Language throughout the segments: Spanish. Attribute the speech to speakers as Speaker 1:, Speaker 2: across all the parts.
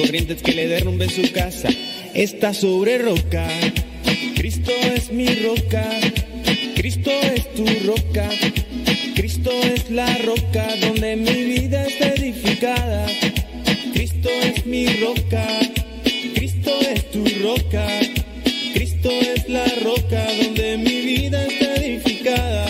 Speaker 1: corrientes que le derrumben su casa. Está sobre roca. Cristo es mi roca. Cristo es tu roca. Cristo es la roca donde mi vida está edificada. Cristo es mi roca. Cristo es tu roca. Cristo es la roca donde mi vida está edificada.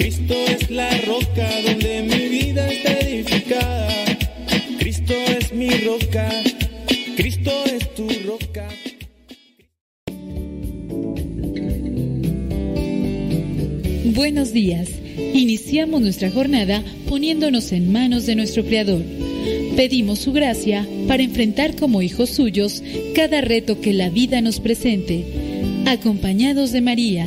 Speaker 1: Cristo es la roca donde mi vida está edificada. Cristo es mi roca, Cristo es tu roca.
Speaker 2: Buenos días. Iniciamos nuestra jornada poniéndonos en manos de nuestro Creador. Pedimos su gracia para enfrentar como hijos suyos cada reto que la vida nos presente, acompañados de María,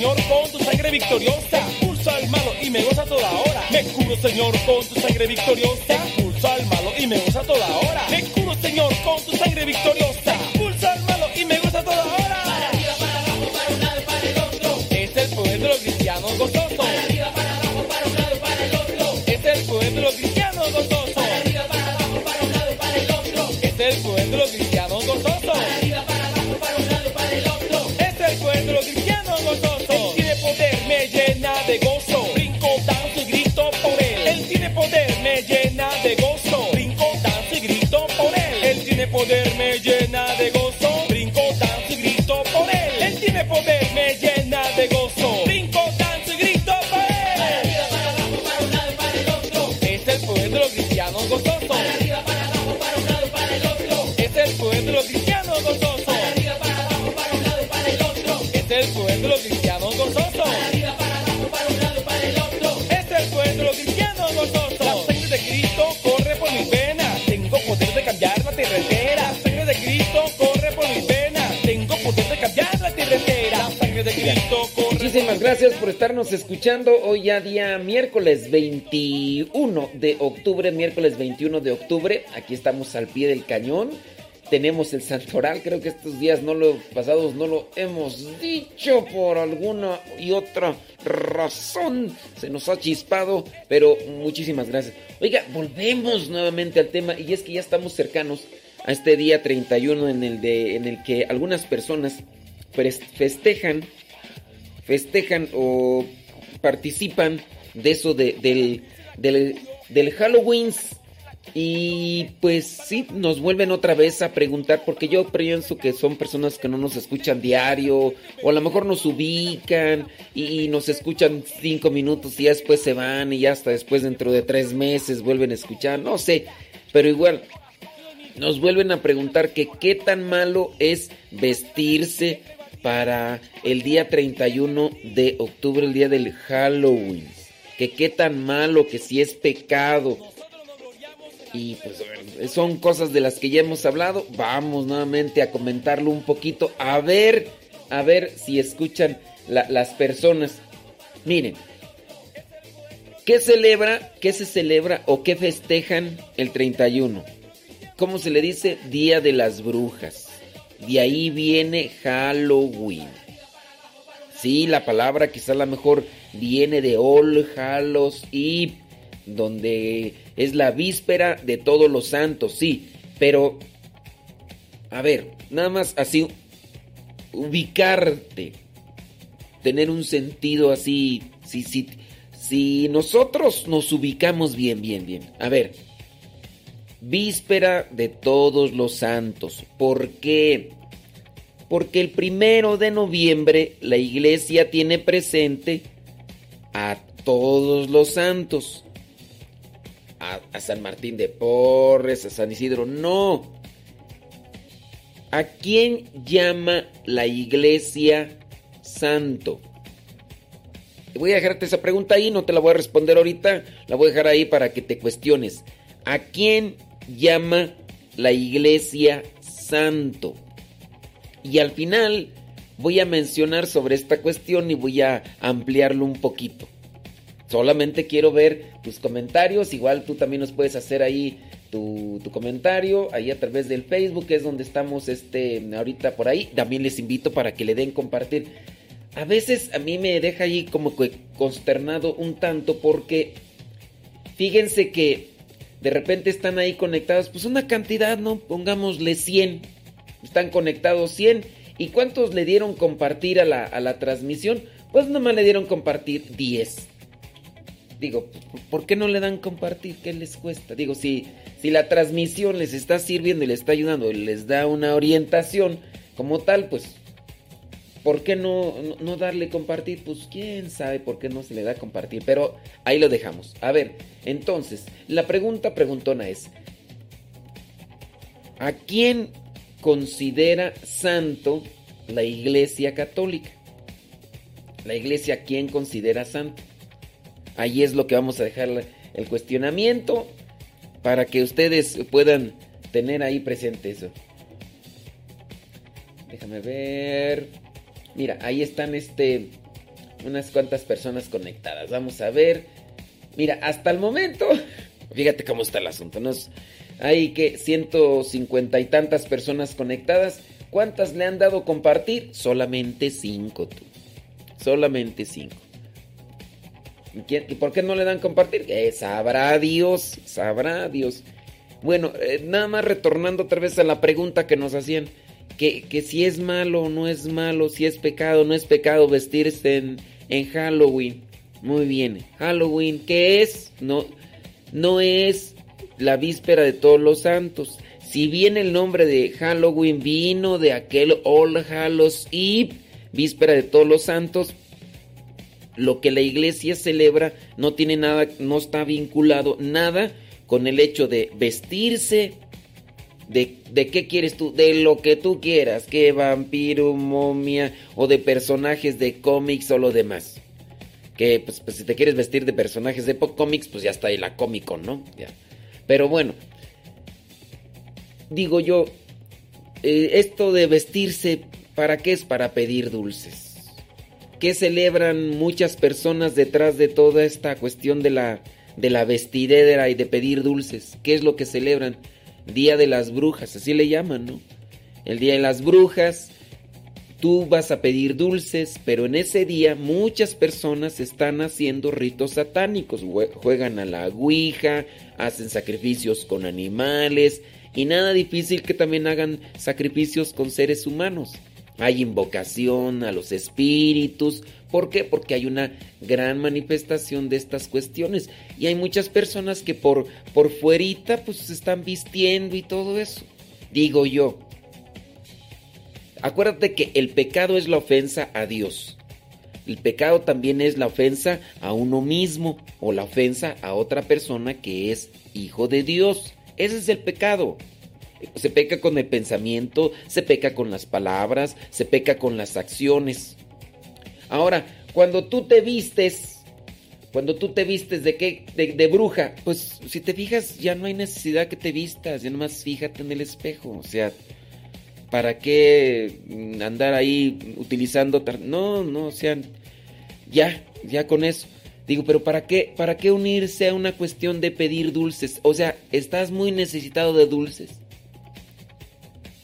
Speaker 3: Señor,
Speaker 4: con tu sangre victoriosa. Pulso al malo y me goza toda hora. Me curo, Señor, con tu sangre victoriosa. Pulso al malo y me goza toda hora. Me curo, Señor, con tu sangre victoriosa.
Speaker 5: Gracias por estarnos escuchando hoy ya día miércoles 21 de octubre, miércoles 21 de octubre. Aquí estamos al pie del cañón. Tenemos el santoral, creo que estos días no lo pasados no lo hemos dicho por alguna y otra razón. Se nos ha chispado, pero muchísimas gracias. Oiga, volvemos nuevamente al tema y es que ya estamos cercanos a este día 31 en el de en el que algunas personas festejan festejan o participan de eso de- del, del, Halloween. Y pues sí, nos vuelven otra vez a preguntar, porque yo pienso que son personas que no nos escuchan diario, o a lo mejor nos ubican y, y nos escuchan cinco minutos y ya después se van y ya hasta después dentro de tres meses vuelven a escuchar, no sé, pero igual nos vuelven a preguntar que qué tan malo es vestirse para el día 31 de octubre, el día del Halloween. Que qué tan malo, que si es pecado. Y pues son cosas de las que ya hemos hablado. Vamos nuevamente a comentarlo un poquito. A ver, a ver si escuchan la- las personas. Miren, ¿qué celebra, qué se celebra o qué festejan el 31? ¿Cómo se le dice? Día de las Brujas. De ahí viene Halloween. Sí, la palabra quizá a lo mejor viene de All Hallows Eve, donde es la víspera de todos los santos, sí. Pero, a ver, nada más así, ubicarte, tener un sentido así, si, si, si nosotros nos ubicamos bien, bien, bien. A ver, Víspera de todos los santos. ¿Por qué? Porque el primero de noviembre la iglesia tiene presente a todos los santos. A, San Martín de Porres, a San Isidro. No. ¿A quién llama la iglesia santo? Voy a dejarte esa pregunta ahí, no te la voy a responder ahorita, la voy a dejar ahí para que te cuestiones. ¿A quién llama la iglesia santo? Y al final voy a mencionar sobre esta cuestión y voy a ampliarlo un poquito. Solamente quiero ver tus comentarios, igual tú también nos puedes hacer ahí tu, tu comentario, ahí a través del Facebook, es donde estamos este, ahorita por ahí. También les invito para que le den compartir. A veces a mí me deja ahí como que consternado un tanto porque fíjense que de repente están ahí conectados, pues una cantidad, ¿no? Pongámosle 100. Están conectados 100. ¿Y cuántos le dieron compartir a la, a la transmisión? Pues nomás le dieron compartir 10. Digo, ¿por qué no le dan compartir? ¿Qué les cuesta? Digo, si, si la transmisión les está sirviendo y les está ayudando y les da una orientación como tal, pues, ¿por qué no, no, darle compartir? Pues quién sabe por qué no se le da compartir. Pero ahí lo dejamos. A ver, entonces, la pregunta preguntona es, ¿a quién considera santo la Iglesia Católica? La Iglesia, ¿quién considera santo? Ahí es lo que vamos a dejar el cuestionamiento para que ustedes puedan tener ahí presente eso. Déjame ver. Mira, ahí están este unas cuantas personas conectadas. Vamos a ver. Mira, hasta el momento, fíjate cómo está el asunto. Nos, hay que 150 y tantas personas conectadas. ¿Cuántas le han dado compartir? Solamente 5 tú. Solamente 5. ¿Y por qué no le dan compartir? Eh, sabrá Dios, sabrá Dios. Bueno, eh, nada más retornando otra vez a la pregunta que nos hacían, que, que, si es malo o no es malo, si es pecado o no es pecado vestirse en, en Halloween. Muy bien, Halloween, ¿qué es? No, no es la víspera de todos los santos. Si bien el nombre de Halloween vino de aquel All Hallows Eve, víspera de todos los santos, lo que la iglesia celebra no tiene nada, no está vinculado nada con el hecho de vestirse. De, de qué quieres tú, de lo que tú quieras, que vampiro, momia o de personajes de cómics o lo demás. Que pues, pues si te quieres vestir de personajes de cómics, pues ya está ahí la cómico, ¿no? Ya. Pero bueno, digo yo, eh, esto de vestirse, ¿para qué es? Para pedir dulces. ¿Qué celebran muchas personas detrás de toda esta cuestión de la, de la vestidera y de pedir dulces? ¿Qué es lo que celebran? Día de las brujas, así le llaman, ¿no? El Día de las Brujas, tú vas a pedir dulces, pero en ese día muchas personas están haciendo ritos satánicos, juegan a la Ouija, hacen sacrificios con animales y nada difícil que también hagan sacrificios con seres humanos. Hay invocación a los espíritus. ¿Por qué? Porque hay una gran manifestación de estas cuestiones. Y hay muchas personas que por, por fuerita pues se están vistiendo y todo eso. Digo yo. Acuérdate que el pecado es la ofensa a Dios. El pecado también es la ofensa a uno mismo o la ofensa a otra persona que es hijo de Dios. Ese es el pecado. Se peca con el pensamiento, se peca con las palabras, se peca con las acciones. Ahora, cuando tú te vistes, cuando tú te vistes de qué, de, bruja, pues si te fijas ya no hay necesidad que te vistas, ya nomás fíjate en el espejo, o sea, ¿para qué andar ahí utilizando? No, no, o sea, ya, ya con eso. Digo, pero ¿para qué, ¿para qué unirse a una cuestión de pedir dulces? O sea, estás muy necesitado de dulces.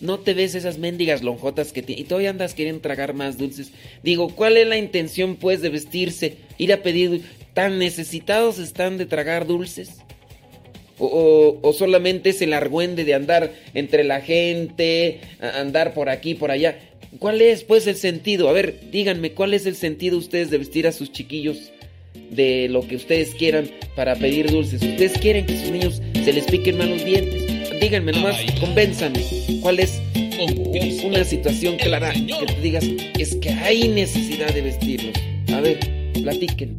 Speaker 5: No te ves esas mendigas lonjotas que tienes. Y todavía andas queriendo tragar más dulces. Digo, ¿cuál es la intención pues de vestirse? Ir a pedir... ¿Tan necesitados están de tragar dulces? O, o, solamente es el argüende de andar entre la gente, andar por aquí, por allá. ¿Cuál es pues el sentido? A ver, díganme, ¿cuál es el sentido ustedes de vestir a sus chiquillos de lo que ustedes quieran para pedir dulces? ¿Ustedes quieren que sus niños se les piquen malos dientes? Díganme nomás, convénzame, ¿cuál es una situación clara que te digas, es que hay necesidad de vestirlos? A ver, platiquen.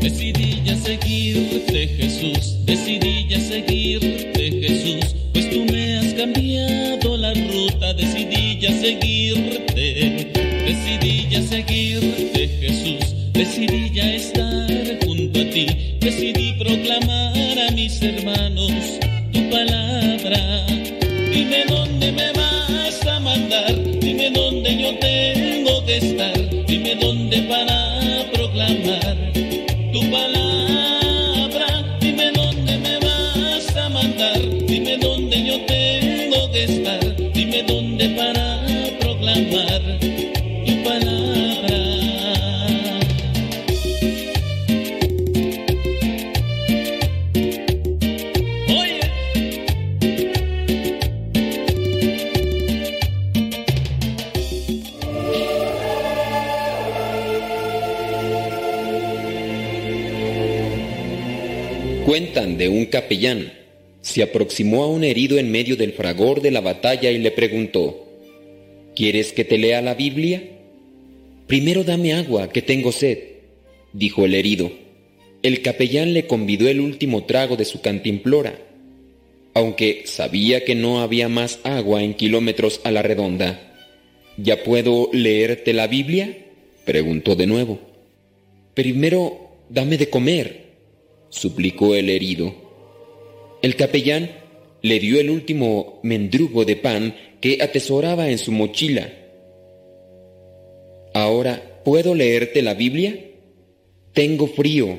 Speaker 6: Decidí ya seguirte Jesús, decidí ya seguirte Jesús, pues tú me has cambiado la ruta, decidí ya seguirte, decidí ya seguirte Jesús, decidí ya estar junto a ti, decidí proclamar mis hermanos tu palabra. Dime dónde me vas a mandar, dime dónde yo tengo que estar,
Speaker 1: Cuentan de un capellán. Se aproximó a un herido en medio del fragor de la batalla y le preguntó, ¿Quieres que te lea la Biblia? Primero dame agua, que tengo sed, dijo el herido. El capellán le convidó el último trago de su cantimplora, aunque sabía que no había más agua en kilómetros a la redonda. ¿Ya puedo leerte la Biblia? preguntó de nuevo. Primero dame de comer, suplicó el herido. El capellán le dio el último mendrugo de pan que atesoraba en su mochila. Ahora, ¿puedo leerte la Biblia? Tengo frío,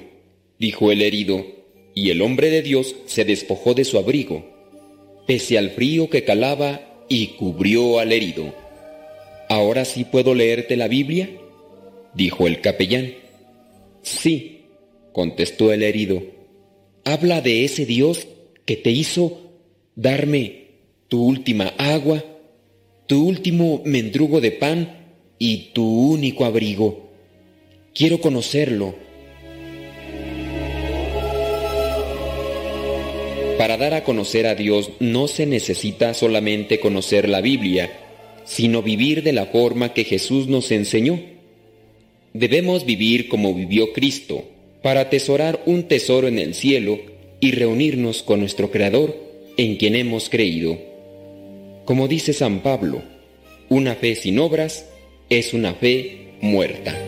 Speaker 1: dijo el herido, y el hombre de Dios se despojó de su abrigo, pese al frío que calaba, y cubrió al herido. ¿Ahora sí puedo leerte la Biblia? dijo el capellán. Sí, contestó el herido. Habla de ese Dios que te hizo darme tu última agua, tu último mendrugo de pan y tu único abrigo. Quiero conocerlo. Para dar a conocer a Dios no se necesita solamente conocer la Biblia, sino vivir de la forma que Jesús nos enseñó. Debemos vivir como vivió Cristo, para atesorar un tesoro en el cielo y reunirnos con nuestro Creador, en quien hemos creído. Como dice San Pablo, una fe sin obras es una fe muerta.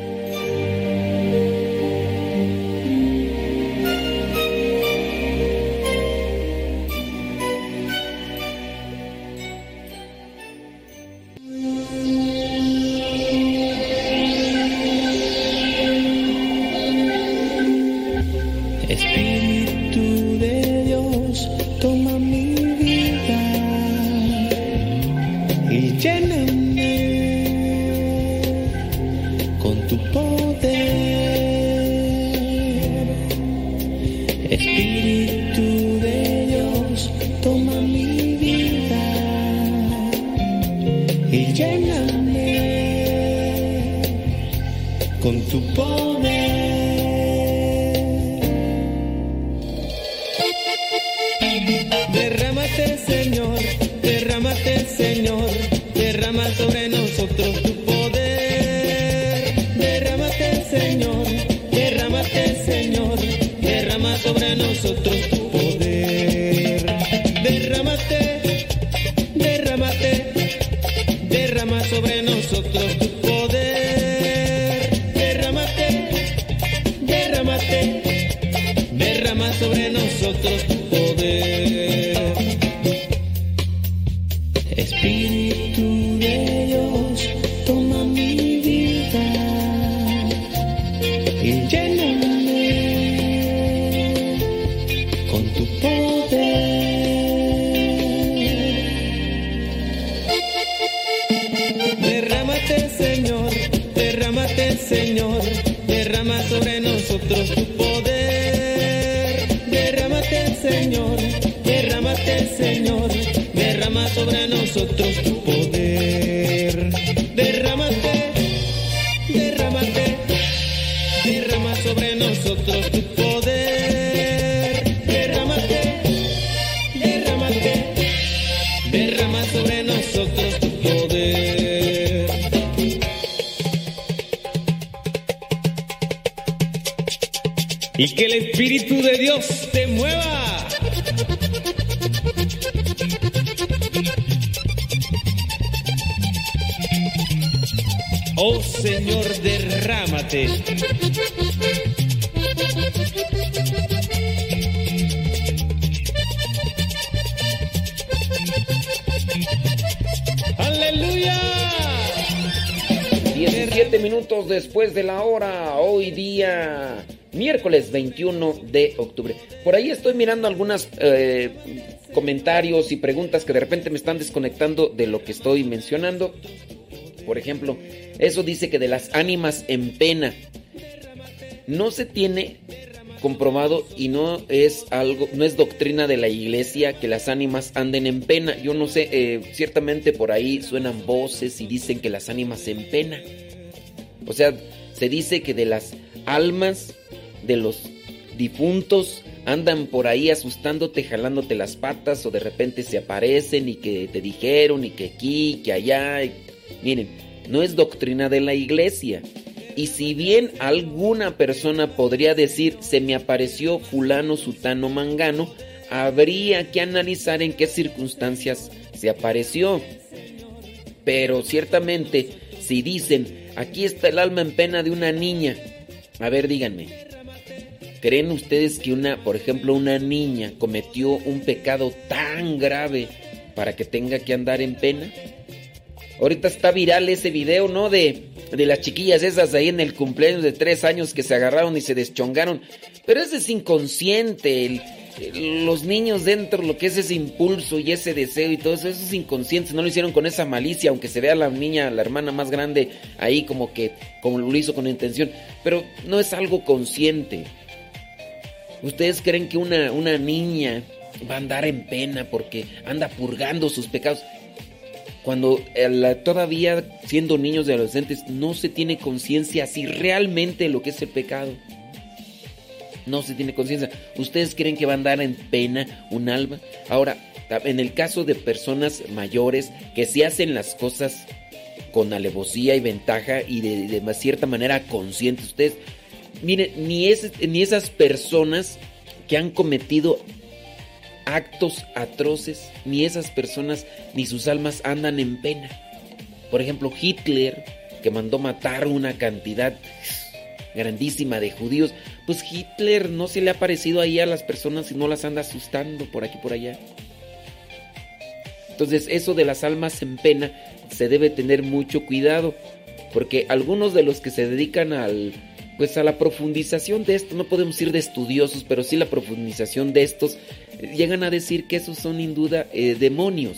Speaker 5: Miércoles 21 de octubre. Por ahí estoy mirando algunos eh, comentarios y preguntas que de repente me están desconectando de lo que estoy mencionando. Por ejemplo, eso dice que de las ánimas en pena no se tiene comprobado y no es algo, no es doctrina de la iglesia que las ánimas anden en pena. Yo no sé, eh, ciertamente por ahí suenan voces y dicen que las ánimas en pena. O sea, se dice que de las almas de los difuntos andan por ahí asustándote, jalándote las patas o de repente se aparecen y que te dijeron y que aquí, que allá. Miren, no es doctrina de la iglesia. Y si bien alguna persona podría decir se me apareció fulano, sutano, mangano, habría que analizar en qué circunstancias se apareció. Pero ciertamente, si dicen, aquí está el alma en pena de una niña, a ver, díganme, ¿creen ustedes que una, por ejemplo, una niña cometió un pecado tan grave para que tenga que andar en pena? Ahorita está viral ese video, ¿no? De, de las chiquillas esas ahí en el cumpleaños de tres años que se agarraron y se deschongaron. Pero ese es inconsciente. los niños dentro, lo que es ese impulso y ese deseo y todo eso, eso es inconsciente. No lo hicieron con esa malicia, aunque se vea la niña, la hermana más grande ahí como que, como lo hizo con intención. Pero no es algo consciente. ¿Ustedes creen que una, una niña va a andar en pena porque anda purgando sus pecados? cuando todavía siendo niños y adolescentes no se tiene conciencia si realmente lo que es el pecado. No se tiene conciencia. ¿Ustedes creen que va a andar en pena un alma? Ahora, en el caso de personas mayores que se hacen las cosas con alevosía y ventaja y de, de cierta manera conscientes, ustedes, miren, ni, es, ni esas personas que han cometido actos atroces, ni esas personas ni sus almas andan en pena. Por ejemplo, Hitler, que mandó matar una cantidad grandísima de judíos, pues Hitler no se le ha parecido ahí a las personas y no las anda asustando por aquí por allá. Entonces, eso de las almas en pena se debe tener mucho cuidado, porque algunos de los que se dedican al pues a la profundización de esto, no podemos ir de estudiosos, pero sí la profundización de estos, llegan a decir que esos son sin duda eh, demonios.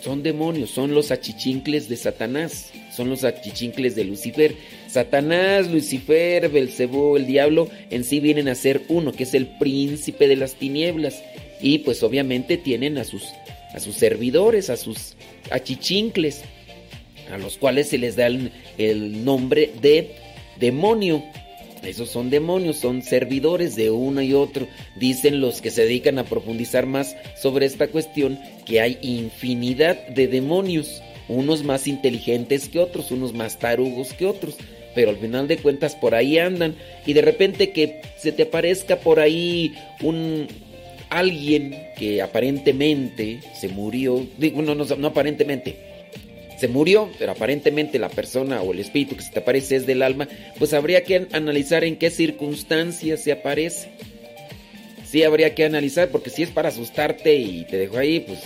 Speaker 5: Son demonios, son los achichincles de Satanás, son los achichincles de Lucifer. Satanás, Lucifer, Belcebú, el diablo, en sí vienen a ser uno, que es el príncipe de las tinieblas. Y pues obviamente tienen a sus, a sus servidores, a sus achichincles, a los cuales se les da el nombre de demonio. Esos son demonios, son servidores de uno y otro. Dicen los que se dedican a profundizar más sobre esta cuestión que hay infinidad de demonios, unos más inteligentes que otros, unos más tarugos que otros, pero al final de cuentas por ahí andan. Y de repente que se te aparezca por ahí un alguien que aparentemente se murió, digo, no, no, no aparentemente, se murió, pero aparentemente la persona o el espíritu que se te aparece es del alma, pues habría que analizar en qué circunstancias se aparece. Sí habría que analizar, porque si es para asustarte y te dejo ahí, pues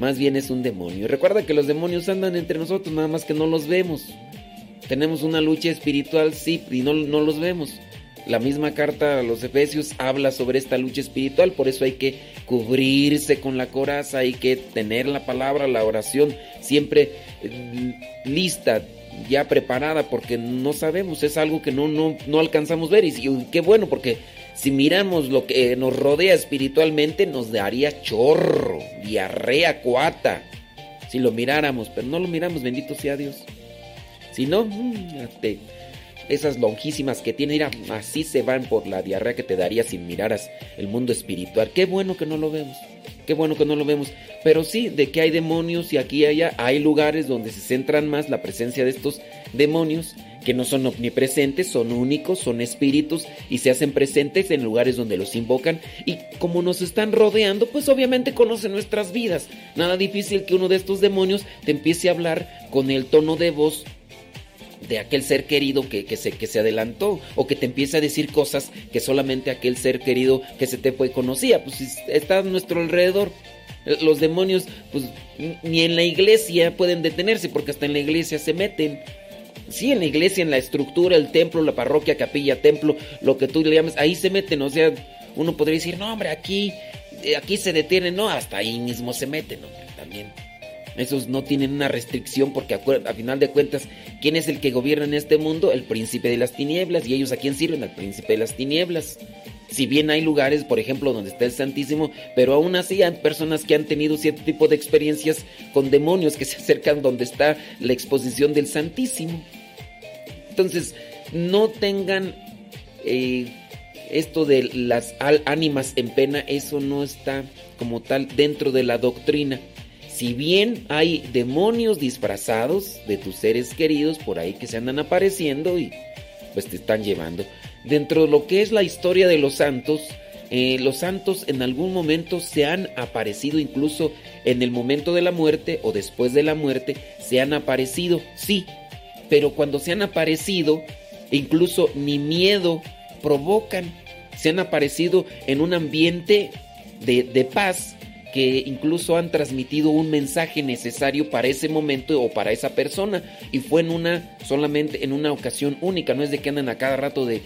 Speaker 5: más bien es un demonio. recuerda que los demonios andan entre nosotros, nada más que no los vemos. Tenemos una lucha espiritual, sí, y no, no los vemos. La misma carta a los Efesios habla sobre esta lucha espiritual, por eso hay que cubrirse con la coraza, hay que tener la palabra, la oración siempre eh, lista, ya preparada, porque no sabemos, es algo que no, no, no alcanzamos ver. Y, qué bueno, porque si miramos lo que nos rodea espiritualmente, nos daría chorro, diarrea, cuata, si lo miráramos, pero no lo miramos, bendito sea Dios. Si no, mm, esas longísimas que tiene, mira, así se van por la diarrea que te daría si miraras el mundo espiritual. Qué bueno que no lo vemos. Qué bueno que no lo vemos. Pero sí, de que hay demonios y aquí y allá hay lugares donde se centran más la presencia de estos demonios que no son omnipresentes, son únicos, son espíritus y se hacen presentes en lugares donde los invocan y como nos están rodeando, pues obviamente conocen nuestras vidas. Nada difícil que uno de estos demonios te empiece a hablar con el tono de voz de aquel ser querido que, se, que se adelantó o que te empieza a decir cosas que solamente aquel ser querido que se te fue conocía, pues está a nuestro alrededor. Los demonios, pues ni en la iglesia pueden detenerse porque hasta en la iglesia se meten. Sí, en la iglesia, en la estructura, el templo, la parroquia, capilla, templo, lo que tú le llames, ahí se meten. O sea, uno podría decir, no, hombre, aquí, eh, aquí se detienen. No, hasta ahí mismo se meten, hombre, también. Esos no tienen una restricción porque a, final de cuentas, ¿quién es el que gobierna en este mundo? El príncipe de las tinieblas. ¿Y ellos a quién sirven? Al príncipe de las tinieblas. Si bien hay lugares, por ejemplo, donde está el Santísimo, pero aún así hay personas que han tenido cierto tipo de experiencias con demonios que se acercan donde está la exposición del Santísimo. Entonces, no tengan... Eh, esto de las ánimas en pena, eso no está como tal dentro de la doctrina. Si bien hay demonios disfrazados de tus seres queridos por ahí que se andan apareciendo y pues te están llevando. Dentro de lo que es la historia de los santos, eh, los santos en algún momento se han aparecido, incluso en el momento de la muerte o después de la muerte, se han aparecido, sí, pero cuando se han aparecido, incluso ni miedo provocan, se han aparecido en un ambiente de, de paz que incluso han transmitido un mensaje necesario para ese momento o para esa persona y fue en una solamente en una ocasión única, no es de que andan a cada rato de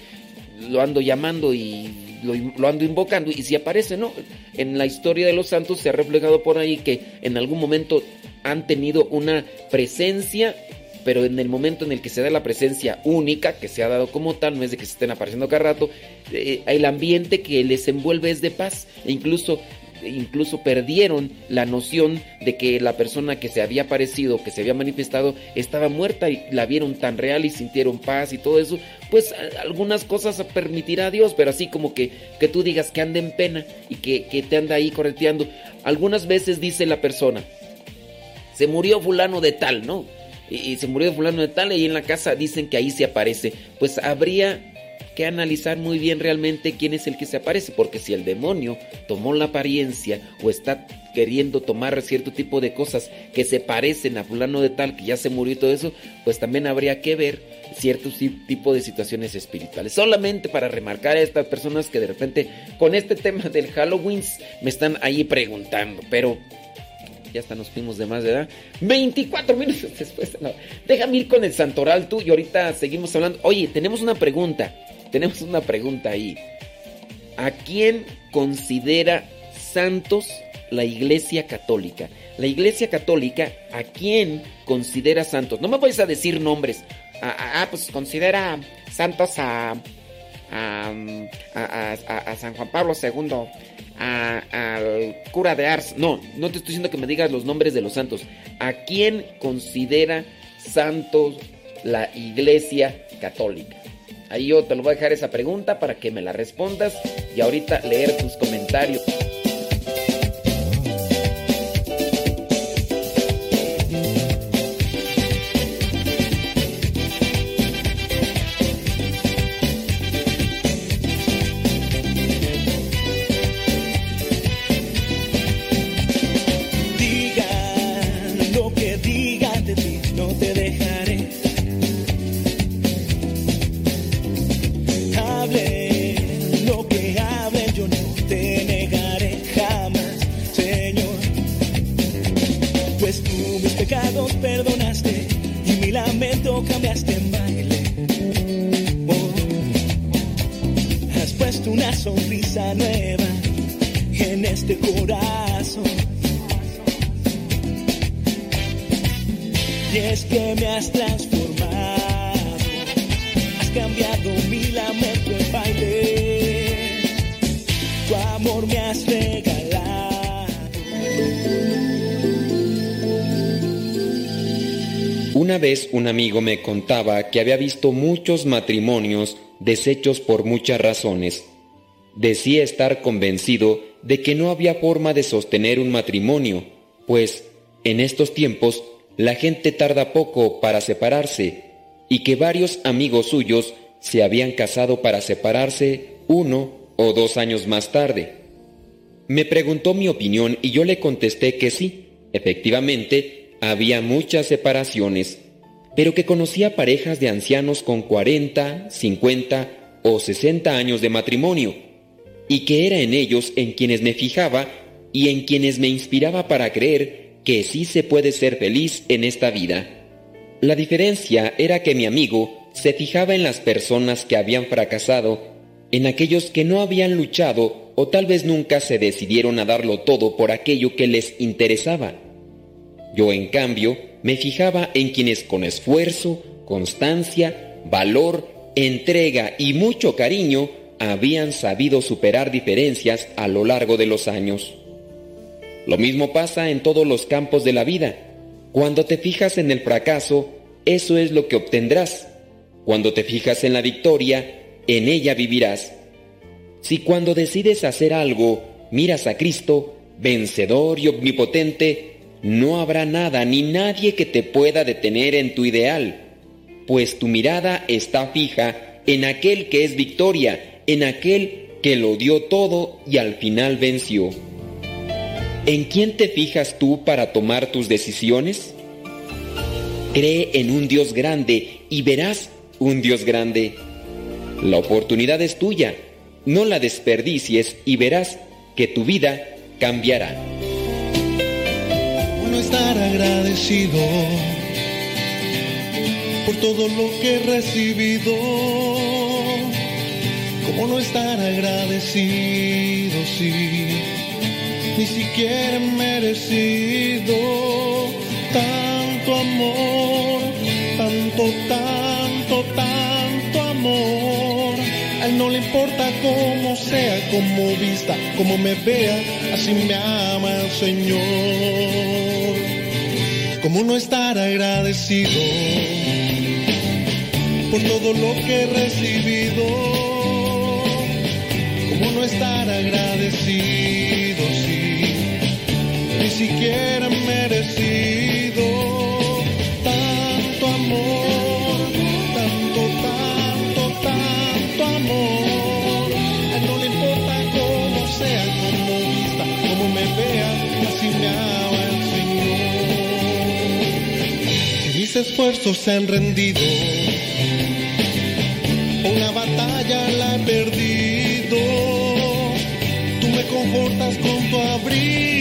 Speaker 5: lo ando llamando y lo, ando invocando y si aparece, ¿no? En la historia de los santos se ha reflejado por ahí que en algún momento han tenido una presencia, pero en el momento en el que se da la presencia única, que se ha dado como tal, no es de que se estén apareciendo cada rato, eh, el ambiente que les envuelve es de paz, e incluso incluso perdieron la noción de que la persona que se había aparecido, que se había manifestado, estaba muerta y la vieron tan real y sintieron paz y todo eso, pues algunas cosas permitirá Dios, pero así como que, que tú digas que anda en pena y que, que te anda ahí correteando, algunas veces dice la persona, se murió fulano de tal, ¿no? Y, se murió fulano de tal y en la casa dicen que ahí se aparece, pues habría que analizar muy bien realmente quién es el que se aparece, porque si el demonio tomó la apariencia o está queriendo tomar cierto tipo de cosas que se parecen a fulano de tal que ya se murió y todo eso, pues también habría que ver cierto tipo de situaciones espirituales. Solamente para remarcar a estas personas que de repente con este tema del Halloween me están ahí preguntando, pero ya hasta nos fuimos de más de edad. 24 minutos después. Déjame ir con el santoral tú y ahorita seguimos hablando. Oye, tenemos una pregunta tenemos una pregunta ahí. ¿A quién considera santos la Iglesia Católica? La Iglesia Católica, ¿a quién considera santos? No me vais a decir nombres. Ah, ah, ah pues considera santos a, a, San Juan Pablo II, al cura de Ars. No, no te estoy diciendo que me digas los nombres de los santos. ¿A quién considera santos la Iglesia Católica? Ahí yo te lo voy a dejar esa pregunta para que me la respondas y ahorita leer tus comentarios.
Speaker 4: Cambiaste en baile. Oh, has puesto una sonrisa nueva en este corazón. Y es que me has transformado, has cambiado mi
Speaker 7: Una vez un amigo me contaba que había visto muchos matrimonios deshechos por muchas razones. Decía estar convencido de que no había forma de sostener un matrimonio, pues en estos tiempos la gente tarda poco para separarse y que varios amigos suyos se habían casado para separarse uno o dos años más tarde. Me preguntó mi opinión y yo le contesté que sí, efectivamente, había muchas separaciones, pero que conocía parejas de ancianos con 40, 50 o 60 años de matrimonio, y que era en ellos en quienes me fijaba y en quienes me inspiraba para creer que sí se puede ser feliz en esta vida. La diferencia era que mi amigo se fijaba en las personas que habían fracasado, en aquellos que no habían luchado o tal vez nunca se decidieron a darlo todo por aquello que les interesaba. Yo, en cambio, me fijaba en quienes con esfuerzo, constancia, valor, entrega y mucho cariño habían sabido superar diferencias a lo largo de los años. Lo mismo pasa en todos los campos de la vida. Cuando te fijas en el fracaso, eso es lo que obtendrás. Cuando te fijas en la victoria, en ella vivirás. Si cuando decides hacer algo miras a Cristo, vencedor y omnipotente, no habrá nada ni nadie que te pueda detener en tu ideal, pues tu mirada está fija en aquel que es victoria, en aquel que lo dio todo y al final venció. ¿En quién te fijas tú para tomar tus decisiones? Cree en un Dios grande y verás un Dios grande. La oportunidad es tuya, no la desperdicies y verás que tu vida cambiará.
Speaker 8: Estar agradecido por todo lo que he recibido. ¿Cómo no estar agradecido si ni siquiera he merecido tanto amor, tanto, tanto, tanto no le importa cómo sea, cómo vista, cómo me vea, así me ama el Señor. ¿Cómo no estar agradecido por todo lo que he recibido? ¿Cómo no estar agradecido si ni siquiera merecido esfuerzos se han rendido, una batalla la he perdido. Tú me confortas con tu abrigo,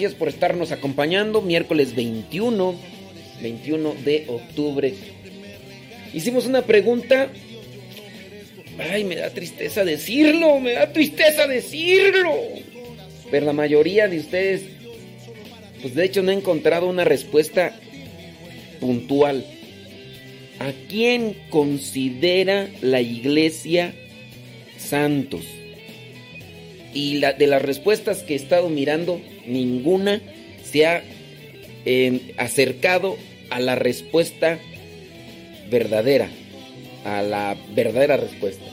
Speaker 5: gracias por estarnos acompañando. Miércoles 21, 21 de octubre. Hicimos una pregunta. Ay, me da tristeza decirlo, me da tristeza decirlo. Pero la mayoría de ustedes, pues de hecho no he encontrado una respuesta puntual. ¿A quién considera la iglesia santos? Y la, de las respuestas que he estado mirando, ninguna se ha acercado a la respuesta verdadera. A la verdadera respuesta.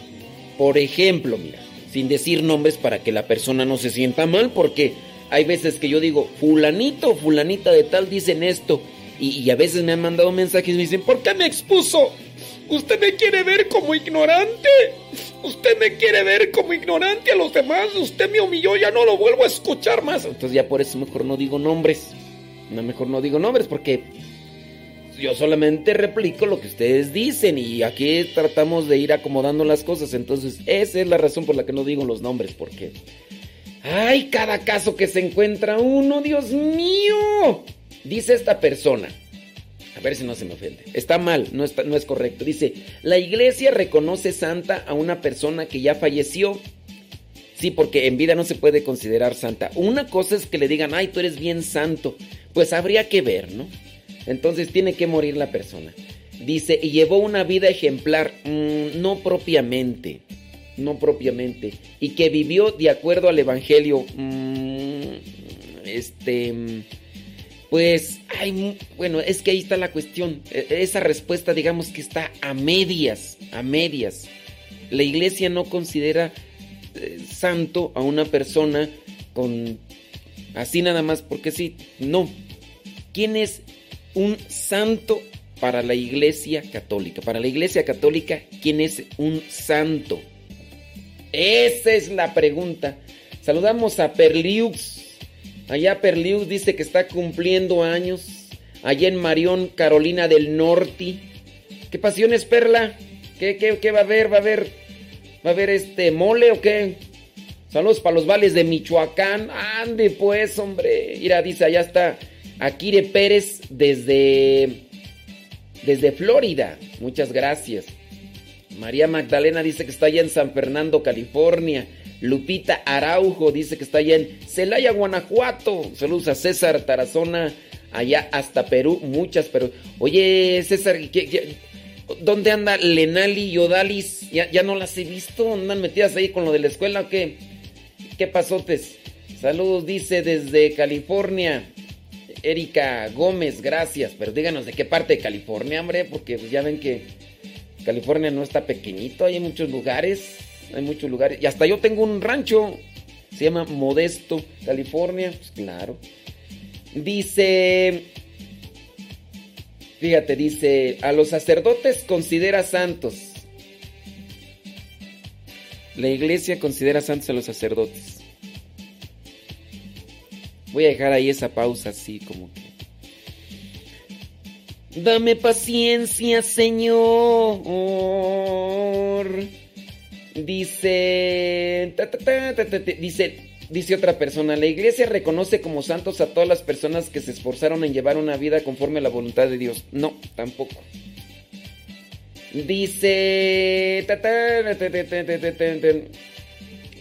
Speaker 5: Por ejemplo, mira, sin decir nombres para que la persona no se sienta mal, porque hay veces que yo digo, fulanito fulanita de tal dicen esto. Y, y a veces me han mandado mensajes y me dicen, ¿por qué me expuso? Usted me quiere ver como ignorante. Usted me quiere ver como ignorante a los demás. Usted me humilló, ya no lo vuelvo a escuchar más. Entonces ya por eso mejor no digo nombres. No, mejor no digo nombres porque yo solamente replico lo que ustedes dicen y aquí tratamos de ir acomodando las cosas. Entonces esa es la razón por la que no digo los nombres porque... ¡Ay, cada caso que se encuentra uno, Dios mío! Dice esta persona. A ver si no se me ofende. Está mal, no, está, no es correcto. Dice, la iglesia reconoce santa a una persona que ya falleció Sí, porque en vida no se puede considerar santa. Una cosa es que le digan, ay, tú eres bien santo. Pues habría que ver, ¿no? Entonces tiene que morir la persona. Dice, y llevó una vida ejemplar, mm, no propiamente, no propiamente, y que vivió de acuerdo al Evangelio. Mm, este, pues, ay, bueno, es que ahí está la cuestión. E, esa respuesta, digamos que está a medias, a medias. La iglesia no considera eh, santo a una persona con así nada más porque sí, no. ¿Quién es un santo para la Iglesia Católica? Para la Iglesia Católica, ¿quién es un santo? Esa es la pregunta. Saludamos a Perliux. Allá Perliux dice que está cumpliendo años. Allá en Marión, Carolina del Norte. ¿Qué pasiones, Perla? ¿Qué, qué, qué va a haber? ¿Va a haber, va a haber este mole o qué? Saludos para los vales de Michoacán. Ande pues, hombre. Mira, dice, allá está Akire Pérez desde, desde Florida. Muchas gracias. María Magdalena dice que está allá en San Fernando, California. Lupita Araujo dice que está allá en Celaya, Guanajuato. Saludos a César Tarazona, allá hasta Perú. Muchas, pero. Oye, César, ¿dónde anda Lenali y Odalis? ¿Ya, ¿Ya, no las he visto? ¿Andan metidas ahí con lo de la escuela o qué? ¿Qué pasotes? Saludos, dice desde California. Erika Gómez, gracias. Pero díganos de qué parte de California, hombre, porque pues ya ven que California no está pequeñito, hay muchos lugares, hay muchos lugares. Y hasta yo tengo un rancho, se llama Modesto, California, pues claro. Dice, fíjate, dice, a los sacerdotes considera santos. La iglesia considera santos a los sacerdotes. Voy a dejar ahí esa pausa así como. Dame paciencia, Señor. Dice, dice, dice otra persona, la iglesia reconoce como santos a todas las personas que se esforzaron en llevar una vida conforme a la voluntad de Dios. No, tampoco. Dice,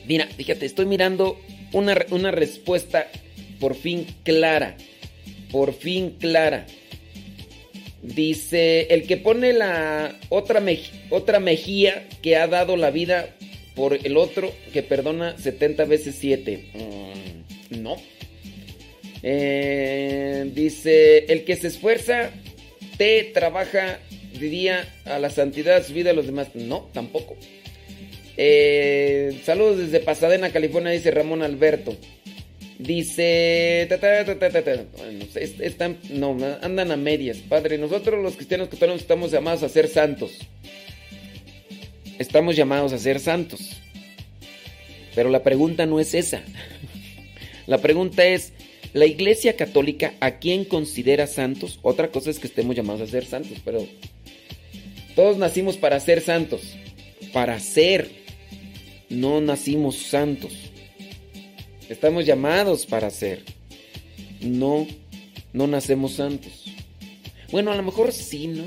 Speaker 5: mira, fíjate, estoy mirando una, una respuesta por fin clara, por fin clara. Dice, el que pone la otra, otra mejilla que ha dado la vida por el otro que perdona 70 veces 7. Mm, no. Eh, dice, el que se esfuerza, te trabaja, diría, a la santidad, su vida a los demás. No, tampoco. Eh, saludos desde Pasadena, California, dice Ramón Alberto. Dice, están, no, andan a medias. Padre, nosotros los cristianos católicos estamos llamados a ser santos. Estamos llamados a ser santos. Pero la pregunta no es esa. La pregunta es, ¿la Iglesia Católica a quién considera santos? Otra cosa es que estemos llamados a ser santos, pero todos nacimos para ser santos. Para ser. No nacimos santos. Estamos llamados para ser. No, no nacemos santos. Bueno, a lo mejor sí, ¿no?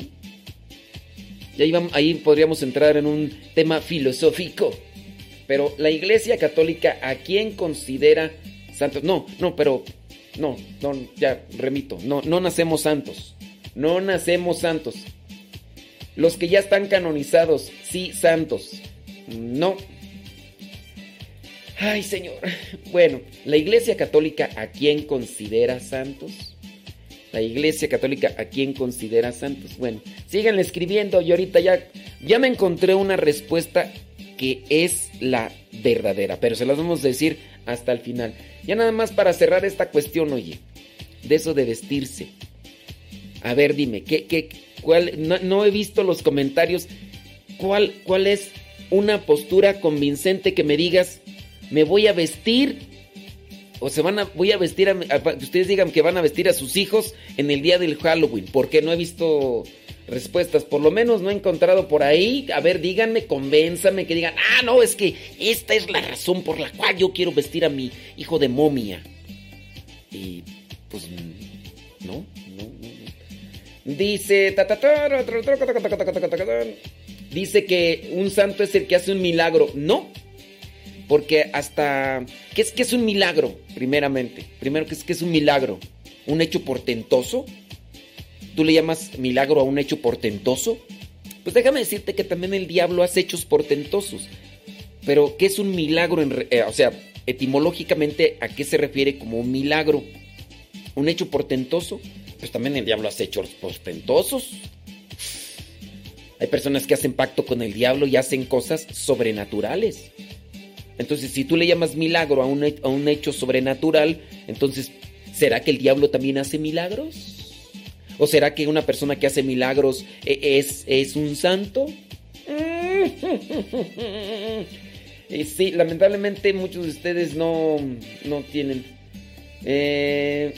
Speaker 5: Y ahí, vamos, ahí podríamos entrar en un tema filosófico. Pero la Iglesia Católica, ¿a quién considera santos? No, no, pero no, no, ya remito. No, no nacemos santos. No nacemos santos. Los que ya están canonizados, sí, santos. No. Ay, Señor. Bueno, la Iglesia Católica, ¿a quién considera santos? La Iglesia Católica, ¿a quién considera santos? Bueno, síganle escribiendo y ahorita ya, ya me encontré una respuesta que es la verdadera, pero se las vamos a decir hasta el final. Ya nada más para cerrar esta cuestión, oye, de eso de vestirse. A ver, dime, ¿qué, qué, cuál, no, he visto los comentarios. ¿Cuál, ¿Cuál es una postura convincente que me digas, me voy a vestir? O se van a, voy a vestir, a, ustedes digan que van a vestir a sus hijos en el día del Halloween, porque no he visto respuestas. Por lo menos no he encontrado por ahí. A ver, díganme, convénzame, que digan, ah, no, es que esta es la razón por la cual yo quiero vestir a mi hijo de momia. Y pues, no, no, no. Dice, dice que un santo es el que hace un milagro. No. Porque hasta... ¿Qué es, qué es un milagro, primeramente? Primero, ¿qué es, qué es un milagro? ¿Un hecho portentoso? ¿Tú le llamas milagro a un hecho portentoso? Pues déjame decirte que también el diablo hace hechos portentosos. Pero, ¿qué es un milagro? En, eh, o sea, etimológicamente, ¿a qué se refiere como un milagro? ¿Un hecho portentoso? Pues también el diablo hace hechos portentosos. Hay personas que hacen pacto con el diablo y hacen cosas sobrenaturales. Entonces, si tú le llamas milagro a un, a un hecho sobrenatural, entonces, ¿será que el diablo también hace milagros? ¿O será que una persona que hace milagros e, es, es un santo? sí, lamentablemente muchos de ustedes no, no tienen. Eh,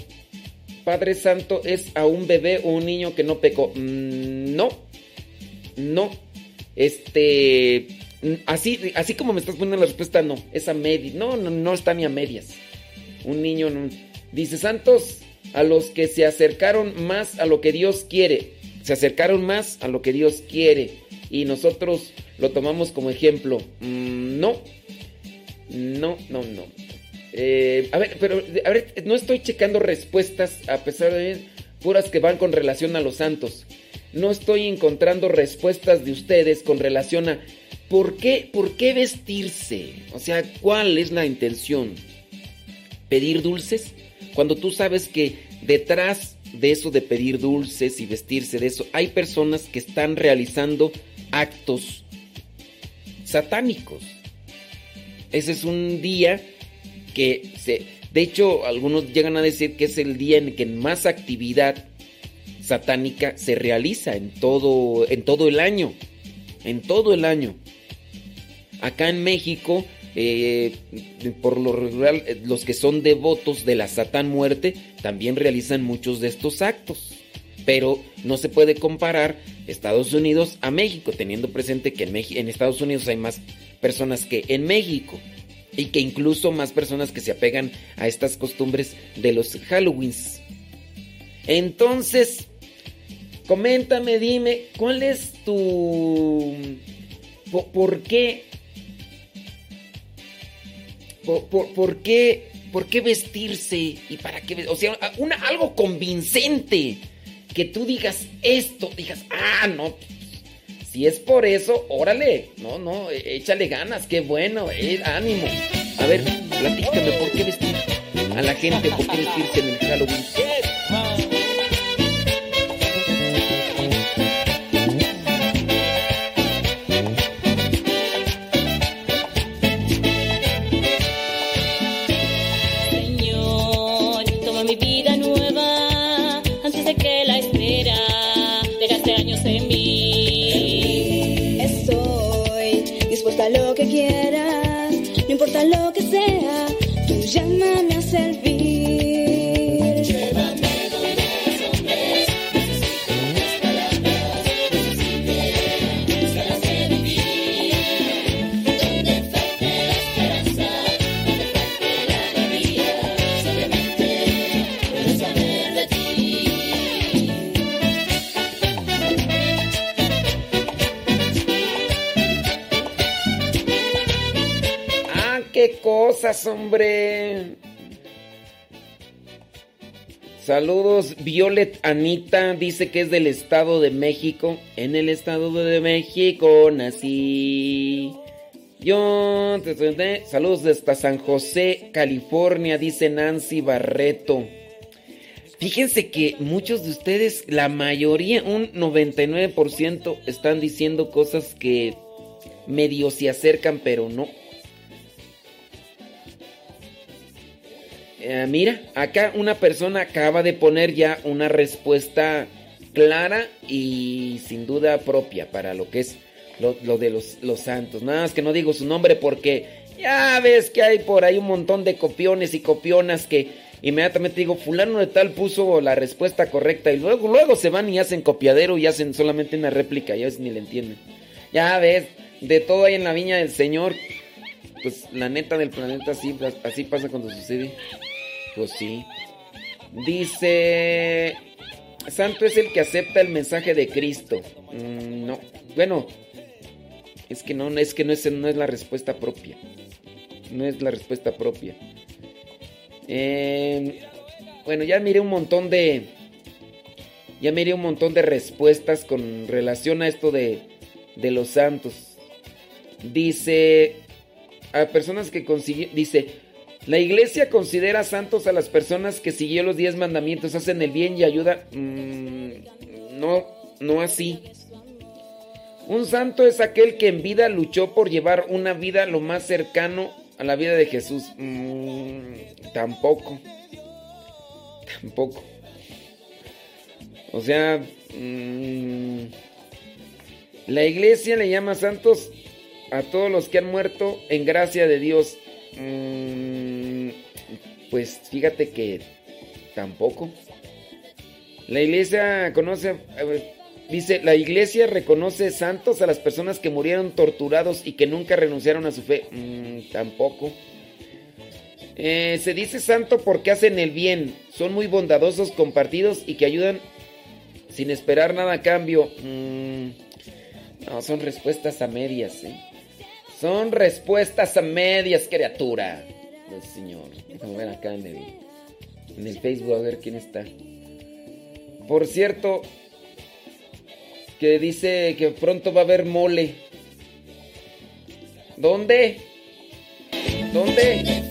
Speaker 5: Padre Santo es a un bebé o un niño que no pecó. Mm, no, no. Este. Así, así como me estás poniendo la respuesta, no. Es a medias. No, no, no está ni a medias. Un niño. Dice Santos, a los que se acercaron más a lo que Dios quiere. Se acercaron más a lo que Dios quiere. Y nosotros lo tomamos como ejemplo. Mm, no. No, no, no. Eh, a ver, pero a ver, no estoy checando respuestas a pesar de puras que van con relación a los santos no estoy encontrando respuestas de ustedes con relación a por qué, por qué vestirse. O sea, ¿cuál es la intención? ¿Pedir dulces? Cuando tú sabes que detrás de eso de pedir dulces y vestirse de eso, hay personas que están realizando actos satánicos. Ese es un día que se... De hecho, algunos llegan a decir que es el día en que más actividad satánica se realiza en todo, en todo el año. En todo el año. Acá en México, eh, por lo regular, eh, los que son devotos de la Satán muerte también realizan muchos de estos actos. Pero no se puede comparar Estados Unidos a México, teniendo presente que en, en Estados Unidos hay más personas que en México. Y que incluso más personas que se apegan a estas costumbres de los Halloweens. Entonces, Coméntame, dime, ¿cuál es tu... ¿Por, qué? Por, qué? ¿Por qué vestirse? ¿Y para qué? O sea, una, algo convincente. Que tú digas esto, digas, ah, no. Si es por eso, órale. No, no, e, échale ganas, qué bueno, eh, ánimo. A ver, platícame, ¿por qué vestir a la gente? ¿Por qué vestirse en el Halloween? Cosas, hombre. Saludos, Violet Anita dice que es del Estado de México. En el Estado de México nací. Yo, saludos desde San José, California, dice Nancy Barreto. Fíjense que muchos de ustedes, la mayoría, un 99%, están diciendo cosas que medio se acercan, pero no. Eh, mira, acá una persona acaba de poner ya una respuesta clara y sin duda propia para lo que es lo, de los, los, santos. Nada más que no digo su nombre porque ya ves que hay por ahí un montón de copiones y copionas que inmediatamente digo, fulano de tal puso la respuesta correcta y luego, luego se van y hacen copiadero y hacen solamente una réplica, ya ves ni le entienden. Ya ves, de todo hay en la viña del Señor. Pues la neta del planeta así, así pasa cuando sucede. Pues sí. Dice, Santo es el que acepta el mensaje de Cristo. Mm, no, bueno, es que no, es que no es, no es la respuesta propia. no es la respuesta propia. Eh, bueno, ya miré un montón de. Ya miré un montón de respuestas con relación a esto de, de los santos. Dice. A personas que consiguieron. Dice. La iglesia considera santos a las personas que siguieron los diez mandamientos, hacen el bien y ayudan. Mm, no, no así. Un santo es aquel que en vida luchó por llevar una vida lo más cercano a la vida de Jesús. Mm, tampoco. Tampoco. O sea, mm, la iglesia le llama santos a todos los que han muerto en gracia de Dios. Mm, pues fíjate que tampoco. La iglesia conoce, dice, la iglesia reconoce santos a las personas que murieron torturados y que nunca renunciaron a su fe. Mm, tampoco. Eh, se dice santo porque hacen el bien, son muy bondadosos, compartidos y que ayudan sin esperar nada a cambio. Mm, no, son respuestas a medias. ¿eh? Son respuestas a medias, criatura. Pues, señor, a ver acá en el, en el Facebook a ver quién está. Por cierto, que dice que pronto va a haber mole. ¿Dónde? ¿Dónde?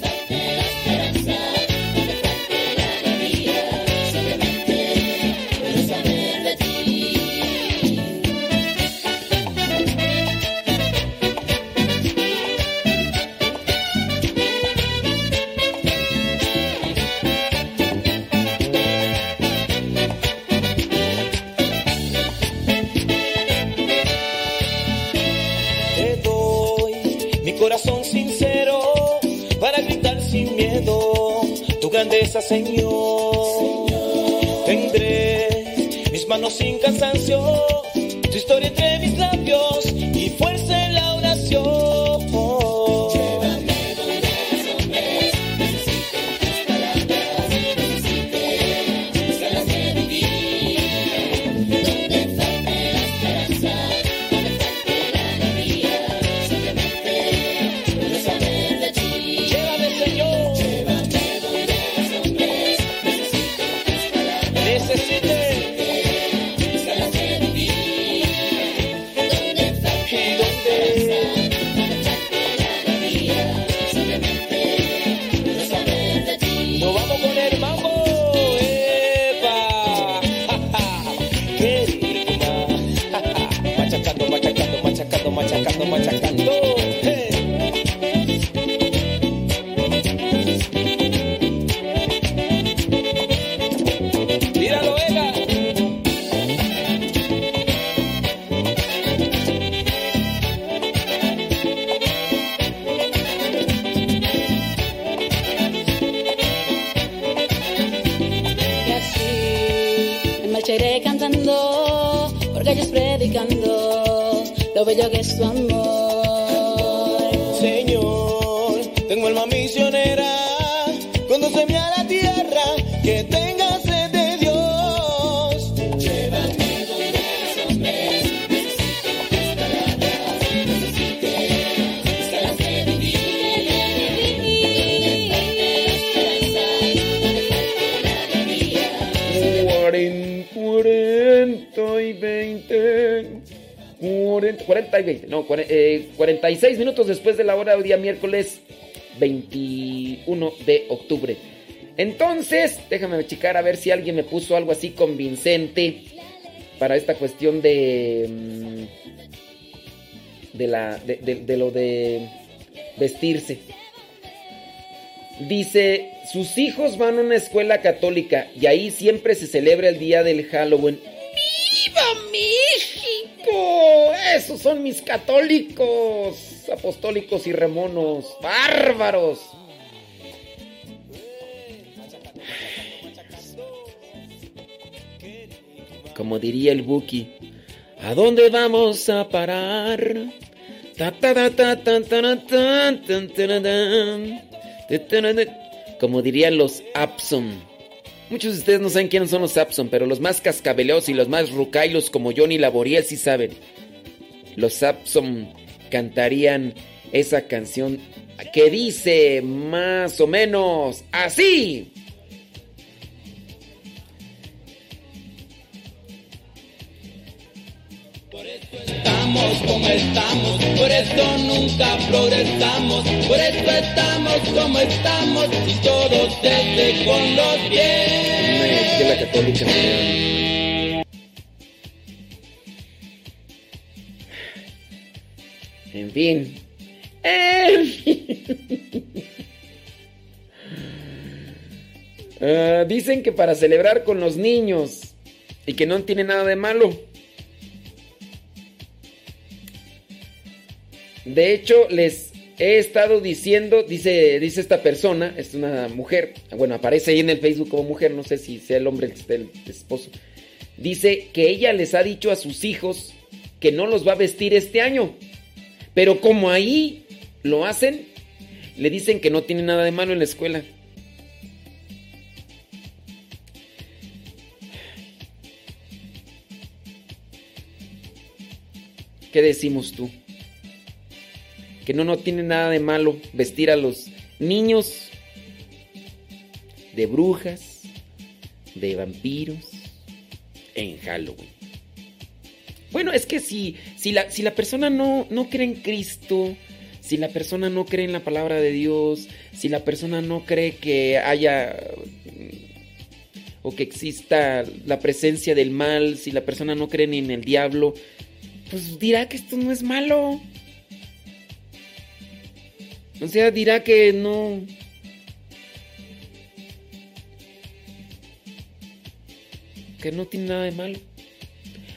Speaker 4: Señor. Tendré mis manos sin cansancio, y
Speaker 5: 20. No, cuare- eh, 46 minutos después de la hora hoy día miércoles 21 de octubre. Entonces, déjame checar a ver si alguien me puso algo así convincente para esta cuestión de. mm, de la. de, de- lo de vestirse. Dice, sus hijos van a una escuela católica y ahí siempre se celebra el día del Halloween. ¡Viva México! Esos son mis católicos, apostólicos y remonos, bárbaros. Como diría el Buki, ¿a dónde vamos a parar? Como dirían los Abson. Muchos de ustedes no saben quiénes son los Abson, pero los más cascabeleos y los más rucailos como Johnny Laboriel sí saben. Los Abson cantarían esa canción que dice más o menos así.
Speaker 6: Estamos como estamos, por eso nunca progresamos, por eso estamos como estamos y todos desde con los pies.
Speaker 5: Que la católica. En fin. En fin. Ah, dicen que para celebrar con los niños y que no tiene nada de malo. De hecho, les he estado diciendo, dice, dice esta persona, es una mujer, bueno, aparece ahí en el Facebook como mujer, no sé si sea el hombre el, esposo. Dice que ella les ha dicho a sus hijos que no los va a vestir este año. Pero como ahí lo hacen, le dicen que no tiene nada de malo en la escuela. ¿Qué decimos tú? Que no, no tiene nada de malo vestir a los niños de brujas, de vampiros en Halloween. Bueno, es que si, si, la, si la persona no, no cree en Cristo, si la persona no cree en la palabra de Dios, si la persona no cree que haya o que exista la presencia del mal, si la persona no cree ni en el diablo, pues dirá que esto no es malo. O sea, dirá que no... Que no tiene nada de malo.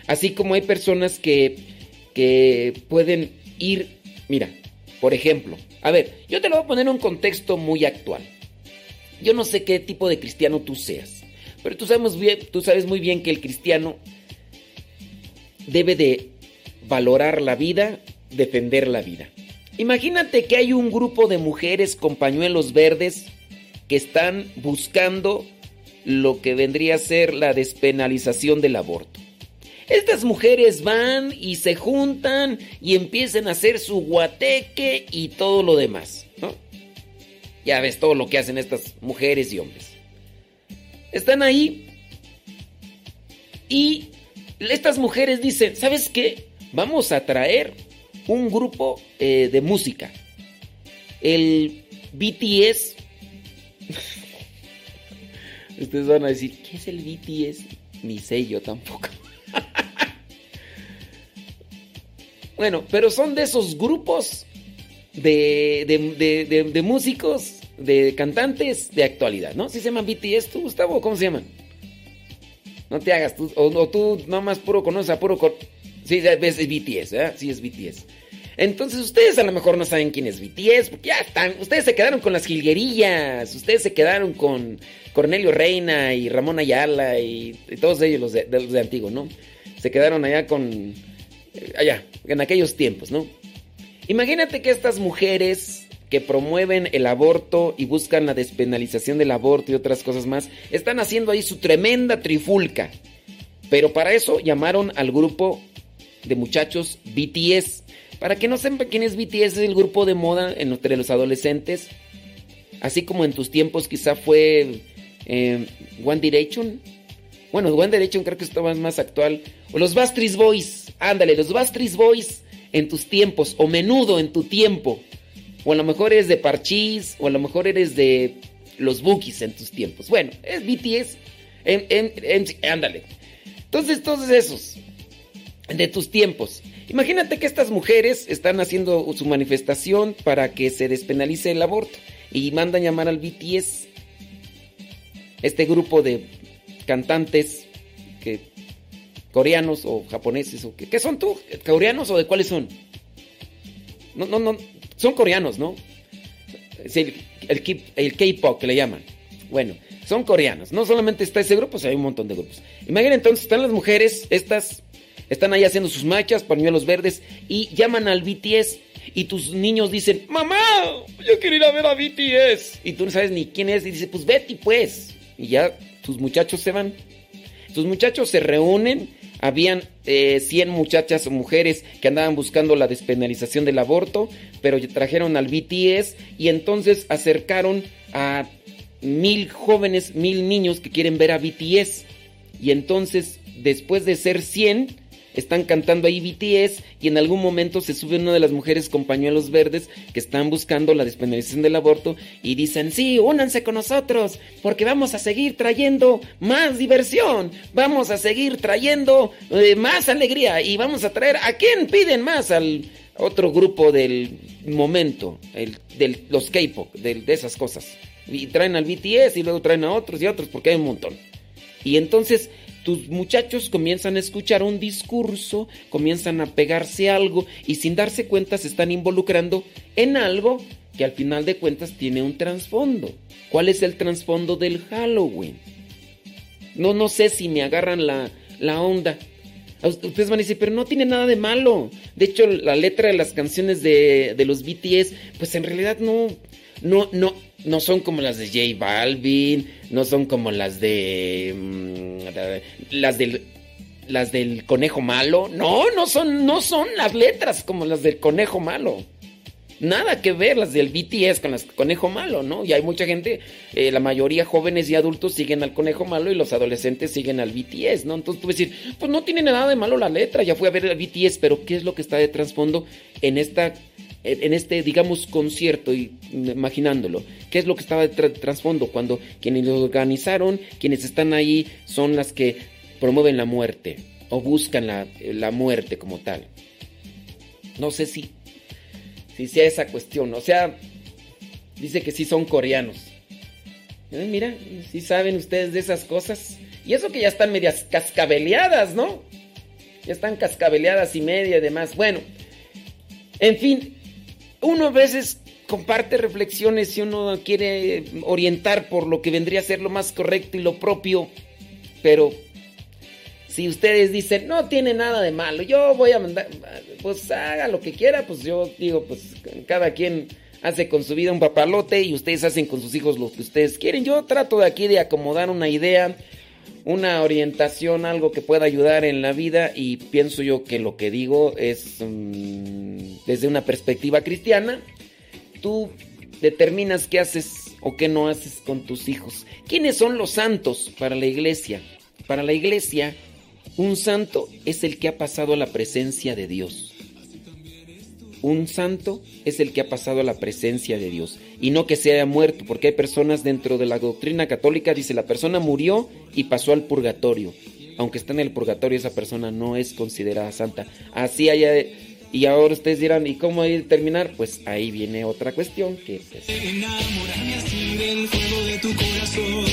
Speaker 5: Así como hay personas que, que pueden ir... Mira, por ejemplo, a ver, yo te lo voy a poner en un contexto muy actual. Yo no sé qué tipo de cristiano tú seas, pero tú sabes, bien, tú sabes muy bien que el cristiano debe de valorar la vida, defender la vida. Imagínate que hay un grupo de mujeres con pañuelos verdes que están buscando lo que vendría a ser la despenalización del aborto. Estas mujeres van y se juntan y empiezan a hacer su guateque y todo lo demás, ¿no? Ya ves todo lo que hacen estas mujeres y hombres. Están ahí y estas mujeres dicen, ¿sabes qué? Vamos a traer un grupo eh, de música. El BTS. Ustedes van a decir, ¿qué es el BTS? Ni sé yo tampoco. bueno, pero son de esos grupos de, de, músicos, de cantantes de actualidad, ¿no? Si se llaman BTS, tú, Gustavo, ¿cómo se llaman? No te hagas, tú, o, o tú nomás puro conoces a puro... Sí, es BTS, ¿eh? Sí, es BTS. Entonces ustedes a lo mejor no saben quién es BTS, porque ya están, ustedes se quedaron con las jilguerillas, ustedes se quedaron con Cornelio Reina y Ramón Ayala y, todos ellos los de, los de antiguo, ¿no? Se quedaron allá con, eh, allá, en aquellos tiempos, ¿no? Imagínate que estas mujeres que promueven el aborto y buscan la despenalización del aborto y otras cosas más, están haciendo ahí su tremenda trifulca. Pero para eso llamaron al grupo de muchachos BTS. Para que no sepan quién es BTS, es el grupo de moda entre los adolescentes. Así como en tus tiempos quizá fue eh, One Direction. Bueno, One Direction creo que estaba más actual. O los Bastries Boys. Ándale, los Bastries Boys en tus tiempos. O menudo en tu tiempo. O a lo mejor eres de Parchís. O a lo mejor eres de los Bookies en tus tiempos. Bueno, es BTS. ándale. Entonces, todos esos de tus tiempos. Imagínate que estas mujeres están haciendo su manifestación para que se despenalice el aborto y mandan llamar al BTS, este grupo de cantantes que coreanos o japoneses o que, son tú, coreanos o de cuáles son? No, no, no, son coreanos, ¿no? el, el K-pop que le llaman. Bueno, son coreanos. No solamente está ese grupo, sino hay un montón de grupos. Imagínate entonces, están las mujeres, estas están ahí haciendo sus machas, pañuelos verdes y llaman al BTS y tus niños dicen, mamá, yo quiero ir a ver a BTS. Y tú no sabes ni quién es y dice, pues Betty pues. Y ya tus muchachos se van. Tus muchachos se reúnen habían eh, 100 muchachas o mujeres que andaban buscando la despenalización del aborto, pero trajeron al BTS y entonces acercaron a mil jóvenes, mil niños que quieren ver a BTS. Y entonces, después de ser 100, están cantando ahí BTS y en algún momento se sube una de las mujeres con pañuelos verdes que están buscando la despenalización del aborto y dicen, sí, únanse con nosotros porque vamos a seguir trayendo más diversión, vamos a seguir trayendo eh, más alegría y vamos a traer a quién piden más al otro grupo del momento, el, de los K-pop, de, de esas cosas. Y traen al BTS y luego traen a otros y a otros porque hay un montón. Y entonces tus muchachos comienzan a escuchar un discurso, comienzan a pegarse algo y sin darse cuenta se están involucrando en algo que al final de cuentas tiene un trasfondo. ¿Cuál es el trasfondo del Halloween? No, no sé si me agarran la, la onda. Ustedes van a decir, pero no tiene nada de malo. De hecho, la letra de las canciones de, de los BTS, pues en realidad no, no, no, no son como las de J Balvin, no son como las de mm, las del las del conejo malo. No, no son no son las letras como las del conejo malo. Nada que ver las del BTS con las conejo malo, ¿no? Y hay mucha gente, eh, la mayoría jóvenes y adultos siguen al conejo malo y los adolescentes siguen al BTS, ¿no? Entonces tú vas decir, pues no tiene nada de malo la letra, ya fui a ver el BTS, pero ¿qué es lo que está de trasfondo en esta en este, digamos, concierto, y imaginándolo, ¿qué es lo que estaba de trasfondo? Cuando quienes lo organizaron, quienes están ahí, son las que promueven la muerte o buscan la, la muerte como tal. No sé si, si sea esa cuestión, o sea, dice que sí son coreanos. Mira, si saben ustedes de esas cosas. Y eso que ya están medias cascabeleadas, ¿no? Ya están cascabeleadas y media y demás. Bueno, en fin, uno a veces comparte reflexiones y uno quiere orientar por lo que vendría a ser lo más correcto y lo propio, pero si ustedes dicen, no tiene nada de malo, yo voy a mandar, pues haga lo que quiera, pues yo digo, pues cada quien hace con su vida un papalote y ustedes hacen con sus hijos lo que ustedes quieren. Yo trato de aquí de acomodar una idea, una orientación, algo que pueda ayudar en la vida y pienso yo que lo que digo es um, desde una perspectiva cristiana. Tú determinas qué haces o qué no haces con tus hijos. ¿Quiénes son los santos para la iglesia? Para la iglesia, un santo es el que ha pasado a la presencia de Dios. Un santo es el que ha pasado a la presencia de Dios y no que se haya muerto, porque hay personas dentro de la doctrina católica, dice, la persona murió y pasó al purgatorio. Aunque está en el purgatorio, esa persona no es considerada santa. Así haya... Y ahora ustedes dirán, ¿y cómo a terminar? Pues ahí viene otra cuestión que pues...
Speaker 9: Enamorarme así del fuego de tu corazón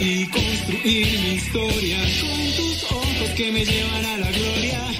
Speaker 9: y construir mi historia con tus ojos que me llevan a la gloria.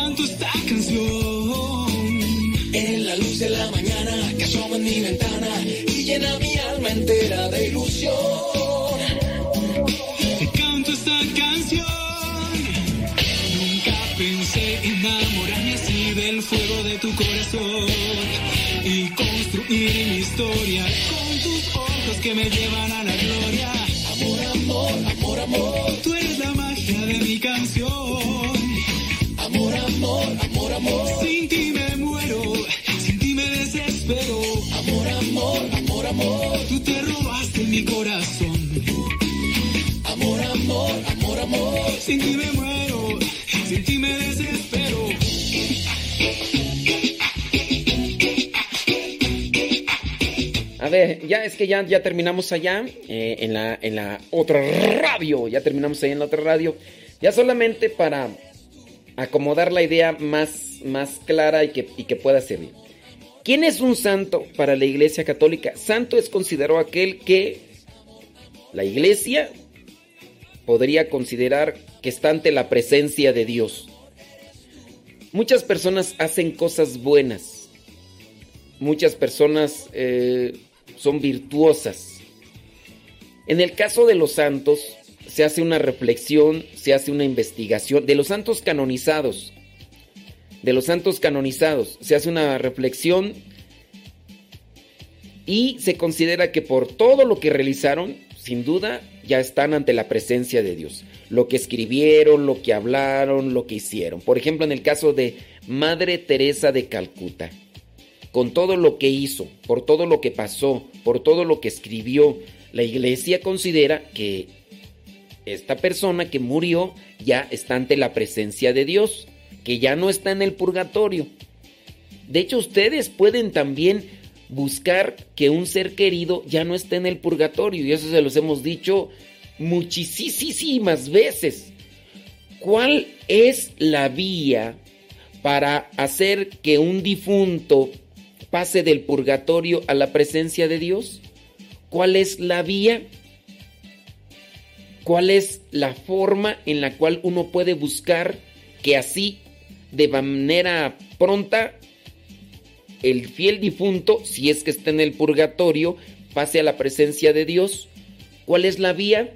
Speaker 9: la luz de la mañana que asoma en mi ventana y llena mi alma entera de ilusión. Te canto esta canción. Nunca pensé enamorarme así del fuego de tu corazón y construir mi historia con tus ojos que me llevan a la gloria. Amor, amor, amor, amor, tú eres la magia de mi canción. Desespero. Amor, amor, amor, amor, tú te robaste mi corazón. Amor, amor, amor, amor, sin ti me muero, sin ti me desespero.
Speaker 5: A ver, ya es que ya, ya terminamos allá eh, en, la, en la otra radio. Ya terminamos ahí en la otra radio. Ya solamente para acomodar la idea más, más clara y que, y que pueda servir. ¿Quién es un santo para la Iglesia Católica? Santo es considerado aquel que la Iglesia podría considerar que está ante la presencia de Dios. muchas personas hacen cosas buenas. Muchas personas eh, son virtuosas. En el caso de los santos, se hace una reflexión, se hace una investigación. De los santos canonizados, de los santos canonizados, se hace una reflexión y se considera que por todo lo que realizaron, sin duda, ya están ante la presencia de Dios. Lo que escribieron, lo que hablaron, lo que hicieron. Por ejemplo, en el caso de Madre Teresa de Calcuta, con todo lo que hizo, por todo lo que pasó, por todo lo que escribió, la iglesia considera que esta persona que murió ya está ante la presencia de Dios, que ya no está en el purgatorio. De hecho, ustedes pueden también buscar que un ser querido ya no esté en el purgatorio, y eso se los hemos dicho muchísimas veces. ¿Cuál es la vía para hacer que un difunto pase del purgatorio a la presencia de Dios? ¿Cuál es la vía? ¿Cuál es la forma en la cual uno puede buscar que así, de manera pronta, el fiel difunto, si es que está en el purgatorio, pase a la presencia de Dios. ¿Cuál es la vía?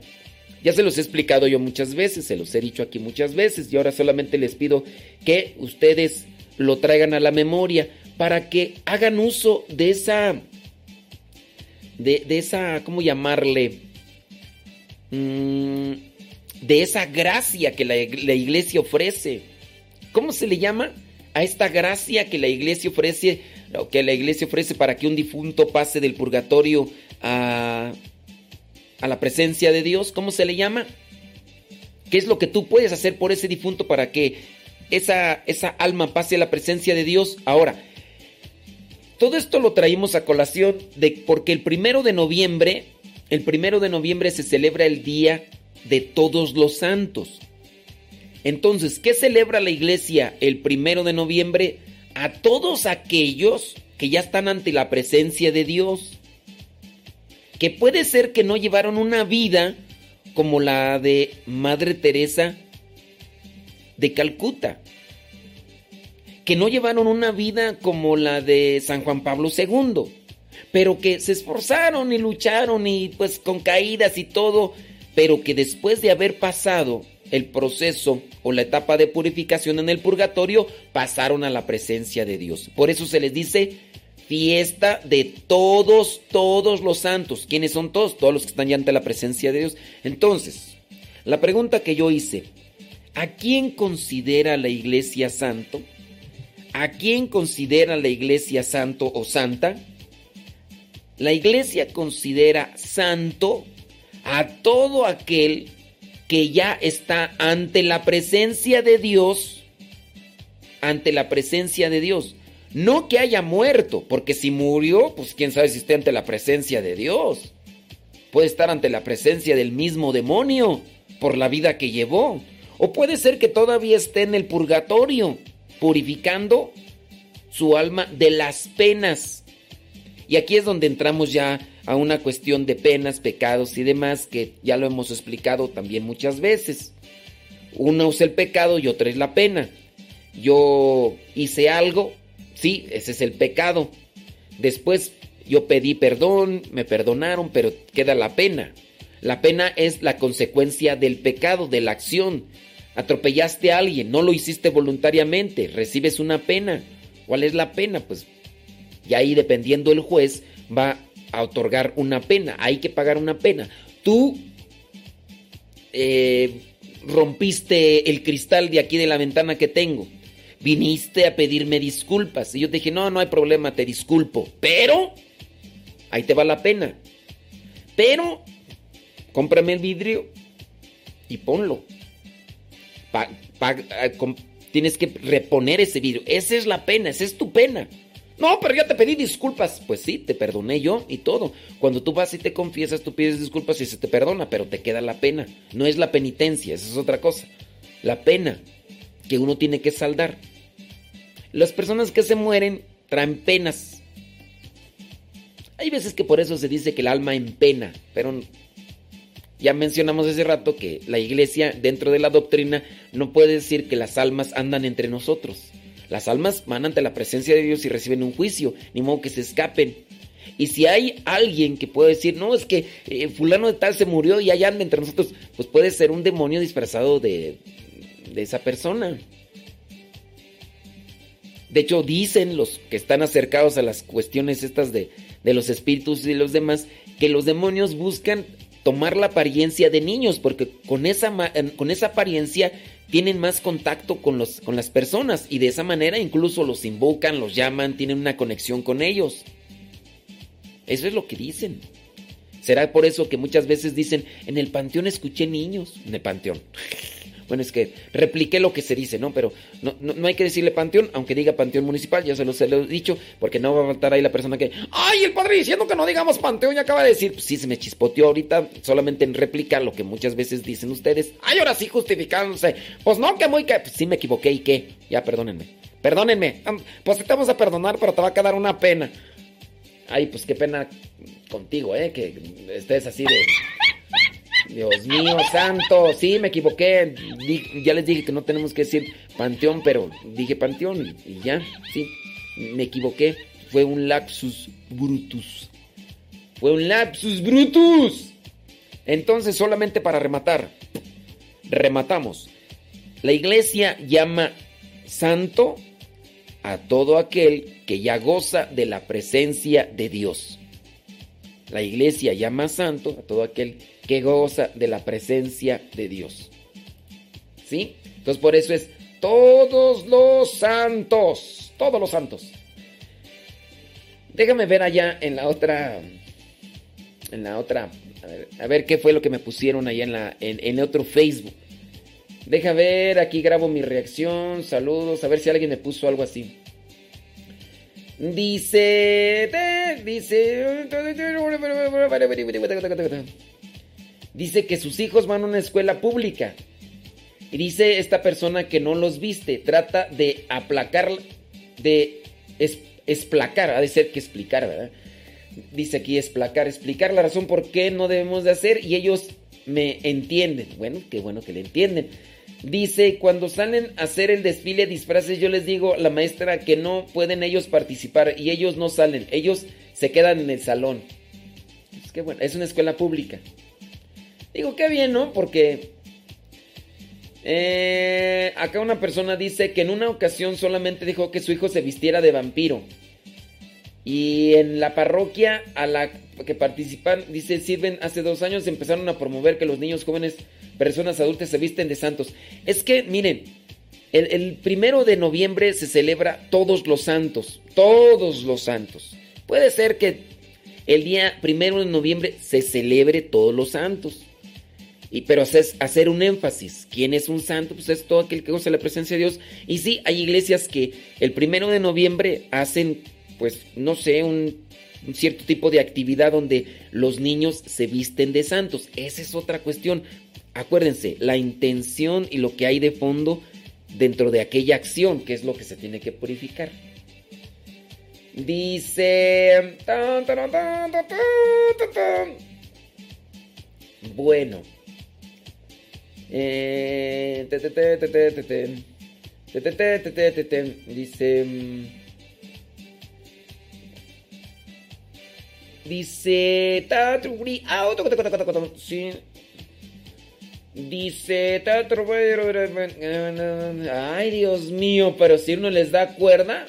Speaker 5: Ya se los he explicado yo muchas veces, se los he dicho aquí muchas veces y ahora solamente les pido que ustedes lo traigan a la memoria para que hagan uso de esa, de, esa, ¿cómo llamarle? Mm, de esa gracia que la iglesia ofrece. ¿Cómo se le llama? A esta gracia que la iglesia ofrece que la iglesia ofrece para que un difunto pase del purgatorio a, a la presencia de Dios. ¿Cómo se le llama? ¿Qué es lo que tú puedes hacer por ese difunto para que esa, esa alma pase a la presencia de Dios? Ahora, todo esto lo traímos a colación de, porque el primero de noviembre, el primero de noviembre se celebra el Día de Todos los Santos. Entonces, ¿qué celebra la iglesia el primero de noviembre? a todos aquellos que ya están ante la presencia de Dios. Que puede ser que no llevaron una vida como la de Madre Teresa de Calcuta. Que no llevaron una vida como la de San Juan Pablo II. Pero que se esforzaron y lucharon y pues con caídas y todo. Pero que después de haber pasado el proceso o la etapa de purificación en el purgatorio, pasaron a la presencia de Dios. Por eso se les dice fiesta de todos, todos los santos. ¿Quiénes son todos? Todos los que están ya ante la presencia de Dios. Entonces, la pregunta que yo hice, ¿a quién considera la iglesia santo? ¿A quién considera la iglesia santo o santa? La iglesia considera santo a todo aquel que ya está ante la presencia de Dios, ante la presencia de Dios. No que haya muerto, porque si murió, pues quién sabe si esté ante la presencia de Dios. Puede estar ante la presencia del mismo demonio por la vida que llevó. O puede ser que todavía esté en el purgatorio, purificando su alma de las penas. Y aquí es donde entramos ya a una cuestión de penas, pecados y demás, que ya lo hemos explicado también muchas veces. Uno es el pecado y otra es la pena. Yo hice algo, sí, ese es el pecado. Después yo pedí perdón, me perdonaron, pero queda la pena. La pena es la consecuencia del pecado, de la acción. Atropellaste a alguien, no lo hiciste voluntariamente, recibes una pena. ¿Cuál es la pena? Pues y ahí dependiendo el juez va a otorgar una pena, hay que pagar una pena. Tú eh, rompiste el cristal de aquí de la ventana que tengo, viniste a pedirme disculpas y yo te dije, no, no hay problema, te disculpo, pero ahí te va la pena. Pero cómprame el vidrio y ponlo. Eh, tienes que reponer ese vidrio. Esa es la pena, esa es tu pena. No, pero ya te pedí disculpas. Pues sí, te perdoné yo y todo. Cuando tú vas y te confiesas, tú pides disculpas y se te perdona, pero te queda la pena. No es la penitencia, esa es otra cosa. La pena que uno tiene que saldar. Las personas que se mueren traen penas. Hay veces que por eso se dice que el alma en pena, pero ya mencionamos hace rato que la iglesia dentro de la doctrina no puede decir que las almas andan entre nosotros Las almas van ante la presencia de Dios y reciben un juicio, ni modo que se escapen. Y si hay alguien que puede decir, no, es que eh, fulano de tal se murió y allá anda entre nosotros, pues puede ser un demonio disfrazado de, de esa persona. De hecho, dicen los que están acercados a las cuestiones estas de, de los espíritus y los demás, que los demonios buscan tomar la apariencia de niños, porque con esa, con esa apariencia tienen más contacto con, los, con las personas y de esa manera incluso los invocan, los llaman, tienen una conexión con ellos. Eso es lo que dicen. Será por eso que muchas veces dicen, en el panteón escuché niños. En el panteón. Bueno, es que repliqué lo que se dice, ¿no? Pero no, no, no hay que decirle panteón, aunque diga panteón municipal, ya se lo, se lo he dicho, porque no va a faltar ahí la persona que, ¡ay, el padre diciendo que no digamos panteón! Y acaba de decir, pues sí, se me chispoteó ahorita, solamente en réplica lo que muchas veces dicen ustedes. ¡Ay, ahora sí justificándose! Pues no, que muy que. Pues sí me equivoqué y qué. Ya, perdónenme. Perdónenme. Pues te vamos a perdonar, pero te va a quedar una pena. Ay, pues qué pena contigo, ¿eh? Que estés así de. Dios mío, santo. Sí, me equivoqué. Ya les dije que no tenemos que decir panteón, pero dije panteón y, y ya. Sí, me equivoqué. Fue un lapsus brutus. Fue un lapsus brutus. Entonces, solamente para rematar. Rematamos. La iglesia llama santo a todo aquel que ya goza de la presencia de Dios. La iglesia llama santo a todo aquel que goza de la presencia de Dios. ¿Sí? Entonces por eso es todos los santos, todos los santos. Déjame ver allá en la otra, en la otra, a ver, qué fue lo que me pusieron allá en, la, en, otro Facebook. Deja ver, aquí grabo mi reacción, saludos, a ver si alguien me puso algo así. Dice, dice, dice que sus hijos van a una escuela pública. Y dice esta persona que no los viste, trata de aplacar, de es- esplacar, ha de ser que explicar, ¿verdad? Dice aquí explicar, explicar la razón por qué no debemos de hacer y ellos me entienden. Bueno, qué bueno que le entienden. Dice, cuando salen a hacer el desfile de disfraces, yo les digo a la maestra que no pueden ellos participar y ellos no salen, ellos se quedan en el salón. Es que bueno, es una escuela pública. Digo, qué bien, ¿no? Porque eh, acá una persona dice que en una ocasión solamente dejó que su hijo se vistiera de vampiro. Y en la parroquia a la que participan, dice, sirven hace dos años, empezaron a promover que los niños jóvenes, personas adultas se visten de santos. Es que, miren, el, el primero de noviembre se celebra todos los santos, todos los santos. Puede ser que el día primero de noviembre se celebre todos los santos. Y, pero hacer, un énfasis. ¿Quién es un santo? Pues es todo aquel que goza la presencia de Dios. Y sí, hay iglesias que el primero de noviembre hacen, pues, no sé, un, un cierto tipo de actividad donde los niños se visten de santos. Esa es otra cuestión. Acuérdense, la intención y lo que hay de fondo dentro de aquella acción, que es lo que se tiene que purificar. Dice... Bueno. Toco, toco, Sí. Dice... Ay, Dios mío, pero si uno les da cuerda...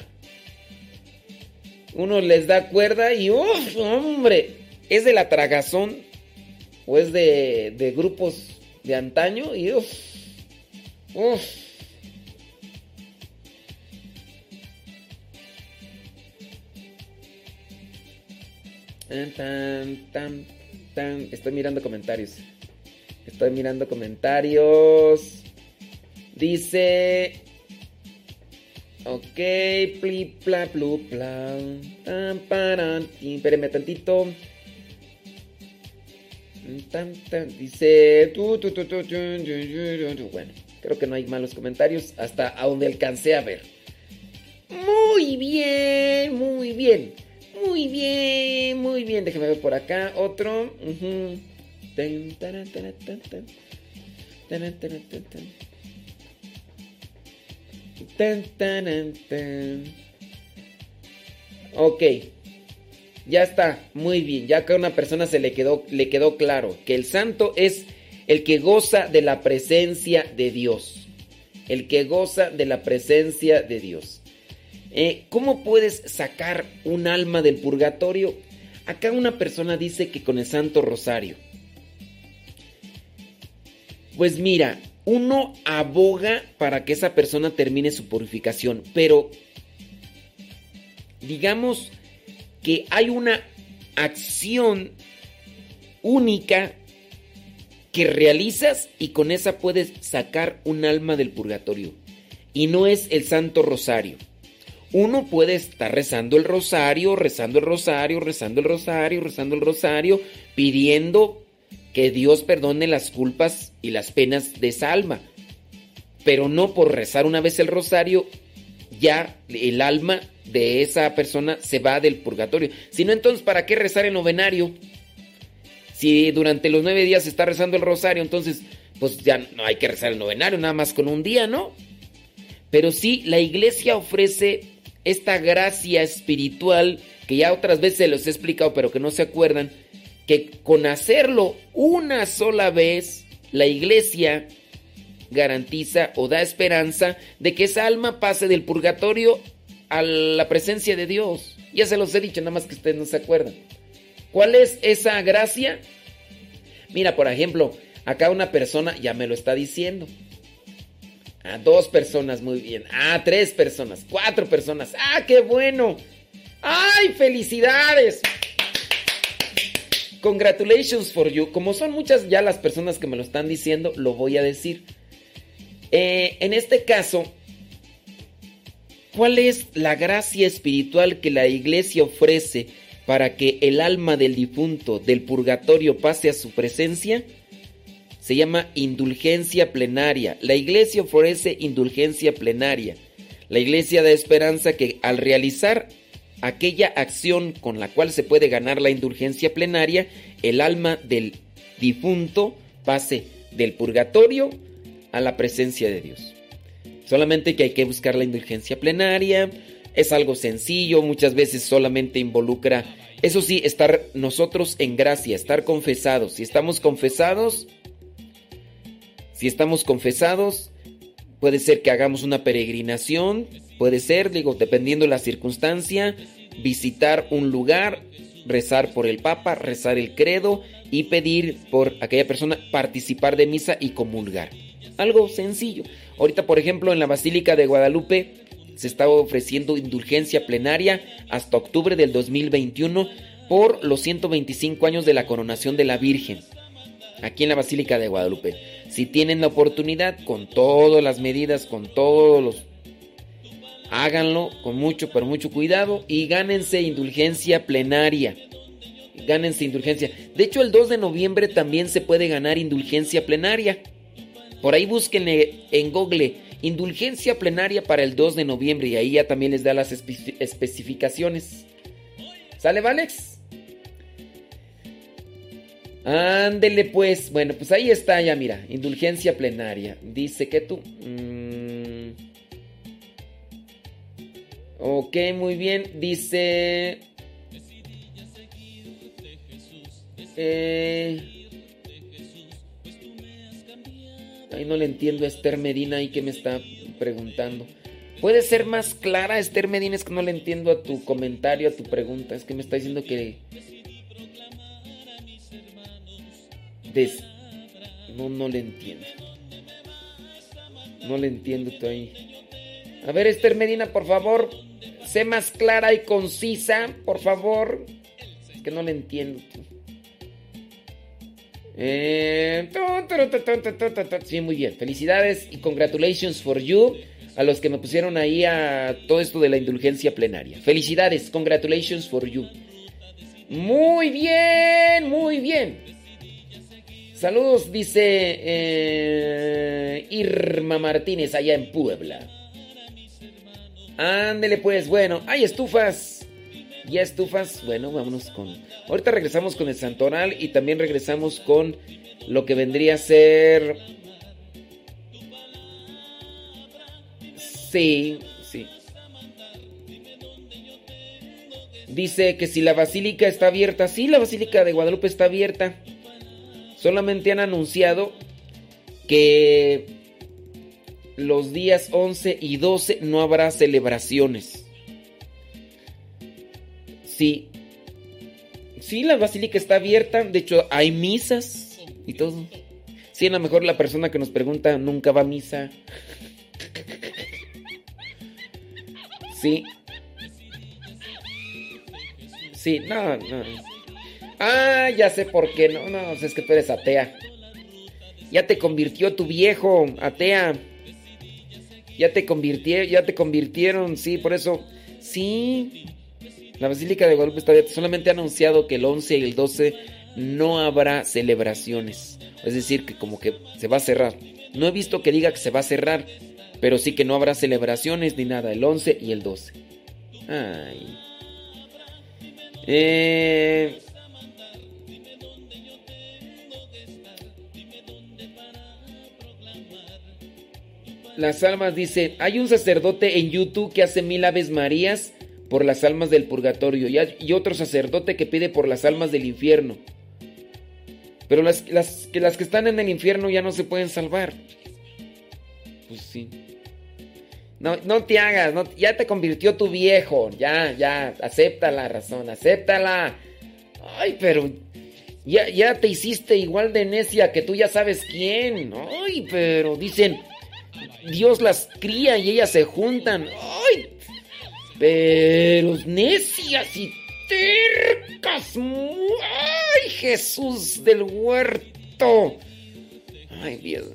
Speaker 5: Uno les da cuerda y ¡uf! Hombre, es de la tragazón o es de, de grupos de antaño y ¡uf! ¡uf! Tan, tan, tan. Estoy mirando comentarios. Estoy mirando comentarios. Dice. Ok, pli, pla, plu, pla. Tan, paran, tantito. Dice. Tu, tu, bueno, creo que no hay malos comentarios hasta a donde alcancé a ver. Muy bien, muy bien. Muy bien, muy bien. Déjame ver por acá. Otro. Ok. Ya está, muy bien. Ya que a una persona se le quedó, le quedó claro que el santo es el que goza de la presencia de Dios. El que goza de la presencia de Dios. Eh, ¿Cómo puedes sacar un alma del purgatorio? Acá una persona dice que con el Santo Rosario. Pues mira, uno aboga para que esa persona termine su purificación, pero digamos que hay una acción única que realizas y con esa puedes sacar un alma del purgatorio. Y no es el Santo Rosario. Uno puede estar rezando el rosario, rezando el rosario, rezando el rosario, rezando el rosario, pidiendo que Dios perdone las culpas y las penas de esa alma. Pero no por rezar una vez el rosario, ya el alma de esa persona se va del purgatorio. Si no, entonces, ¿para qué rezar el novenario? Si durante los nueve días se está rezando el rosario, entonces, pues ya no hay que rezar el novenario, nada más con un día, ¿no? Pero sí, la iglesia ofrece esta gracia espiritual que ya otras veces se los he explicado, pero que no se acuerdan, que con hacerlo una sola vez, la iglesia garantiza o da esperanza de que esa alma pase del purgatorio a la presencia de Dios. Ya se los he dicho, nada más que ustedes no se acuerdan. ¿Cuál es esa gracia? Mira, por ejemplo, acá una persona ya me lo está diciendo. A dos personas, muy bien. Ah, tres personas, cuatro personas. Ah, qué bueno. ¡Ay, felicidades! Congratulations for you. Como son muchas ya las personas que me lo están diciendo, lo voy a decir. Eh, en este caso, ¿cuál es la gracia espiritual que la iglesia ofrece para que el alma del difunto del purgatorio pase a su presencia? Se llama indulgencia plenaria. La iglesia ofrece indulgencia plenaria. La iglesia da esperanza que al realizar aquella acción con la cual se puede ganar la indulgencia plenaria, el alma del difunto pase del purgatorio a la presencia de Dios. Solamente que hay que buscar la indulgencia plenaria, es algo sencillo, muchas veces solamente involucra, eso sí, estar nosotros en gracia, estar confesados. Si estamos confesados, si estamos confesados, puede ser que hagamos una peregrinación, puede ser, digo, dependiendo de la circunstancia, visitar un lugar, rezar por el Papa, rezar el credo y pedir por aquella persona participar de misa y comulgar. Algo sencillo. Ahorita, por ejemplo, en la Basílica de Guadalupe se está ofreciendo indulgencia plenaria hasta octubre del 2021 por los 125 años de la coronación de la Virgen. Aquí en la Basílica de Guadalupe. Si tienen la oportunidad, con todas las medidas, con todos los... Háganlo con mucho, pero mucho cuidado y gánense indulgencia plenaria. Gánense indulgencia. De hecho, el 2 de noviembre también se puede ganar indulgencia plenaria. Por ahí búsquenle en Google indulgencia plenaria para el 2 de noviembre y ahí ya también les da las especificaciones. ¿Sale, Valex? Ándele pues. Bueno, pues ahí está ya, mira. Indulgencia plenaria. Dice que tú... Mm, ok, muy bien. Dice... Eh, ahí no le entiendo a Esther Medina y que me está preguntando. ¿Puede ser más clara, Esther Medina? Es que no le entiendo a tu comentario, a tu pregunta. Es que me está diciendo que No, no le entiendo. No le entiendo todavía. A ver, Esther Medina, por favor, sé más clara y concisa, por favor. Es que no le entiendo. Eh, sí, muy bien. Felicidades y congratulations for you a los que me pusieron ahí a todo esto de la indulgencia plenaria. Felicidades, congratulations for you. Muy bien, muy bien. Saludos, dice eh, Irma Martínez allá en Puebla. Ándele pues, bueno, hay estufas. Ya estufas, bueno, vámonos con... Ahorita regresamos con el santoral y también regresamos con lo que vendría a ser... Sí, sí. Dice que si la basílica está abierta, sí, la basílica de Guadalupe está abierta. Solamente han anunciado que los días 11 y 12 no habrá celebraciones. Sí. Sí, la basílica está abierta. De hecho, hay misas y todo. Sí, a lo mejor la persona que nos pregunta nunca va a misa. Sí. Sí, no, no. Ah, ya sé por qué. No, no, es que tú eres atea. Ya te convirtió tu viejo, atea. Ya te convirtieron, ya te convirtieron, sí, por eso. Sí. La Basílica de Guadalupe está. Solamente ha anunciado que el 11 y el 12 no habrá celebraciones. Es decir, que como que se va a cerrar. No he visto que diga que se va a cerrar, pero sí que no habrá celebraciones ni nada, el 11 y el 12. Ay. Eh... Las almas dice, hay un sacerdote en YouTube que hace mil aves marías por las almas del purgatorio y, otro sacerdote que pide por las almas del infierno. Pero las, las, que las que están en el infierno ya no se pueden salvar. Pues sí. No, no te hagas, no, ya te convirtió tu viejo. Ya, ya, acepta la razón, acéptala. Ay, pero ya, ya te hiciste igual de necia que tú ya sabes quién. Ay, pero dicen, Dios las cría y ellas se juntan. Ay, pero necias y tercas. Ay, Jesús del huerto. Ay, Dios.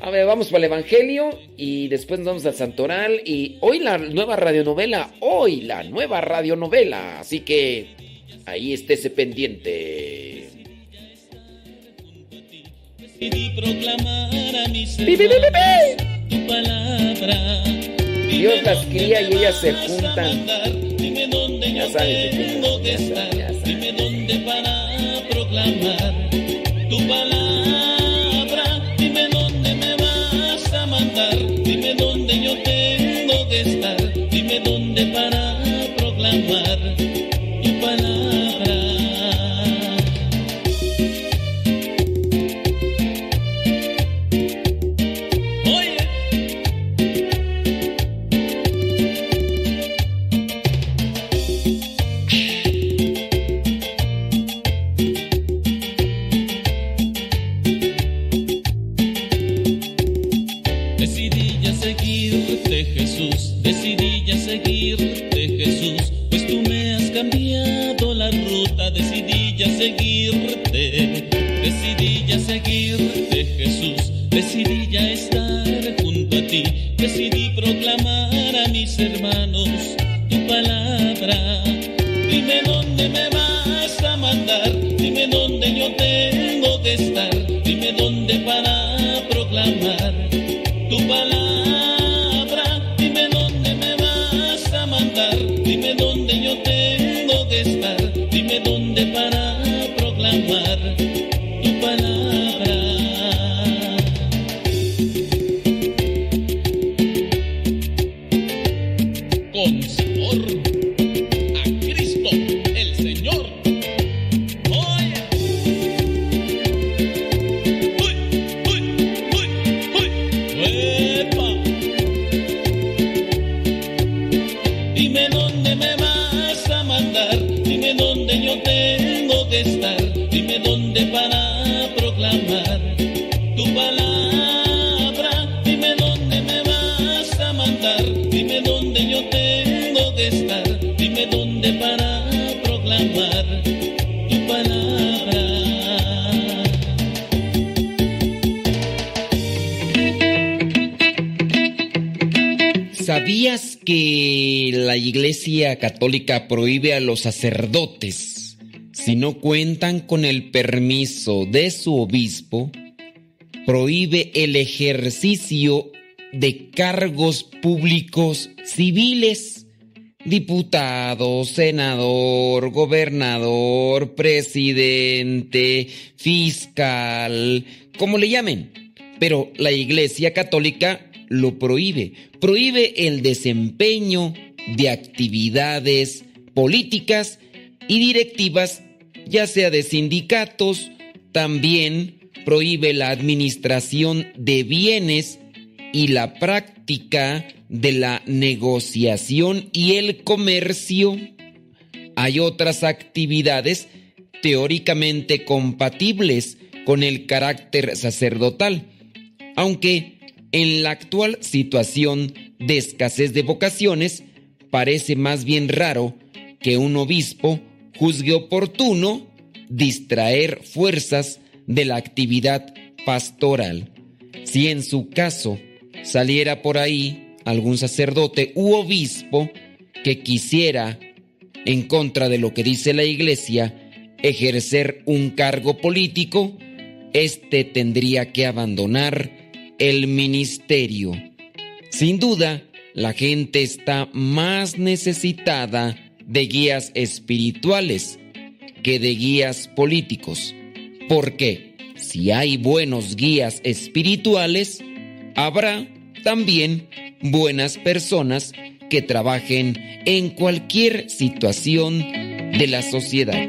Speaker 5: A ver, vamos para el Evangelio y después nos vamos al Santoral. Y hoy la nueva radionovela. Hoy la nueva radionovela. Así que ahí estése pendiente.
Speaker 6: Y proclamar a mis
Speaker 5: ¡Pi, pi, pi, pi, pi!
Speaker 6: tu palabra.
Speaker 5: Dios las cría y ellas se juntan. Ya sabes ya sabes, ya.
Speaker 6: Dime dónde para proclamar tu palabra. Dime dónde me vas a mandar. Dime dónde yo tengo que estar. Dime dónde para proclamar decidí ya estar junto a ti, decidí proclamar a mis hermanos tu palabra. Dime dónde me vas a mandar, dime dónde yo tengo que estar,
Speaker 7: ¿Sabías que la Iglesia Católica prohíbe a los sacerdotes, si no cuentan con el permiso de su obispo, prohíbe el ejercicio de cargos públicos civiles? Diputado, senador, gobernador, presidente, fiscal, como le llamen. Pero la Iglesia Católica
Speaker 5: lo prohíbe. Prohíbe el desempeño de actividades políticas y directivas, ya sea de sindicatos, también prohíbe la administración de bienes y la práctica de la negociación y el comercio. Hay otras actividades teóricamente compatibles con el carácter sacerdotal, aunque en la actual situación de escasez de vocaciones parece más bien raro que un obispo juzgue oportuno distraer fuerzas de la actividad pastoral. Si en su caso saliera por ahí algún sacerdote u obispo que quisiera, en contra de lo que dice la iglesia, ejercer un cargo político, éste tendría que abandonar el ministerio. Sin duda, la gente está más necesitada de guías espirituales que de guías políticos. Porque si hay buenos guías espirituales, habrá también buenas personas que trabajen en cualquier situación de la sociedad.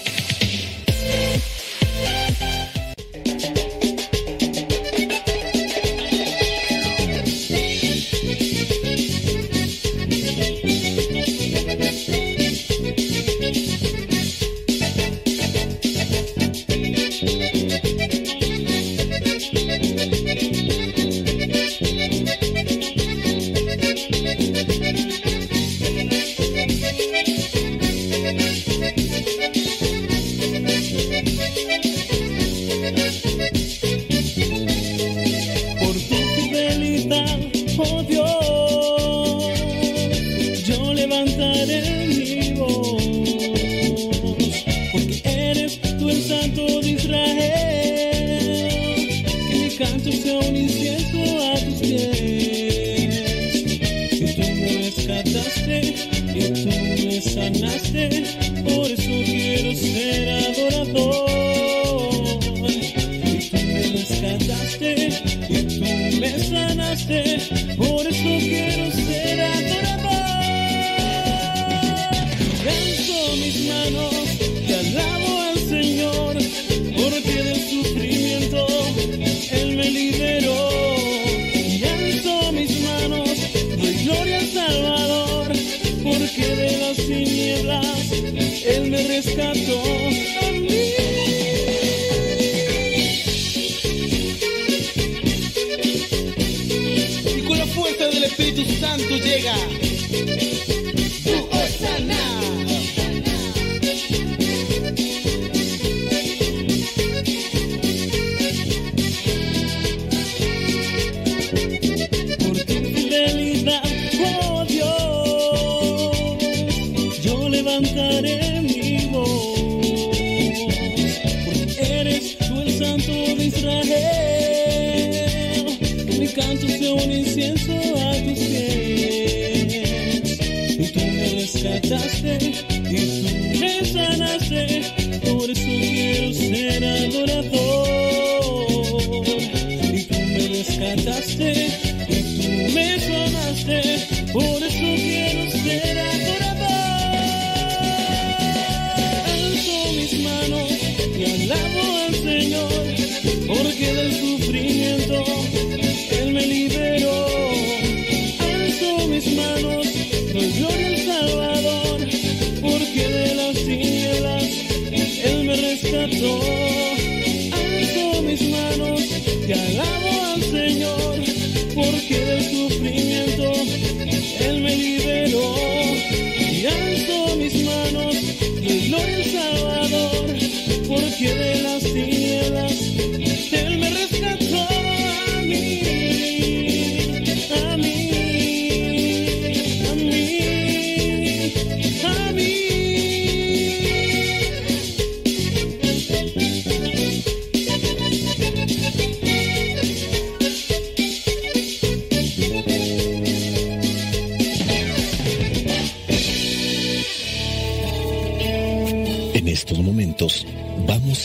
Speaker 10: Porque del sufrimiento.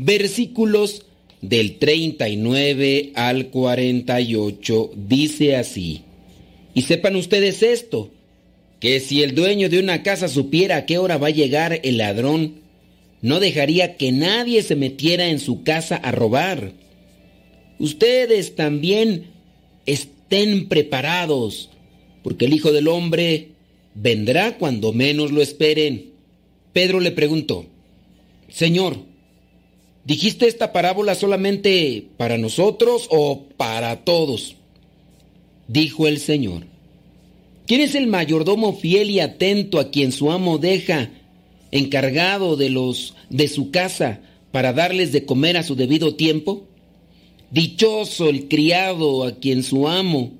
Speaker 5: versículos del 39 al 48. Dice así, y sepan ustedes esto, que si el dueño de una casa supiera a qué hora va a llegar el ladrón, no dejaría que nadie se metiera en su casa a robar. Ustedes también estén preparados porque el Hijo del Hombre vendrá cuando menos lo esperen. Pedro le preguntó, Señor, ¿dijiste esta parábola solamente para nosotros o para todos? Dijo el Señor, ¿quién es el mayordomo fiel y atento a quien su amo deja encargado de los de su casa para darles de comer a su debido tiempo? Dichoso el criado a quien su amo,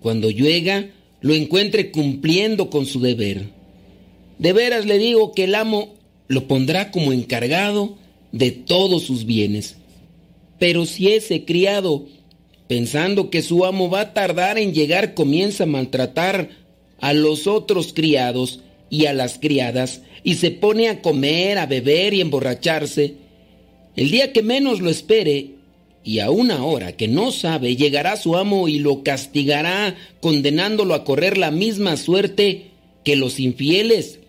Speaker 5: cuando llega, lo encuentre cumpliendo con su deber. De veras le digo que el amo lo pondrá como encargado de todos sus bienes. Pero si ese criado, pensando que su amo va a tardar en llegar, comienza a maltratar a los otros criados y a las criadas, y se pone a comer, a beber y emborracharse, el día que menos lo espere, y a una hora que no sabe llegará su amo y lo castigará condenándolo a correr la misma suerte que los infieles.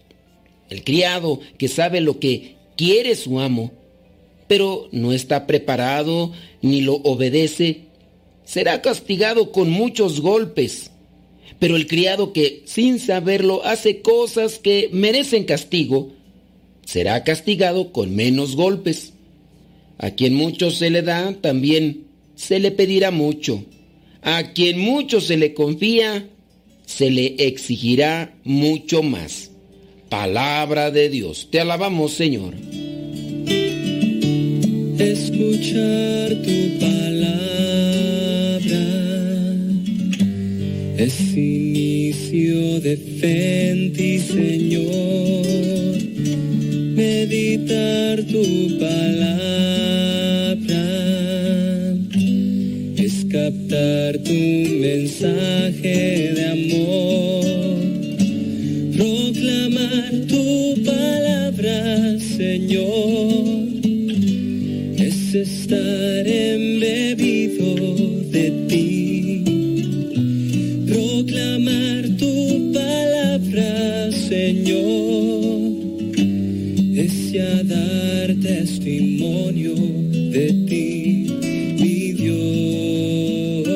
Speaker 5: El criado que sabe lo que quiere su amo, pero no está preparado ni lo obedece, será castigado con muchos golpes. Pero el criado que sin saberlo hace cosas que merecen castigo, será castigado con menos golpes. A quien mucho se le da, también se le pedirá mucho. A quien mucho se le confía, se le exigirá mucho más. Palabra de Dios. Te alabamos, Señor.
Speaker 11: Escuchar tu palabra es inicio de fe ti, Señor. Meditar tu palabra es captar tu mensaje de amor. Proclamar tu palabra, Señor, estar embebido de ti. Proclamar tu palabra, Señor, es ya dar testimonio de ti, mi Dios.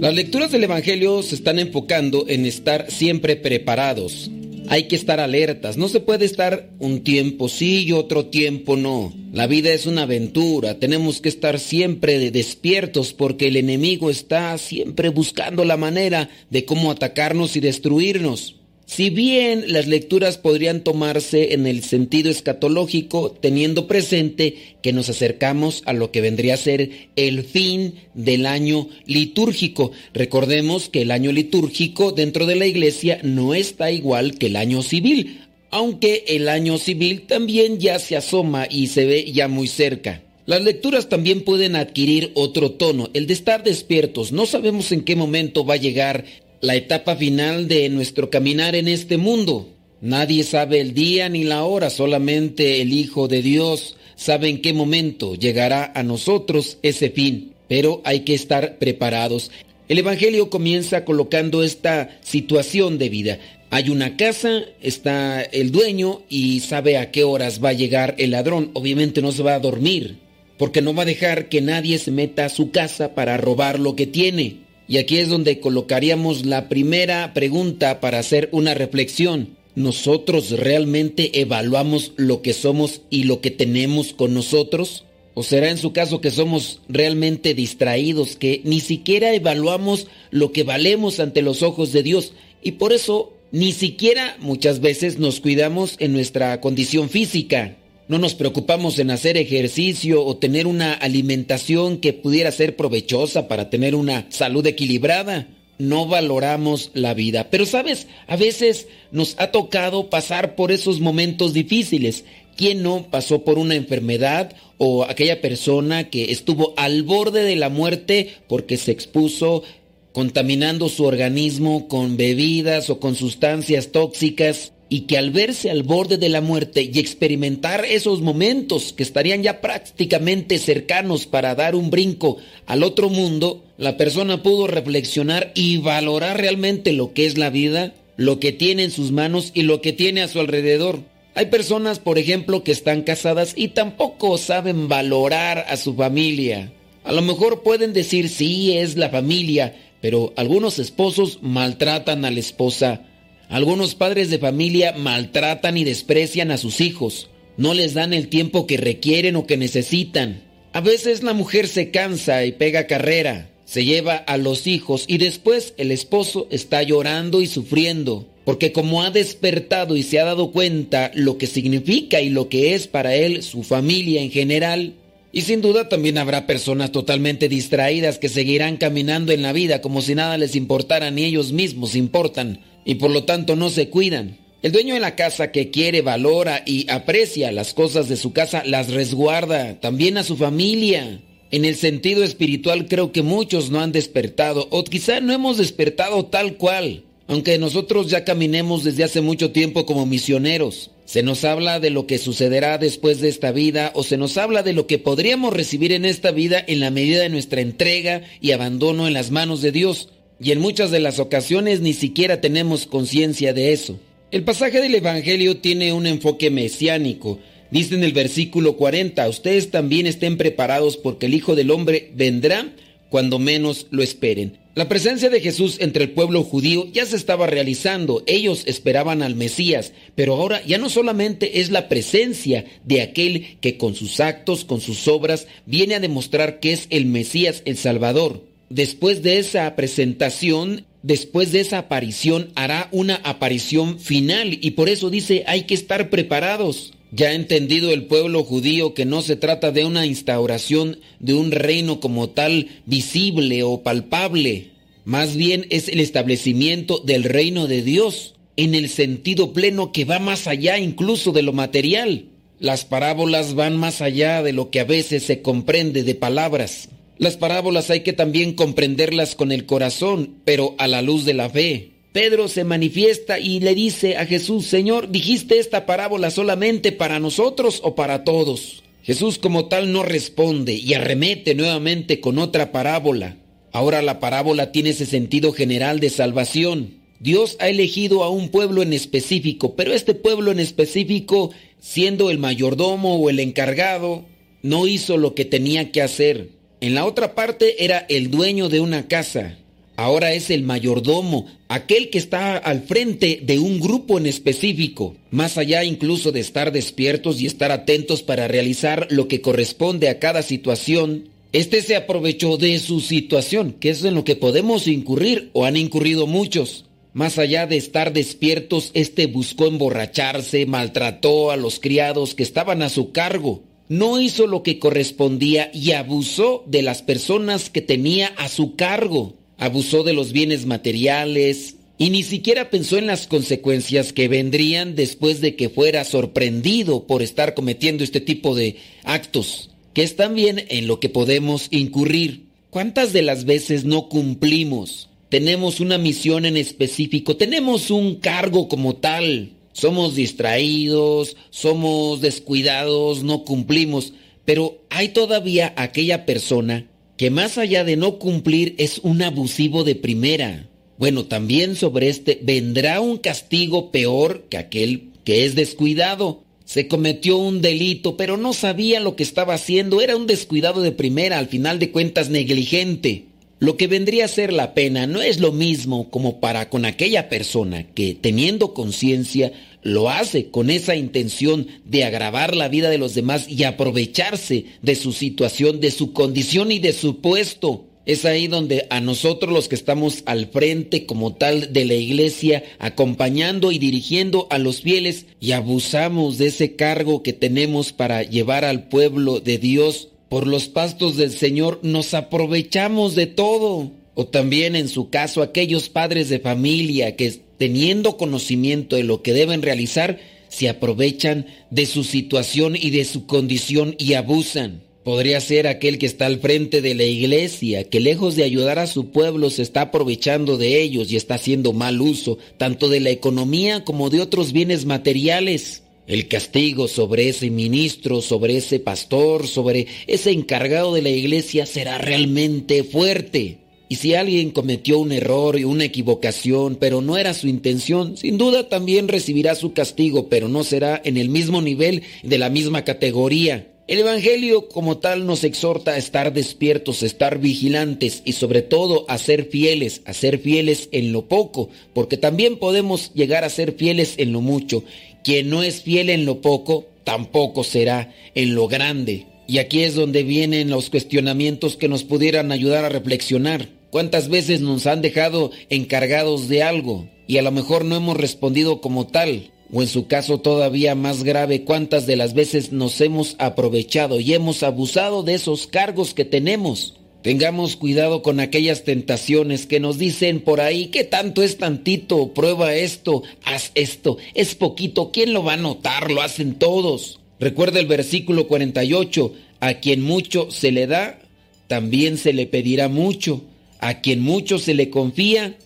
Speaker 5: Las lecturas del Evangelio se están enfocando en estar siempre preparados. Hay que estar alertas. No se puede estar un tiempo sí y otro tiempo no. La vida es una aventura. Tenemos que estar siempre despiertos porque el enemigo está siempre buscando la manera de cómo atacarnos y destruirnos. Si bien las lecturas podrían tomarse en el sentido escatológico, teniendo presente que nos acercamos a lo que vendría a ser el fin del año litúrgico. Recordemos que el año litúrgico dentro de la iglesia no está igual que el año civil, aunque el año civil también ya se asoma y se ve ya muy cerca. Las lecturas también pueden adquirir otro tono, el de estar despiertos. No sabemos en qué momento va a llegar la etapa final de nuestro caminar en este mundo. Nadie sabe el día ni la hora, solamente el Hijo de Dios sabe en qué momento llegará a nosotros ese fin, pero hay que estar preparados. El Evangelio comienza colocando esta situación de vida. Hay una casa, está el dueño y sabe a qué horas va a llegar el ladrón. Obviamente no se va a dormir, porque no va a dejar que nadie se meta a su casa para robar lo que tiene. Y aquí es donde colocaríamos la primera pregunta para hacer una reflexión. ¿Nosotros realmente evaluamos lo que somos y lo que tenemos con nosotros? ¿O será en su caso que somos realmente distraídos, que ni siquiera evaluamos lo que valemos ante los ojos de Dios y por eso Ni siquiera muchas veces nos cuidamos en nuestra condición física. No nos preocupamos en hacer ejercicio o tener una alimentación que pudiera ser provechosa para tener una salud equilibrada. No valoramos la vida. Pero sabes, a veces nos ha tocado pasar por esos momentos difíciles. ¿Quién no pasó por una enfermedad o aquella persona que estuvo al borde de la muerte porque se expuso contaminando su organismo con bebidas o con sustancias tóxicas y que al verse al borde de la muerte y experimentar esos momentos que estarían ya prácticamente cercanos para dar un brinco al otro mundo, la persona pudo reflexionar y valorar realmente lo que es la vida, lo que tiene en sus manos y lo que tiene a su alrededor. Hay personas, por ejemplo, que están casadas y tampoco saben valorar a su familia. A lo mejor pueden decir sí, es la familia, pero algunos esposos maltratan a la esposa. Algunos padres de familia maltratan y desprecian a sus hijos. No les dan el tiempo que requieren o que necesitan. A veces la mujer se cansa y pega carrera, se lleva a los hijos y después el esposo está llorando y sufriendo, porque como ha despertado y se ha dado cuenta lo que significa y lo que es para él su familia en general, y sin duda también habrá personas totalmente distraídas que seguirán caminando en la vida como si nada les importara ni ellos mismos importan y por lo tanto no se cuidan. El dueño de la casa que quiere, valora y aprecia las cosas de su casa las resguarda, también a su familia. En el sentido espiritual creo que muchos no han despertado o quizá no hemos despertado tal cual, aunque nosotros ya caminemos desde hace mucho tiempo como misioneros. Se nos habla de lo que sucederá después de esta vida o se nos habla de lo que podríamos recibir en esta vida en la medida de nuestra entrega y abandono en las manos de Dios. Y en muchas de las ocasiones ni siquiera tenemos conciencia de eso. El pasaje del Evangelio tiene un enfoque mesiánico. Dice en el versículo 40, ustedes también estén preparados porque el Hijo del Hombre vendrá cuando menos lo esperen. La presencia de Jesús entre el pueblo judío ya se estaba realizando, ellos esperaban al Mesías, pero ahora ya no solamente es la presencia de aquel que con sus actos, con sus obras, viene a demostrar que es el Mesías, el Salvador. Después de esa presentación, después de esa aparición, hará una aparición final y por eso dice hay que estar preparados. Ya ha entendido el pueblo judío que no se trata de una instauración de un reino como tal visible o palpable, más bien es el establecimiento del reino de Dios en el sentido pleno que va más allá incluso de lo material. Las parábolas van más allá de lo que a veces se comprende de palabras. Las parábolas hay que también comprenderlas con el corazón, pero a la luz de la fe. Pedro se manifiesta y le dice a Jesús, Señor, ¿dijiste esta parábola solamente para nosotros o para todos? Jesús como tal no responde y arremete nuevamente con otra parábola. Ahora la parábola tiene ese sentido general de salvación. Dios ha elegido a un pueblo en específico, pero este pueblo en específico, siendo el mayordomo o el encargado, no hizo lo que tenía que hacer. En la otra parte era el dueño de una casa, ahora es el mayordomo, aquel que está al frente de un grupo en específico, más allá incluso de estar despiertos y estar atentos para realizar lo que corresponde a cada situación. Este se aprovechó de su situación, que es en lo que podemos incurrir o han incurrido muchos. Más allá de estar despiertos, este buscó emborracharse, maltrató a los criados que estaban a su cargo, no hizo lo que correspondía y abusó de las personas que tenía a su cargo abusó de los bienes materiales y ni siquiera pensó en las consecuencias que vendrían después de que fuera sorprendido por estar cometiendo este tipo de actos, que es también en lo que podemos incurrir. ¿Cuántas de las veces no cumplimos? Tenemos una misión en específico, tenemos un cargo como tal, somos distraídos, somos descuidados, no cumplimos, pero hay todavía aquella persona que más allá de no cumplir es un abusivo de primera. Bueno, también sobre este vendrá un castigo peor que aquel que es descuidado. Se cometió un delito, pero no sabía lo que estaba haciendo, era un descuidado de primera, al final de cuentas negligente. Lo que vendría a ser la pena no es lo mismo como para con aquella persona que, teniendo conciencia, lo hace con esa intención de agravar la vida de los demás y aprovecharse de su situación, de su condición y de su puesto. Es ahí donde a nosotros los que estamos al frente como tal de la iglesia, acompañando y dirigiendo a los fieles y abusamos de ese cargo que tenemos para llevar al pueblo de Dios por los pastos del Señor, nos aprovechamos de todo. O también en su caso aquellos padres de familia que teniendo conocimiento de lo que deben realizar, se aprovechan de su situación y de su condición y abusan. Podría ser aquel que está al frente de la iglesia, que lejos de ayudar a su pueblo se está aprovechando de ellos y está haciendo mal uso tanto de la economía como de otros bienes materiales. El castigo sobre ese ministro, sobre ese pastor, sobre ese encargado de la iglesia será realmente fuerte. Y si alguien cometió un error y una equivocación, pero no era su intención, sin duda también recibirá su castigo, pero no será en el mismo nivel de la misma categoría. El Evangelio como tal nos exhorta a estar despiertos, a estar vigilantes y sobre todo a ser fieles, a ser fieles en lo poco, porque también podemos llegar a ser fieles en lo mucho. Quien no es fiel en lo poco, tampoco será en lo grande. Y aquí es donde vienen los cuestionamientos que nos pudieran ayudar a reflexionar. ¿Cuántas veces nos han dejado encargados de algo y a lo mejor no hemos respondido como tal? O en su caso todavía más grave, ¿cuántas de las veces nos hemos aprovechado y hemos abusado de esos cargos que tenemos? Tengamos cuidado con aquellas tentaciones que nos dicen por ahí que tanto es tantito, prueba esto, haz esto, es poquito, ¿quién lo va a notar? Lo hacen todos. Recuerda el versículo 48, a quien mucho se le da, también se le pedirá mucho. A quien mucho se le confía,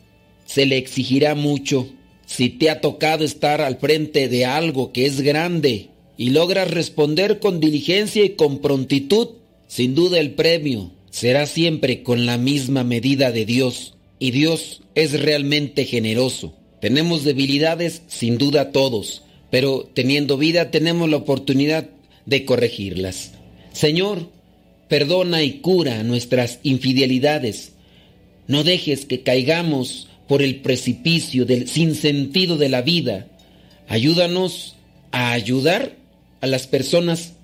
Speaker 5: se le exigirá mucho. Si te ha tocado estar al frente de algo que es grande y logras responder con diligencia y con prontitud, sin duda el premio será siempre con la misma medida de Dios. Y Dios es realmente generoso. Tenemos debilidades, sin duda todos, pero teniendo vida tenemos la oportunidad de corregirlas. Señor, perdona y cura nuestras infidelidades no dejes que caigamos por el precipicio del sinsentido de la vida. Ayúdanos a ayudar a las personas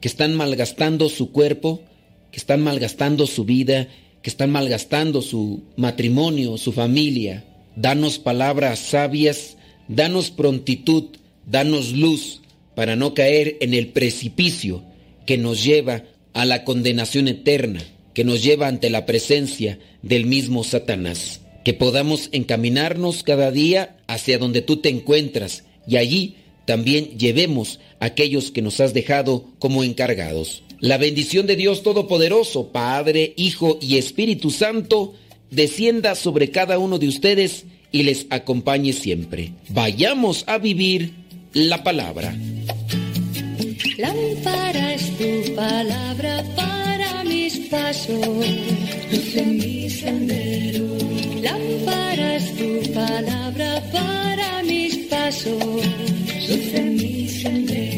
Speaker 5: que están malgastando su cuerpo, que están malgastando su vida, que están malgastando su matrimonio, su familia. Danos palabras sabias, danos prontitud, danos luz para no caer en el precipicio que nos lleva a la condenación eterna que nos lleva ante la presencia del mismo Satanás. Que podamos encaminarnos cada día hacia donde tú te encuentras y allí también llevemos a aquellos que nos has dejado como encargados. La bendición de Dios Todopoderoso, Padre, Hijo y Espíritu Santo, descienda sobre cada uno de ustedes y les acompañe siempre. Vayamos a vivir la palabra.
Speaker 3: Tu palabra para mis pasos, mi tu palabra para mis pasos, mi.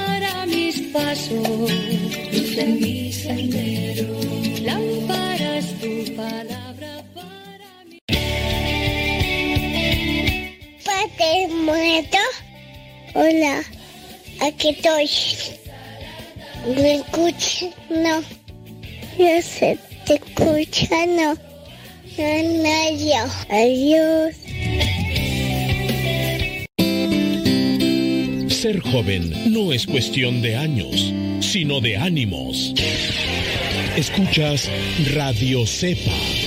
Speaker 3: mis pasos, luz en mi sendero. Lámpara es tu palabra para mi
Speaker 12: Padre muerto. Hola, aquí estoy. ¿Me escuchas? No. Yo sé, te escucha, no. No, no, yo. Adiós.
Speaker 13: Ser joven no es cuestión de años, sino de ánimos. Escuchas Radio Cepa.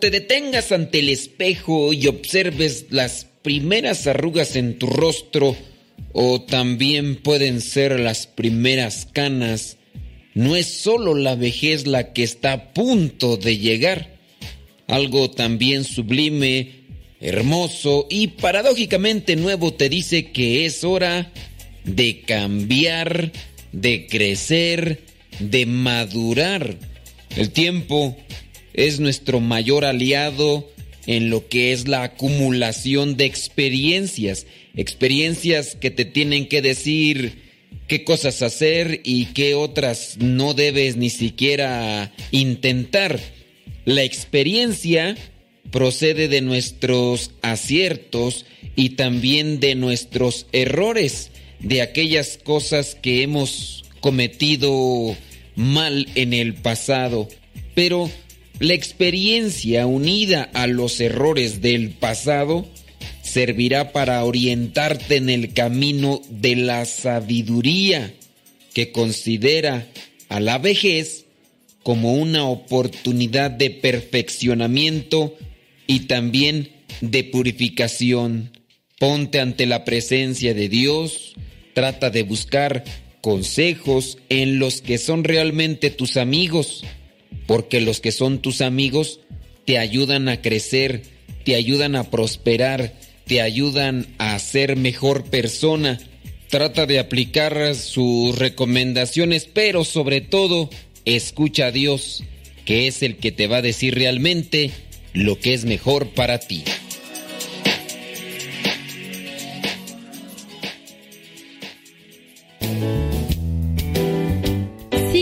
Speaker 5: Te detengas ante el espejo y observes las primeras arrugas en tu rostro, o también pueden ser las primeras canas, no es solo la vejez la que está a punto de llegar, algo también sublime, hermoso y paradójicamente nuevo te dice que es hora de cambiar, de crecer, de madurar. El tiempo es nuestro mayor aliado en lo que es la acumulación de experiencias, experiencias que te tienen que decir qué cosas hacer y qué otras no debes ni siquiera intentar. La experiencia procede de nuestros aciertos y también de nuestros errores, de aquellas cosas que hemos cometido mal en el pasado. Pero la experiencia unida a los errores del pasado servirá para orientarte en el camino de la sabiduría que considera a la vejez como una oportunidad de perfeccionamiento y también de purificación. Ponte ante la presencia de Dios, trata de buscar consejos en los que son realmente tus amigos porque los que son tus amigos te ayudan a crecer, te ayudan a prosperar, te ayudan a ser mejor persona. Trata de aplicar sus recomendaciones, pero sobre todo, escucha a Dios, que es el que te va a decir realmente lo que es mejor para ti.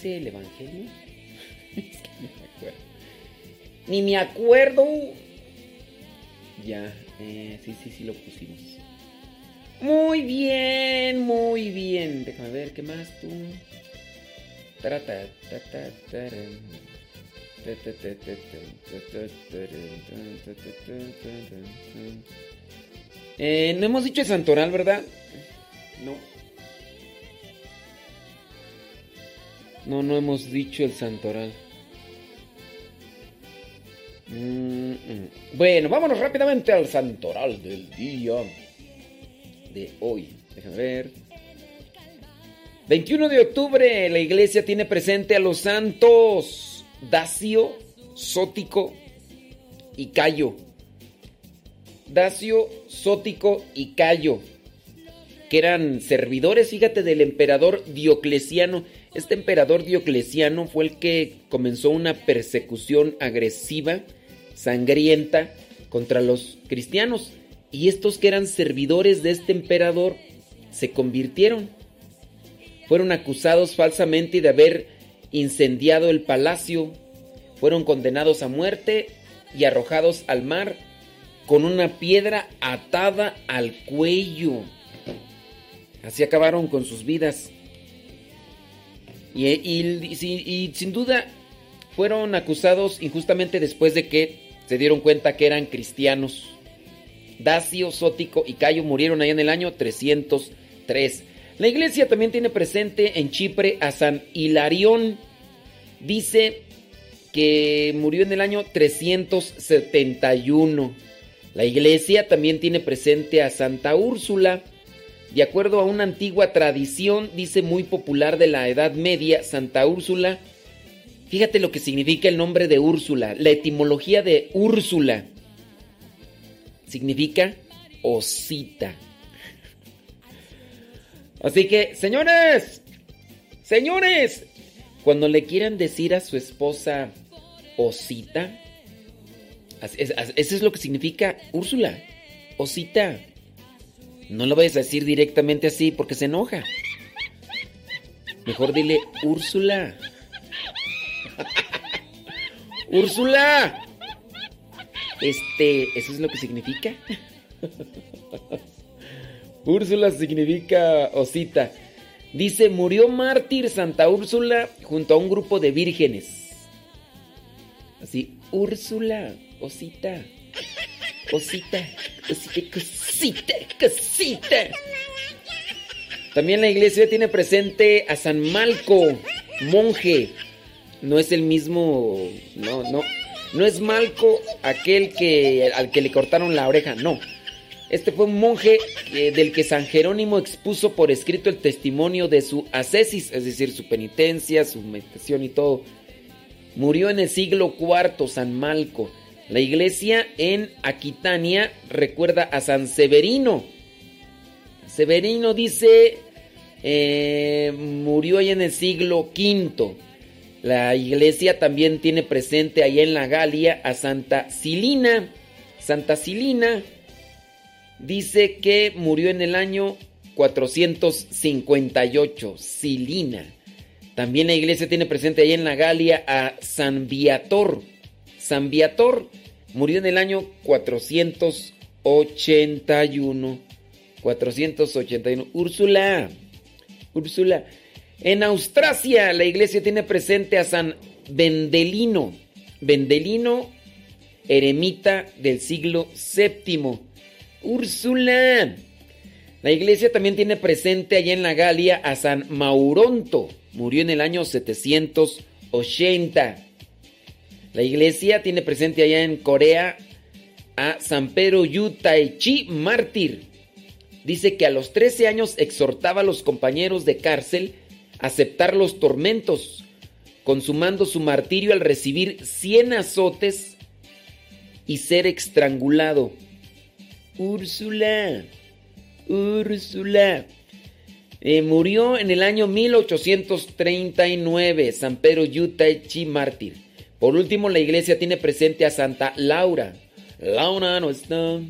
Speaker 5: Oye, ¿sí puse el Evangelio? es que no me acuerdo. Ni me acuerdo. Ya, eh, sí, sí, sí lo pusimos. Muy bien, muy bien. Déjame ver, ¿qué más tú? Eh, no hemos dicho el santoral, ¿verdad? No. No, no hemos dicho el santoral. Bueno, vámonos rápidamente al santoral del día de hoy. Déjame ver. 21 de octubre, la iglesia tiene presente a los santos Dacio, Sótico y Cayo. Dacio, Sótico y Cayo, que eran servidores, fíjate, del emperador Diocleciano. Este emperador Diocleciano fue el que comenzó una persecución agresiva, sangrienta, contra los cristianos. Y estos que eran servidores de este emperador se convirtieron. Fueron acusados falsamente de haber incendiado el palacio. Fueron condenados a muerte y arrojados al mar con una piedra atada al cuello. Así acabaron con sus vidas. Y, sin duda fueron acusados injustamente después de que se dieron cuenta que eran cristianos. Dacio, Sótico y Cayo murieron allá en el año 303. La iglesia también tiene presente en Chipre a San Hilarión. Dice que murió en el año 371. La iglesia también tiene presente a Santa Úrsula. De acuerdo a una antigua tradición, dice muy popular de la Edad Media, Santa Úrsula. Fíjate lo que significa el nombre de Úrsula. La etimología de Úrsula significa osita. Así que, señores, señores, cuando le quieran decir a su esposa osita, eso es lo que significa Úrsula, osita. No lo vayas a decir directamente así porque se enoja. Mejor dile Úrsula. Úrsula. Este, ¿eso es lo que significa? Úrsula significa osita. Dice, murió mártir Santa Úrsula junto a un grupo de vírgenes. Así, Úrsula, osita. Osita, osita, cosita, cosita. También la iglesia tiene presente a San Malco, monje. No es el mismo, no, no, no es Malco aquel que al que le cortaron la oreja, no. Este fue un monje eh, del que San Jerónimo expuso por escrito el testimonio de su ascesis, es decir, su penitencia, su meditación y todo. Murió en el siglo IV San Malco. La iglesia en Aquitania recuerda a San Severino. Severino dice, eh, murió ahí en el siglo V. La iglesia también tiene presente ahí en la Galia a Santa Silina. Santa Silina dice que murió en el año 458. Silina. También la iglesia tiene presente ahí en la Galia a San Viator. San Viator murió en el año 481. 481. Úrsula. Úrsula. En Austrasia la iglesia tiene presente a San Vendelino. Vendelino, eremita del siglo VII. Úrsula. La iglesia también tiene presente allá en la Galia a San Mauronto. Murió en el año 780. La iglesia tiene presente allá en Corea a San Pedro Yu Chi mártir. Dice que a los 13 años exhortaba a los compañeros de cárcel a aceptar los tormentos, consumando su martirio al recibir 100 azotes y ser estrangulado. Úrsula, Úrsula. Eh, murió en el año 1839, San Pedro Yu Chi mártir. Por último, la iglesia tiene presente a Santa Laura. Laura no está,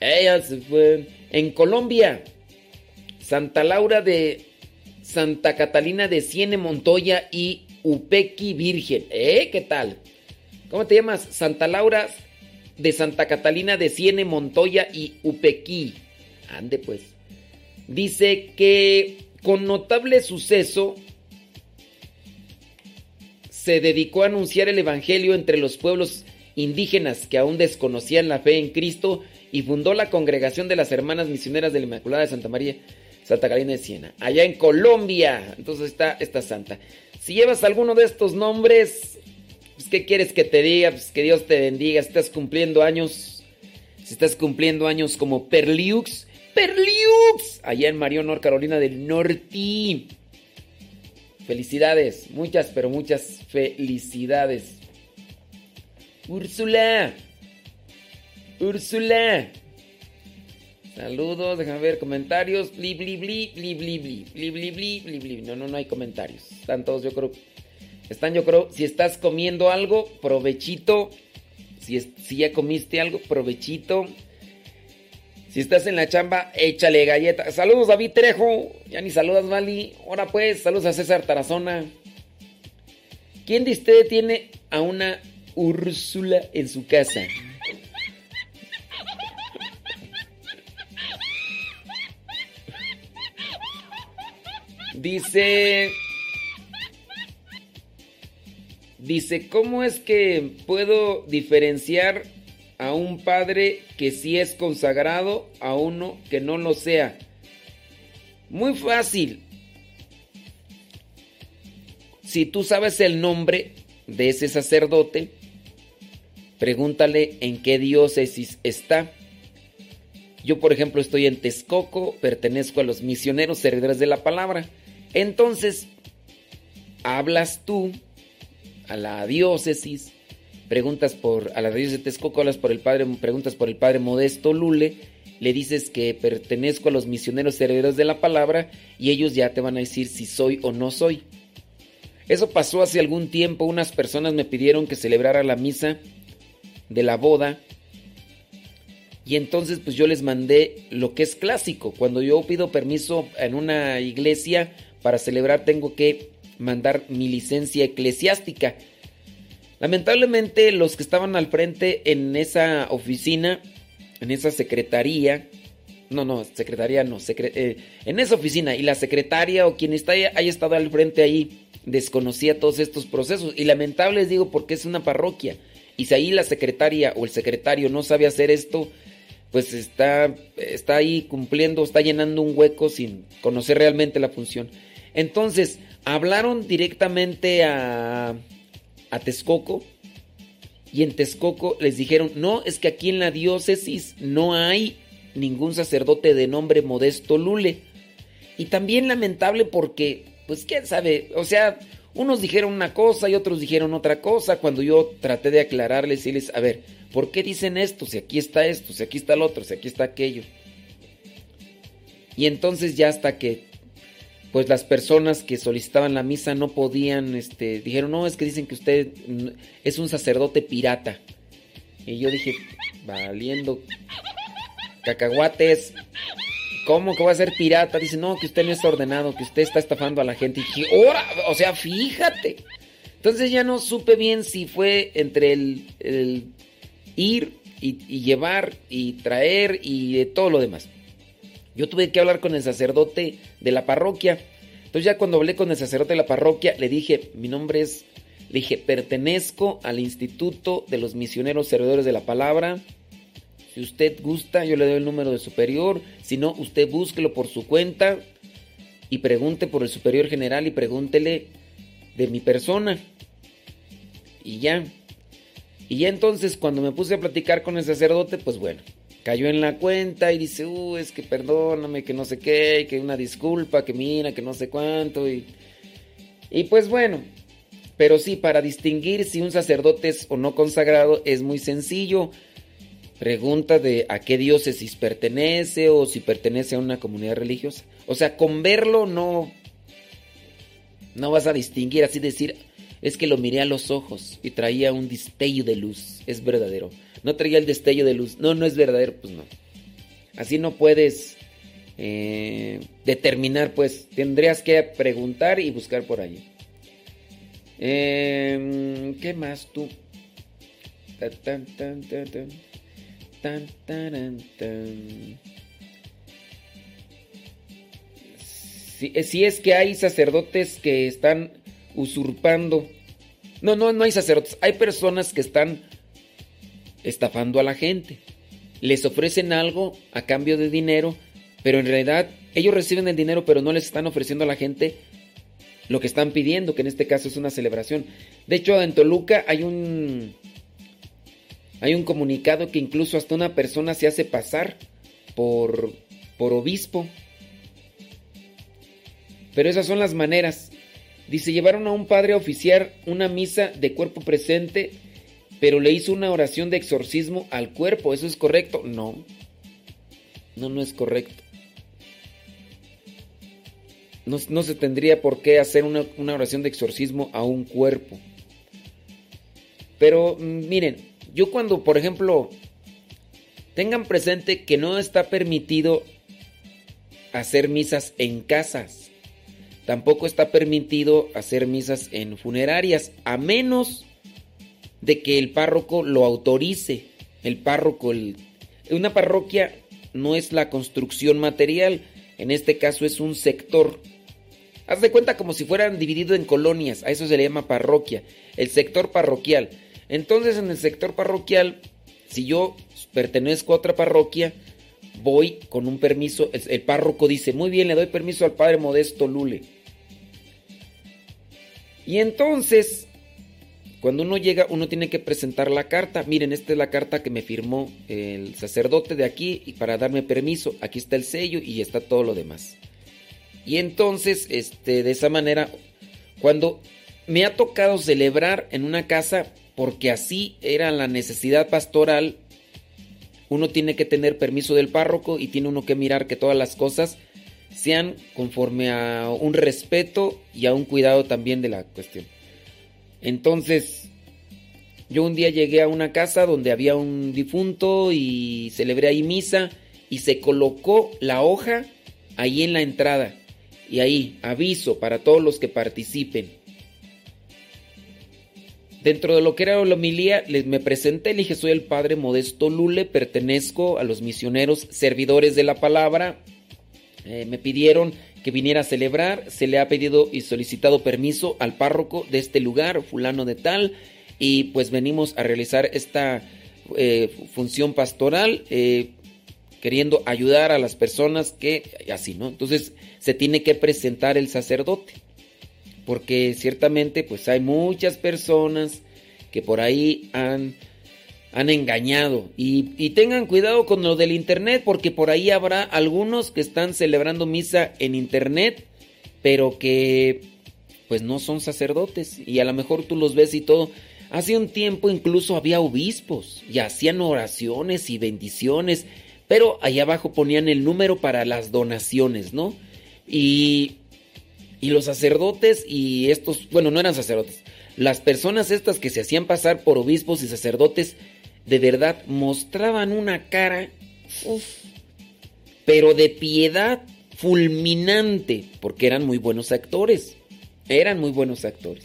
Speaker 5: ella se fue. En Colombia, Santa Laura de Santa Catalina de Ciene Montoya y Upequi Virgen. ¿Eh? ¿Qué tal? ¿Cómo te llamas? Santa Laura de Santa Catalina de Ciene Montoya y Upequi. Ande pues. Dice que con notable suceso se dedicó a anunciar el Evangelio entre los pueblos indígenas que aún desconocían la fe en Cristo y fundó la congregación de las Hermanas Misioneras de la Inmaculada de Santa María, Santa Catalina de Siena, allá en Colombia. Entonces está esta santa. Si llevas alguno de estos nombres, pues, ¿qué quieres que te diga? Pues que Dios te bendiga. Si estás cumpliendo años, si estás cumpliendo años como Perliux, Perliux, allá en Marion, North Carolina del Norte. Felicidades, muchas, pero muchas felicidades. Úrsula. Úrsula. Saludos, déjame ver comentarios. Bli. No, no, no hay comentarios. Están todos, yo creo. Están, yo creo. Si estás comiendo algo, provechito. Si, es- si ya comiste algo, provechito. Si estás en la chamba, échale galleta. Saludos, David Trejo. Ya ni saludas, Vali. Ahora pues, saludos a César Tarazona. ¿Quién de ustedes tiene a una Úrsula en su casa? Dice Dice, ¿cómo es que puedo diferenciar a un padre que sí es consagrado a uno que no lo sea? Muy fácil. Si tú sabes el nombre de ese sacerdote, pregúntale en qué diócesis está. Yo, por ejemplo, estoy en Texcoco, pertenezco a los misioneros servidores de la palabra. Entonces, hablas tú a la diócesis, preguntas por a la diócesis de por el padre, preguntas por el padre Modesto Lule, le dices que pertenezco a los misioneros servidores de la palabra y ellos ya te van a decir si soy o no soy. Eso pasó hace algún tiempo, unas personas me pidieron que celebrara la misa de la boda y entonces pues yo les mandé lo que es clásico. Cuando yo pido permiso en una iglesia para celebrar tengo que mandar mi licencia eclesiástica. Lamentablemente los que estaban al frente en esa oficina, en esa secretaría, no, no, secretaría no, eh, en esa oficina y la secretaria o quien está, haya estado al frente ahí desconocía todos estos procesos. Y lamentable les digo porque es una parroquia. Y si ahí la secretaria o el secretario no sabe hacer esto, pues está, está ahí cumpliendo, está llenando un hueco sin conocer realmente la función. Entonces, hablaron directamente a, a Texcoco y en Texcoco les dijeron, no, es que aquí en la diócesis no hay ningún sacerdote de nombre Modesto Lule. Y también lamentable porque, pues quién sabe, o sea, unos dijeron una cosa y otros dijeron otra cosa. Cuando yo traté de aclararles y les, a ver, ¿por qué dicen esto? Si aquí está esto, si aquí está el otro, si aquí está aquello. Y entonces ya hasta que pues las personas que solicitaban la misa no podían, este, dijeron, no, es que dicen que usted es un sacerdote pirata. Y yo dije, valiendo cacahuates, ¿cómo que va a ser pirata? Dice, no, que usted no es ordenado, que usted está estafando a la gente. Y dije, ¡Ora! O sea, fíjate. Entonces ya no supe bien si fue entre el, ir y, y llevar y traer y todo lo demás. Yo tuve que hablar con el sacerdote de la parroquia. Entonces ya cuando hablé con el sacerdote de la parroquia, le dije, mi nombre es, le dije, pertenezco al Instituto de los Misioneros Servidores de la Palabra. Si usted gusta, yo le doy el número de superior. Si no, usted búsquelo por su cuenta y pregunte por el superior general y pregúntele de mi persona. Y ya. Y ya entonces cuando me puse a platicar con el sacerdote, pues bueno, cayó en la cuenta y dice, uh, es que perdóname, que no sé qué, que una disculpa, que mira, que no sé cuánto. Y, y pues bueno, pero sí, para distinguir si un sacerdote es o no consagrado es muy sencillo. Pregunta de a qué diócesis pertenece o si pertenece a una comunidad religiosa. O sea, con verlo no, no vas a distinguir, así decir, es que lo miré a los ojos y traía un destello de luz, es verdadero no traía el destello de luz. No, no es verdadero, pues no. Así no puedes eh, determinar, pues tendrías que preguntar y buscar por allí. Em, ¿Qué más tú? Tan, tan, tan, tan, tan, Si, eh, si es que hay sacerdotes que están usurpando. No, no, no hay sacerdotes. Hay personas que están estafando a la gente. Les ofrecen algo a cambio de dinero, pero en realidad ellos reciben el dinero, pero no les están ofreciendo a la gente lo que están pidiendo, que en este caso es una celebración. De hecho, en Toluca hay un hay un comunicado que incluso hasta una persona se hace pasar por por obispo. Pero esas son las maneras. Dice, llevaron a un padre a oficiar una misa de cuerpo presente pero le hizo una oración de exorcismo al cuerpo. ¿Eso es correcto? No. No, no es correcto. No, se tendría por qué hacer una, una, oración de exorcismo a un cuerpo. Pero mm, miren, yo cuando, por ejemplo, tengan presente que no está permitido hacer misas en casas. Tampoco está permitido hacer misas en funerarias, a menos de que el párroco lo autorice. El párroco, una parroquia no es la construcción material, en este caso es un sector. Haz de cuenta como si fueran divididos en colonias, a eso se le llama parroquia, el sector parroquial. Entonces en el sector parroquial, si yo pertenezco a otra parroquia, voy con un permiso, el, el párroco dice, muy bien, le doy permiso al padre Modesto Lule. Y entonces, cuando uno llega, uno tiene que presentar la carta. Miren, esta es la carta que me firmó el sacerdote de aquí y para darme permiso. Aquí está el sello y está todo lo demás. Y entonces, este, de esa manera, cuando me ha tocado celebrar en una casa, porque así era la necesidad pastoral, uno tiene que tener permiso del párroco y tiene uno que mirar que todas las cosas sean conforme a un respeto y a un cuidado también de la cuestión. Entonces, yo un día llegué a una casa donde había un difunto y celebré ahí misa y se colocó la hoja ahí en la entrada. Y ahí, aviso para todos los que participen. Dentro de lo que era la homilía, me presenté, le dije, soy el padre Modesto Lule, pertenezco a los misioneros servidores de la palabra. Eh, me pidieron que viniera a celebrar, se le ha pedido y solicitado permiso al párroco de este lugar, fulano de tal, y pues venimos a realizar esta eh, función pastoral. Eh, queriendo ayudar a las personas que así, ¿no? Entonces se tiene que presentar el sacerdote, porque ciertamente pues hay muchas personas que por ahí han, han engañado y, y tengan cuidado con lo del internet, porque por ahí habrá algunos que están celebrando misa en internet, pero que pues no son sacerdotes y a lo mejor tú los ves y todo. Hace un tiempo incluso había obispos y hacían oraciones y bendiciones pero ahí abajo ponían el número para las donaciones, ¿no? Y, y los sacerdotes y estos, bueno, no eran sacerdotes, las personas estas que se hacían pasar por obispos y sacerdotes, de verdad mostraban una cara, uf, pero de piedad fulminante, porque eran muy buenos actores, eran muy buenos actores.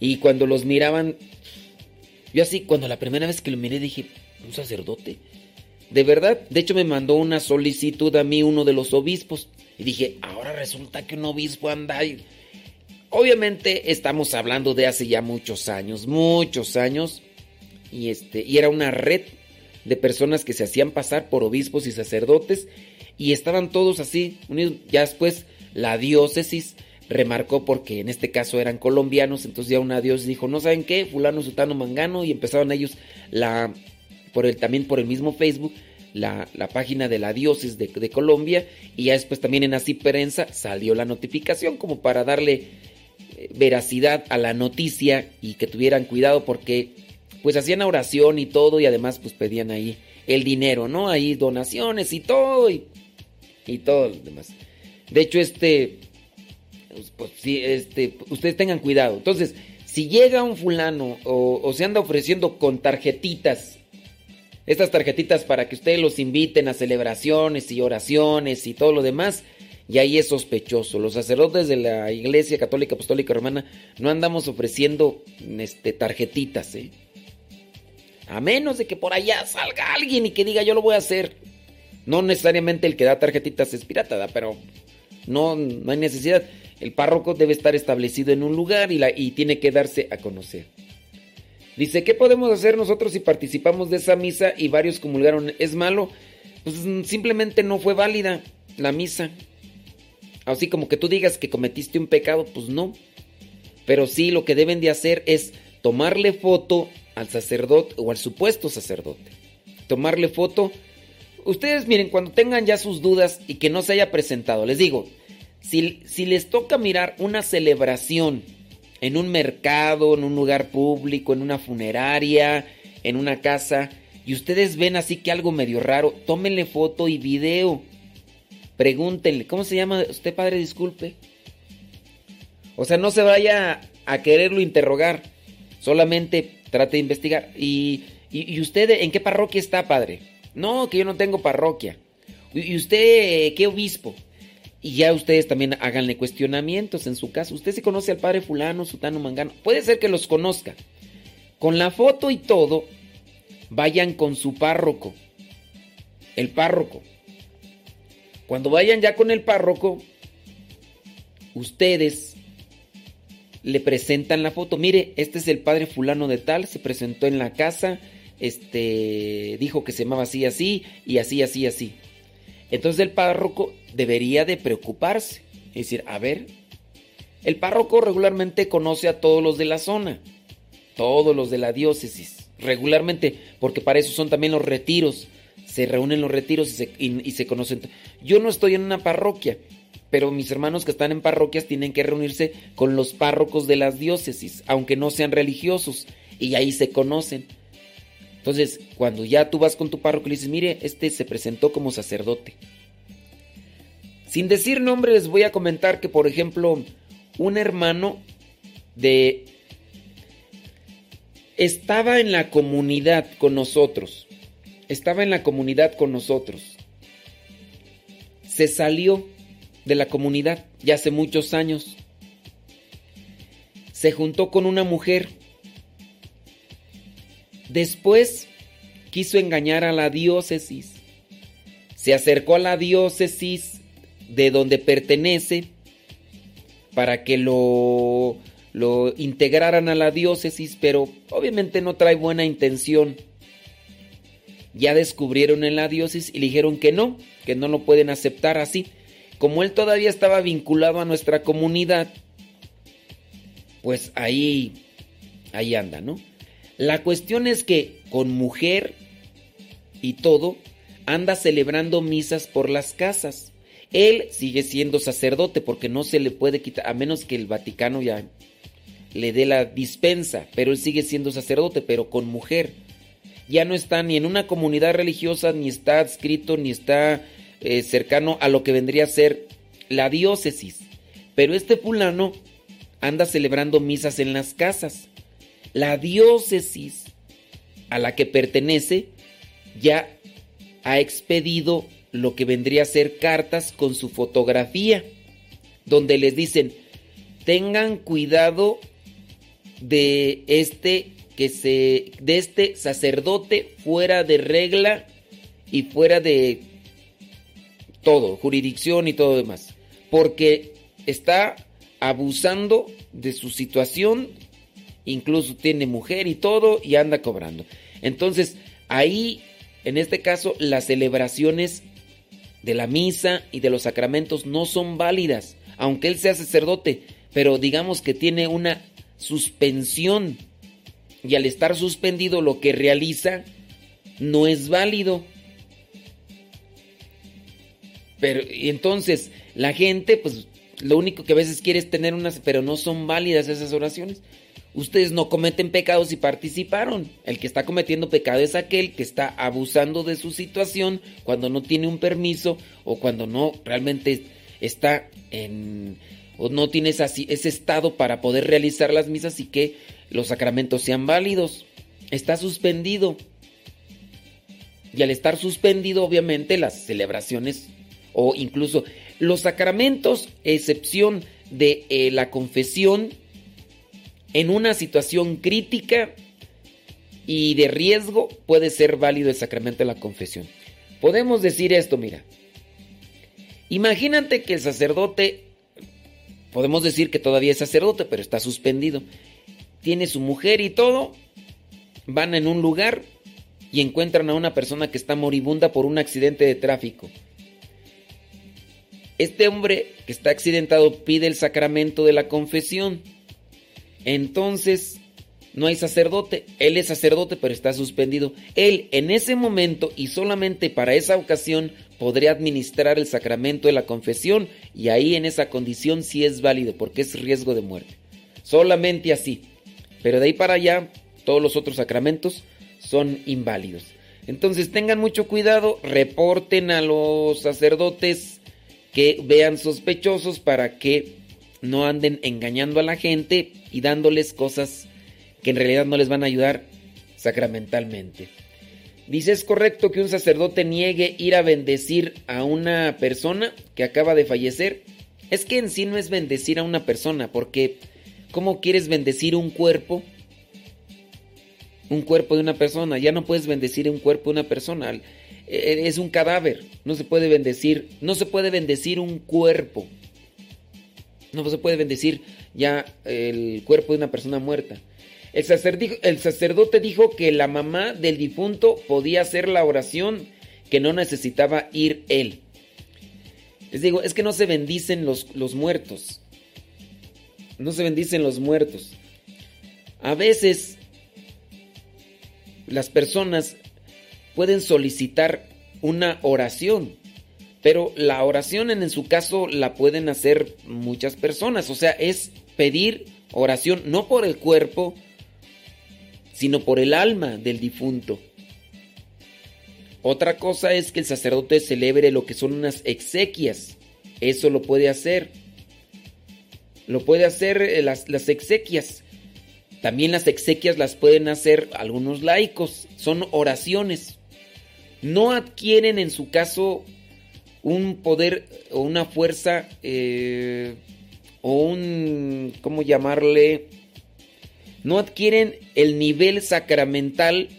Speaker 5: Y cuando los miraban, yo así, cuando la primera vez que lo miré dije, ¿un sacerdote? De verdad, de hecho me mandó una solicitud a mí uno de los obispos. Y dije, ahora resulta que un obispo anda ahí. Obviamente estamos hablando de hace ya muchos años, muchos años. Y, este, y era una red de personas que se hacían pasar por obispos y sacerdotes. Y estaban todos así, unidos. Ya después la diócesis remarcó porque en este caso eran colombianos. Entonces ya una diócesis dijo, no saben qué, fulano, sutano, mangano. Y empezaron ellos la por el, también por el mismo Facebook, la, página de la diócesis de, Colombia y ya después también en Así Prensa salió la notificación como para darle eh, veracidad a la noticia y que tuvieran cuidado porque pues hacían oración y todo y además pues pedían ahí el dinero, ¿no? Ahí donaciones y todo y, y todo lo demás. De hecho, este, pues, pues sí, este, ustedes tengan cuidado. Entonces, si llega un fulano o, o se anda ofreciendo con tarjetitas estas tarjetitas para que ustedes los inviten a celebraciones y oraciones y todo lo demás. Y ahí es sospechoso. Los sacerdotes de la Iglesia Católica Apostólica Romana no andamos ofreciendo este, tarjetitas, ¿eh? A menos de que por allá salga alguien y que diga yo lo voy a hacer. No necesariamente el que da tarjetitas es pirata, pero no, no hay necesidad. El párroco debe estar establecido en un lugar y, la, y tiene que darse a conocer. Dice, ¿qué podemos hacer nosotros si participamos de esa misa y varios comulgaron? ¿Es malo? Pues mm, simplemente no fue válida la misa. Así como que tú digas que cometiste un pecado, pues no. Pero sí lo que deben de hacer es tomarle foto al sacerdote o al supuesto sacerdote. Tomarle foto. Ustedes miren, cuando tengan ya sus dudas y que no se haya presentado, les digo, si, si les toca mirar una celebración en un mercado, en un lugar público, en una funeraria, en una casa, y ustedes ven así que algo medio raro, tómenle foto y video. Pregúntenle, ¿cómo se llama usted, padre? Disculpe. O sea, no se vaya a quererlo interrogar, solamente trate de investigar. ¿Y, y, usted en qué parroquia está, padre? No, que yo no tengo parroquia. ¿Y usted qué obispo? Y ya ustedes también háganle cuestionamientos en su caso. Usted se conoce al padre fulano, sutano, mangano. Puede ser que los conozca. Con la foto y todo, vayan con su párroco. El párroco. Cuando vayan ya con el párroco, ustedes le presentan la foto. Mire, este es el padre fulano de tal, se presentó en la casa, este dijo que se llamaba así así y así así así. Entonces el párroco debería de preocuparse, es decir, a ver, el párroco regularmente conoce a todos los de la zona, todos los de la diócesis, regularmente, porque para eso son también los retiros, se reúnen los retiros y se, y se conocen. Yo no estoy en una parroquia, pero mis hermanos que están en parroquias tienen que reunirse con los párrocos de las diócesis, aunque no sean religiosos, y ahí se conocen. Entonces, cuando ya tú vas con tu párroco y le dices, mire, este se presentó como sacerdote. Sin decir nombre, les voy a comentar que, por ejemplo, un hermano de... estaba en la comunidad con nosotros. Estaba en la comunidad con nosotros. Se salió de la comunidad ya hace muchos años. Se juntó con una mujer. Después quiso engañar a la diócesis. Se acercó a la diócesis de donde pertenece para que lo, lo integraran a la diócesis, pero obviamente no trae buena intención. Ya descubrieron en la diócesis y dijeron que no, que no lo pueden aceptar así como él todavía estaba vinculado a nuestra comunidad, pues ahí, ahí anda, ¿no? La cuestión es que con mujer y todo, anda celebrando misas por las casas. Él sigue siendo sacerdote porque no se le puede quitar, a menos que el Vaticano ya le dé la dispensa, pero él sigue siendo sacerdote, pero con mujer. Ya no está ni en una comunidad religiosa, ni está adscrito, ni está eh, cercano a lo que vendría a ser la diócesis. Pero este fulano anda celebrando misas en las casas. La diócesis a la que pertenece ya ha expedido lo que vendría a ser cartas con su fotografía, donde les dicen, tengan cuidado de este que se de este sacerdote fuera de regla y fuera de todo, jurisdicción y todo demás, porque está abusando de su situación, incluso tiene mujer y todo y anda cobrando. Entonces, ahí, en este caso, las celebraciones de la misa y de los sacramentos no son válidas, aunque él sea sacerdote, pero digamos que tiene una suspensión y al estar suspendido lo que realiza no es válido. Pero, entonces, la gente, pues, lo único que a veces quiere es tener unas, pero no son válidas esas oraciones. Ustedes no cometen pecados y participaron. El que está cometiendo pecado es aquel que está abusando de su situación cuando no tiene un permiso o cuando no realmente está en o no tiene ese estado para poder realizar las misas y que los sacramentos sean válidos. Está suspendido. Y al estar suspendido, obviamente, las celebraciones o incluso los sacramentos, excepción de eh, la confesión, en una situación crítica y de riesgo puede ser válido el sacramento de la confesión. Podemos decir esto, mira. Imagínate que el sacerdote, podemos decir que todavía es sacerdote, pero está suspendido. Tiene su mujer y todo. Van en un lugar y encuentran a una persona que está moribunda por un accidente de tráfico. Este hombre que está accidentado pide el sacramento de la confesión. Entonces, no hay sacerdote. Él es sacerdote, pero está suspendido. Él en ese momento y solamente para esa ocasión podría administrar el sacramento de la confesión y ahí en esa condición sí es válido porque es riesgo de muerte. Solamente así. Pero de ahí para allá, todos los otros sacramentos son inválidos. Entonces tengan mucho cuidado, reporten a los sacerdotes que vean sospechosos para que no anden engañando a la gente y dándoles cosas que en realidad no les van a ayudar sacramentalmente. Dice, ¿es correcto que un sacerdote niegue ir a bendecir a una persona que acaba de fallecer? Es que en sí no es bendecir a una persona, porque ¿cómo quieres bendecir un cuerpo? Un cuerpo de una persona, ya no puedes bendecir un cuerpo de una persona. Eh, es un cadáver, no se puede bendecir, no se puede bendecir un cuerpo. No se puede bendecir ya el cuerpo de una persona muerta. El el sacerdote dijo que la mamá del difunto podía hacer la oración, que no necesitaba ir él. Les digo, es que no se bendicen los, los muertos. No se bendicen los muertos. A veces las personas pueden solicitar una oración, pero la oración en, su caso la pueden hacer muchas personas. O sea, es pedir oración no por el cuerpo, sino por el alma del difunto. Otra cosa es que el sacerdote celebre lo que son unas exequias. Eso lo puede hacer. Lo puede hacer eh, las, las exequias. También las exequias las pueden hacer algunos laicos. Son oraciones. No adquieren en su caso un poder o una fuerza eh, o un, ¿cómo llamarle? No adquieren el nivel sacramental,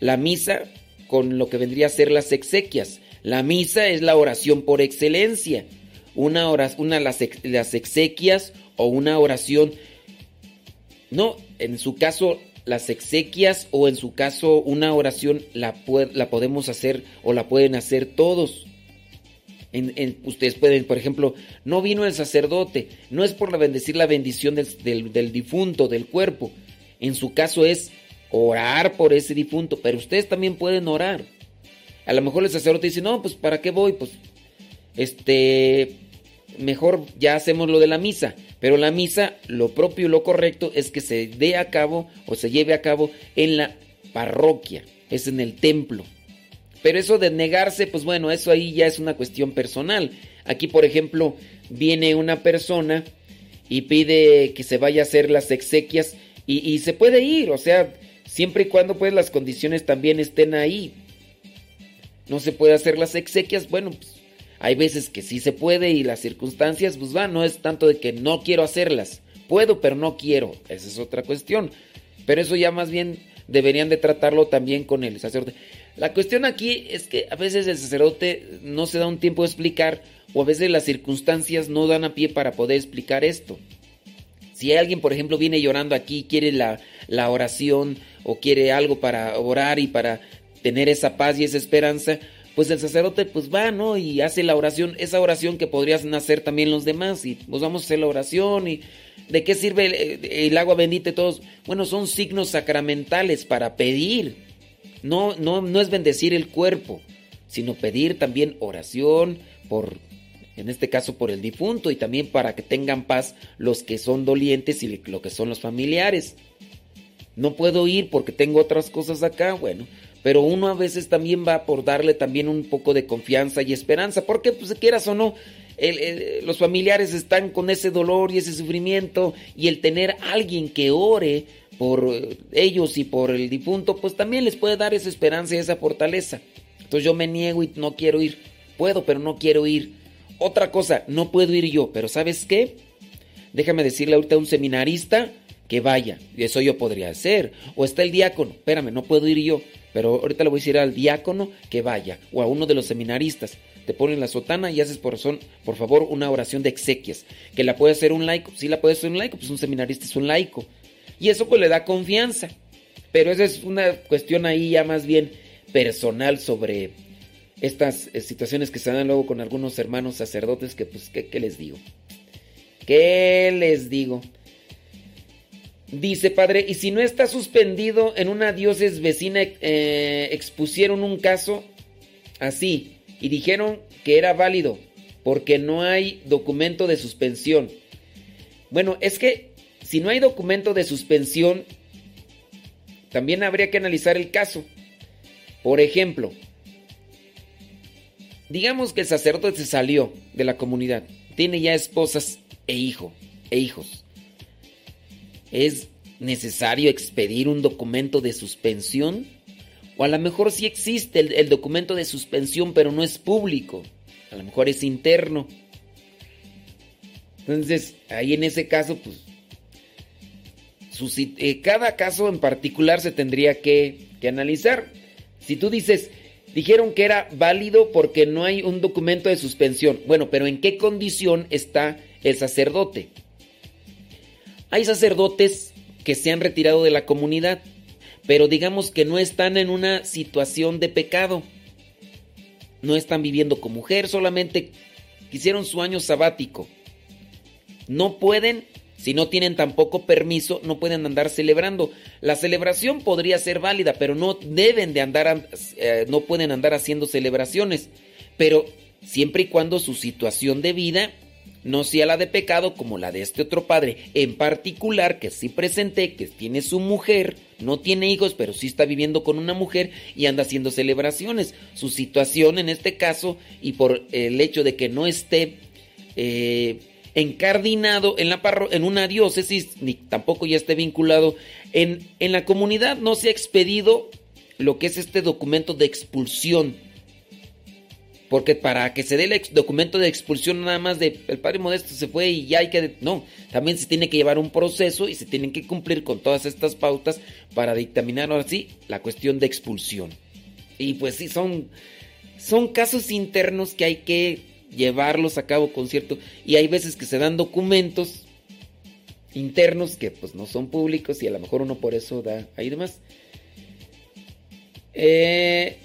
Speaker 5: la misa, con lo que vendría a ser las exequias. La misa es la oración por excelencia. Una, oración, una las, las exequias o una oración. No, en su caso las exequias o en su caso una oración la, la podemos hacer o la pueden hacer todos. En, ustedes pueden, por ejemplo, no vino el sacerdote, no es por la bendecir la bendición del, del difunto, del cuerpo. En su caso es orar por ese difunto, pero ustedes también pueden orar. A lo mejor el sacerdote dice, no, pues ¿para qué voy? Pues, este, mejor ya hacemos lo de la misa. Pero la misa, lo propio y lo correcto es que se dé a cabo o se lleve a cabo en la parroquia, es en el templo. Pero eso de negarse, pues bueno, eso ahí ya es una cuestión personal. Aquí, por ejemplo, viene una persona y pide que se vaya a hacer las exequias y, se puede ir, o sea, siempre y cuando pues las condiciones también estén ahí. No se puede hacer las exequias, bueno, pues hay veces que sí se puede y las circunstancias, pues va, no es tanto de que no quiero hacerlas. Puedo, pero no quiero. Esa es otra cuestión. Pero eso ya más bien deberían de tratarlo también con el sacerdote. La cuestión aquí es que a veces el sacerdote no se da un tiempo de explicar o a veces las circunstancias no dan a pie para poder explicar esto. Si alguien, por ejemplo, viene llorando aquí, quiere la, la oración o quiere algo para orar y para tener esa paz y esa esperanza, pues el sacerdote pues va, ¿no? Y hace la oración, esa oración que podrían hacer también los demás y pues vamos a hacer la oración y ¿de qué sirve el, agua bendita y todos? Bueno, son signos sacramentales para pedir. No, no, no es bendecir el cuerpo, sino pedir también oración por, en este caso por el difunto y también para que tengan paz los que son dolientes y lo que son los familiares. No puedo ir porque tengo otras cosas acá, bueno, pero uno a veces también va por darle también un poco de confianza y esperanza, porque pues quieras o no, los familiares están con ese dolor y ese sufrimiento y el tener alguien que ore por ellos y por el difunto, pues también les puede dar esa esperanza y esa fortaleza. Entonces yo me niego y no quiero ir. Puedo, pero no quiero ir. Otra cosa, no puedo ir yo, pero ¿sabes qué? Déjame decirle ahorita a un seminarista que vaya. Eso yo podría hacer. O está el diácono, espérame, no puedo ir yo. Pero ahorita le voy a decir al diácono que vaya o a uno de los seminaristas. Te ponen la sotana y haces por, son, por favor una oración de exequias. Que la puede hacer un laico. Si la puede hacer un laico, pues un seminarista es un laico. Y eso pues le da confianza. Pero esa es una cuestión ahí ya más bien personal sobre estas eh, situaciones que se dan luego con algunos hermanos sacerdotes que pues, ¿qué, qué les digo? ¿Qué les digo? Dice, padre, y si no está suspendido en una diócesis vecina, eh, expusieron un caso así y dijeron que era válido porque no hay documento de suspensión. Bueno, es que si no hay documento de suspensión, también habría que analizar el caso. Por ejemplo, digamos que el sacerdote se salió de la comunidad, tiene ya esposas e hijo e hijos ¿Es necesario expedir un documento de suspensión? O a lo mejor sí existe el, documento de suspensión, pero no es público. A lo mejor es interno. Entonces, ahí en ese caso, pues, eh, cada caso en particular se tendría que, que analizar. Si tú dices, dijeron que era válido porque no hay un documento de suspensión. Bueno, pero ¿en qué condición está el sacerdote. Hay sacerdotes que se han retirado de la comunidad, pero digamos que no están en una situación de pecado. No están viviendo con mujer, solamente hicieron su año sabático. No pueden, si no tienen tampoco permiso, no pueden andar celebrando. La celebración podría ser válida, pero no deben de andar, eh, no pueden andar haciendo celebraciones. Pero siempre y cuando su situación de vida no sea la de pecado como la de este otro padre, en particular que sí presenté, que tiene su mujer, no tiene hijos, pero sí está viviendo con una mujer y anda haciendo celebraciones. Su situación en este caso, y por el hecho de que no esté eh, encardinado en, la en una diócesis, ni tampoco ya esté vinculado, en, en la comunidad no se ha expedido lo que es este documento de expulsión porque para que se dé el documento de expulsión nada más de el padre Modesto se fue y ya hay que... No, también se tiene que llevar un proceso y se tienen que cumplir con todas estas pautas para dictaminar ahora sí la cuestión de expulsión. Y pues sí, son, son casos internos que hay que llevarlos a cabo con cierto... Y hay veces que se dan documentos internos que pues no son públicos y a lo mejor uno por eso da ahí demás. Eh,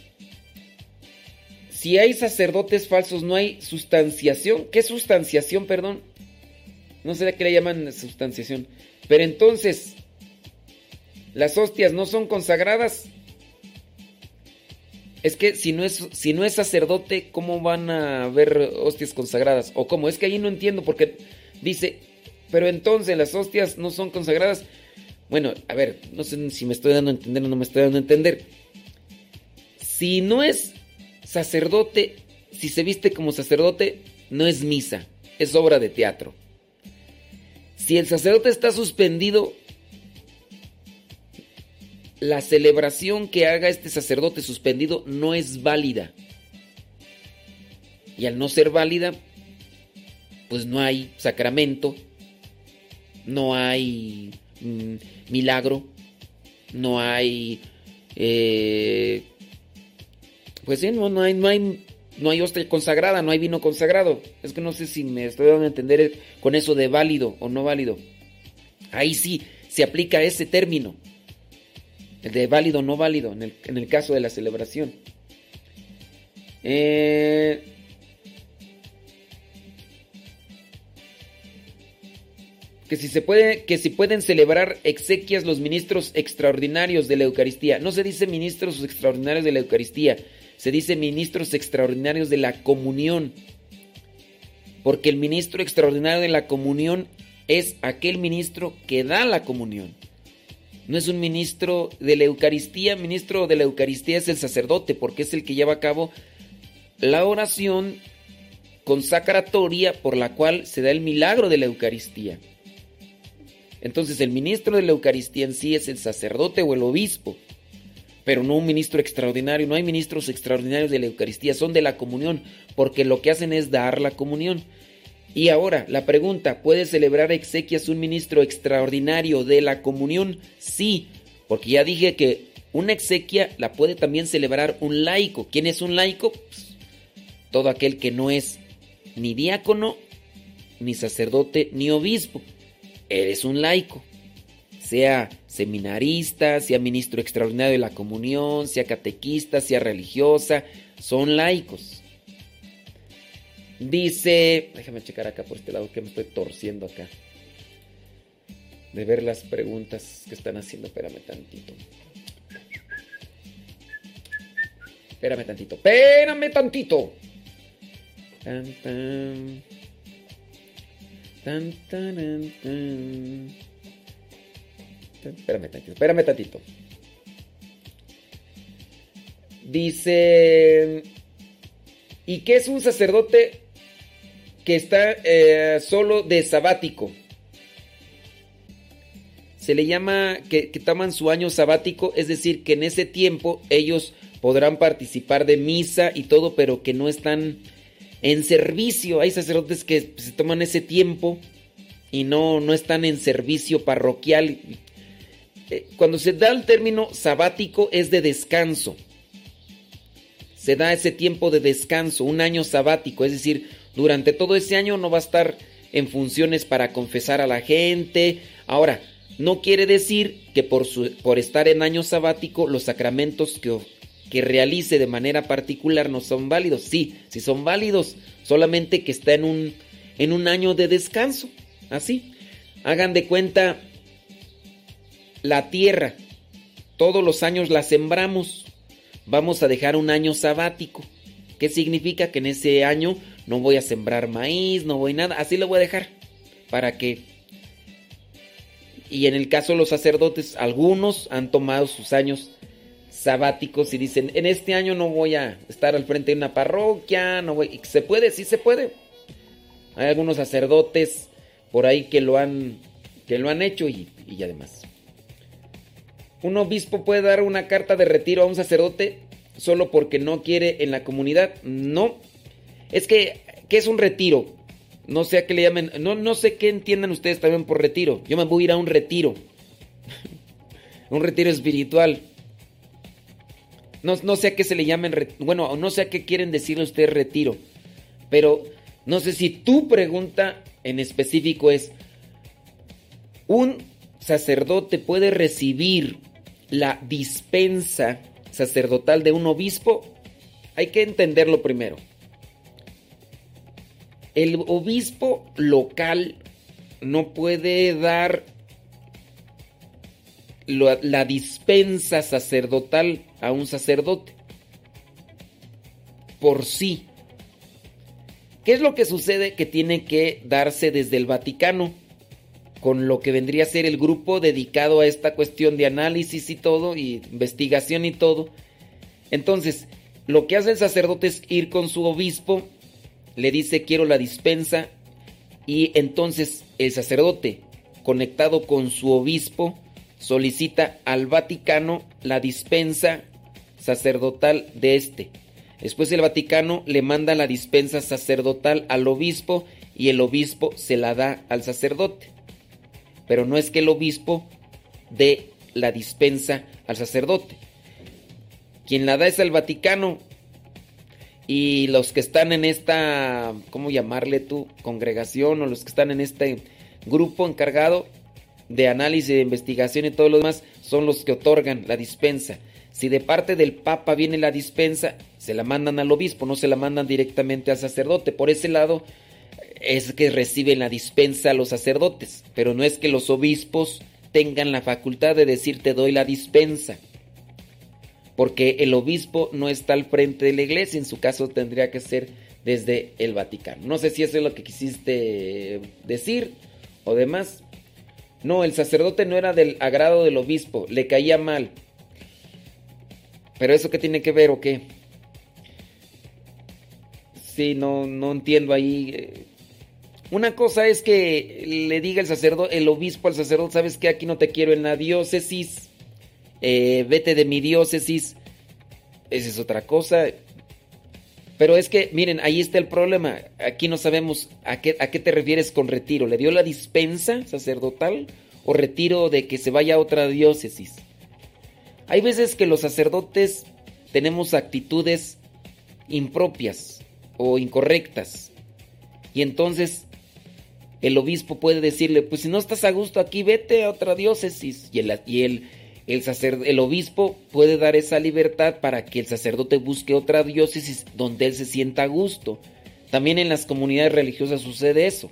Speaker 5: si hay sacerdotes falsos, no hay sustanciación. ¿Qué sustanciación, perdón? No sé de qué le llaman sustanciación. Pero entonces, las hostias no son consagradas. Es que si no es, si no es sacerdote, ¿cómo van a haber hostias consagradas? ¿O cómo? Es que ahí no entiendo porque dice, pero entonces las hostias no son consagradas. Bueno, a ver, no sé si me estoy dando a entender o no me estoy dando a entender. Si no es sacerdote, si se viste como sacerdote, no es misa, es obra de teatro. Si el sacerdote está suspendido, la celebración que haga este sacerdote suspendido no es válida. Y al no ser válida, pues no hay sacramento, no hay mm, milagro, no hay eh, pues no, hay, no, hay, no hay hostia consagrada, no hay vino consagrado. Es que no sé si me estoy dando a entender con eso de válido o no válido. Ahí sí se aplica ese término. El de válido o no válido en el, en el caso de la celebración. Eh, que si se puede, que si pueden celebrar exequias los ministros extraordinarios de la Eucaristía. No se dice ministros extraordinarios de la Eucaristía, se dice ministros extraordinarios de la comunión. Porque el ministro extraordinario de la comunión es aquel ministro que da la comunión. No es un ministro de la Eucaristía, ministro de la Eucaristía es el sacerdote, porque es el que lleva a cabo la oración consacratoria por la cual se da el milagro de la Eucaristía. Entonces el ministro de la Eucaristía en sí es el sacerdote o el obispo pero no un ministro extraordinario. No hay ministros extraordinarios de la Eucaristía, son de la comunión, porque lo que hacen es dar la comunión. Y ahora, la pregunta, ¿puede celebrar exequias un ministro extraordinario de la comunión? Sí, porque ya dije que una exequia la puede también celebrar un laico. ¿Quién es un laico? Pues, todo aquel que no es ni diácono, ni sacerdote, ni obispo. Eres un laico sea seminarista, sea ministro extraordinario de la comunión, sea catequista, sea religiosa, son laicos. Dice, déjame checar acá por este lado que me estoy torciendo acá. De ver las preguntas que están haciendo, espérame tantito. Espérame tantito, espérame tantito. Tan, tan. Tan, tan, tan. Espérame tantito, espérame tantito. Dice, ¿y qué es un sacerdote que está eh, solo de sabático? Se le llama que, que toman su año sabático, es decir, que en ese tiempo ellos podrán participar de misa y todo, pero que no están en servicio. Hay sacerdotes que se toman ese tiempo y no, no están en servicio parroquial, cuando se da el término sabático es de descanso. Se da ese tiempo de descanso, un año sabático, es decir, durante todo ese año no va a estar en funciones para confesar a la gente. Ahora, no quiere decir que por, por estar en año sabático los sacramentos que, que realice de manera particular no son válidos. Sí, sí son válidos, solamente que está en un, en un año de descanso. Así. Hagan de cuenta la tierra. Todos los años la sembramos. Vamos a dejar un año sabático. ¿Qué significa? Que en ese año no voy a sembrar maíz, no voy nada. Así lo voy a dejar. Para que... Y en el caso de los sacerdotes, algunos han tomado sus años sabáticos y dicen, en este año no voy a estar al frente de una parroquia, no voy... ¿Se puede? Sí se puede. Hay algunos sacerdotes por ahí que lo han, que lo han hecho y, y además. Un obispo puede dar una carta de retiro a un sacerdote solo porque no quiere en la comunidad. No. Es que, ¿qué es un retiro? No sé a qué le llamen. No, no sé qué entiendan ustedes también por retiro. Yo me voy a ir a un retiro. un retiro espiritual. No, no sé a qué se le llamen. Bueno, no sé a qué quieren decirle ustedes retiro. Pero no sé si tu pregunta en específico es: ¿un sacerdote puede recibir la dispensa sacerdotal de un obispo? Hay que entenderlo primero. El obispo local no puede dar la dispensa sacerdotal a un sacerdote por sí. ¿Qué es lo que sucede? Que tiene que darse desde el Vaticano, con lo que vendría a ser el grupo dedicado a esta cuestión de análisis y todo, y investigación y todo. Entonces, lo que hace el sacerdote es ir con su obispo, le dice quiero la dispensa, y entonces el sacerdote, conectado con su obispo, solicita al Vaticano la dispensa sacerdotal de este. Después el Vaticano le manda la dispensa sacerdotal al obispo y el obispo se la da al sacerdote. Pero no es que el obispo dé la dispensa al sacerdote. Quien la da es el Vaticano. Y los que están en esta, ¿cómo llamarle tú? Congregación o los que están en este grupo encargado de análisis, de investigación y todo lo demás, son los que otorgan la dispensa. Si de parte del Papa viene la dispensa, se la mandan al obispo, no se la mandan directamente al sacerdote. Por ese lado es que reciben la dispensa los sacerdotes, pero no es que los obispos tengan la facultad de decir te doy la dispensa. Porque el obispo no está al frente de la iglesia, en su caso tendría que ser desde el Vaticano. No sé si eso es lo que quisiste decir o demás. No, el sacerdote no era del agrado del obispo, le caía mal. Pero eso qué tiene que ver o qué? Sí, no, no entiendo ahí. Una cosa es que le diga el sacerdote, el obispo al sacerdote, sabes que aquí no te quiero en la diócesis, eh, vete de mi diócesis. Esa es otra cosa. Pero es que, miren, ahí está el problema. Aquí no sabemos a qué, a qué te refieres con retiro. ¿Le dio la dispensa sacerdotal o retiro de que se vaya a otra diócesis? Hay veces que los sacerdotes tenemos actitudes impropias o incorrectas. Y entonces el obispo puede decirle, pues si no estás a gusto aquí, vete a otra diócesis. Y el, el, sacer- el obispo puede dar esa libertad para que el sacerdote busque otra diócesis donde él se sienta a gusto. También en las comunidades religiosas sucede eso.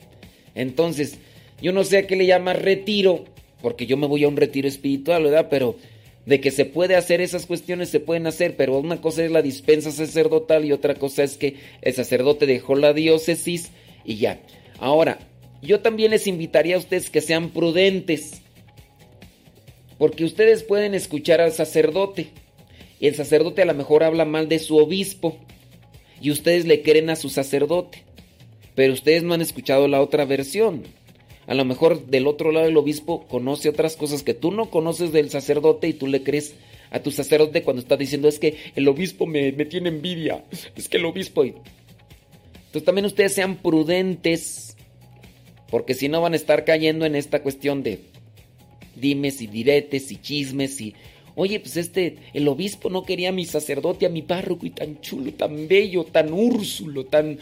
Speaker 5: Entonces, yo no sé a qué le llama retiro, porque yo me voy a un retiro espiritual, ¿verdad? Pero de que se puede hacer esas cuestiones, se pueden hacer, pero una cosa es la dispensa sacerdotal y otra cosa es que el sacerdote dejó la diócesis y ya. Ahora, yo también les invitaría a ustedes que sean prudentes, porque ustedes pueden escuchar al sacerdote y el sacerdote a lo mejor habla mal de su obispo y ustedes le creen a su sacerdote, pero ustedes no han escuchado la otra versión. A lo mejor del otro lado el obispo conoce otras cosas que tú no conoces del sacerdote y tú le crees a tu sacerdote cuando está diciendo es que el obispo me, me tiene envidia, es que el obispo... y-". Entonces también ustedes sean prudentes, porque si no van a estar cayendo en esta cuestión de dimes y diretes y chismes y... Oye, pues este, el obispo no quería a mi sacerdote, a mi párroco y tan chulo, tan bello, tan úrsulo, tan...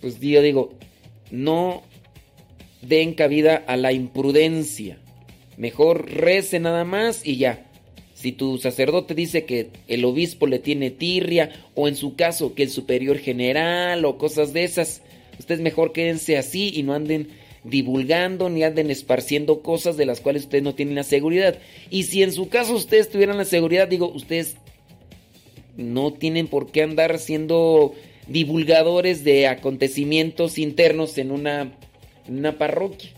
Speaker 5: Pues yo digo, no den cabida a la imprudencia. Mejor rece nada más y ya. Si tu sacerdote dice que el obispo le tiene tirria, o en su caso que el superior general, o cosas de esas, ustedes mejor quédense así y no anden divulgando ni anden esparciendo cosas de las cuales ustedes no tienen la seguridad. Y si en su caso ustedes tuvieran la seguridad, digo, ustedes no tienen por qué andar siendo divulgadores de acontecimientos internos en una, en una parroquia.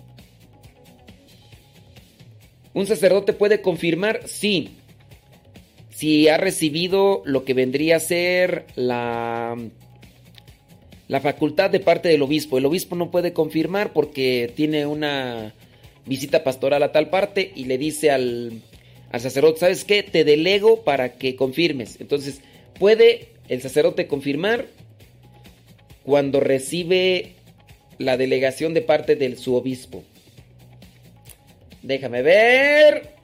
Speaker 5: ¿Un sacerdote puede confirmar? Sí. Si ha recibido lo que vendría a ser la, la facultad de parte del obispo. El obispo no puede confirmar porque tiene una visita pastoral a tal parte y le dice al, al sacerdote, ¿sabes qué? Te delego para que confirmes. Entonces, puede el sacerdote confirmar cuando recibe la delegación de parte de su obispo. Déjame ver.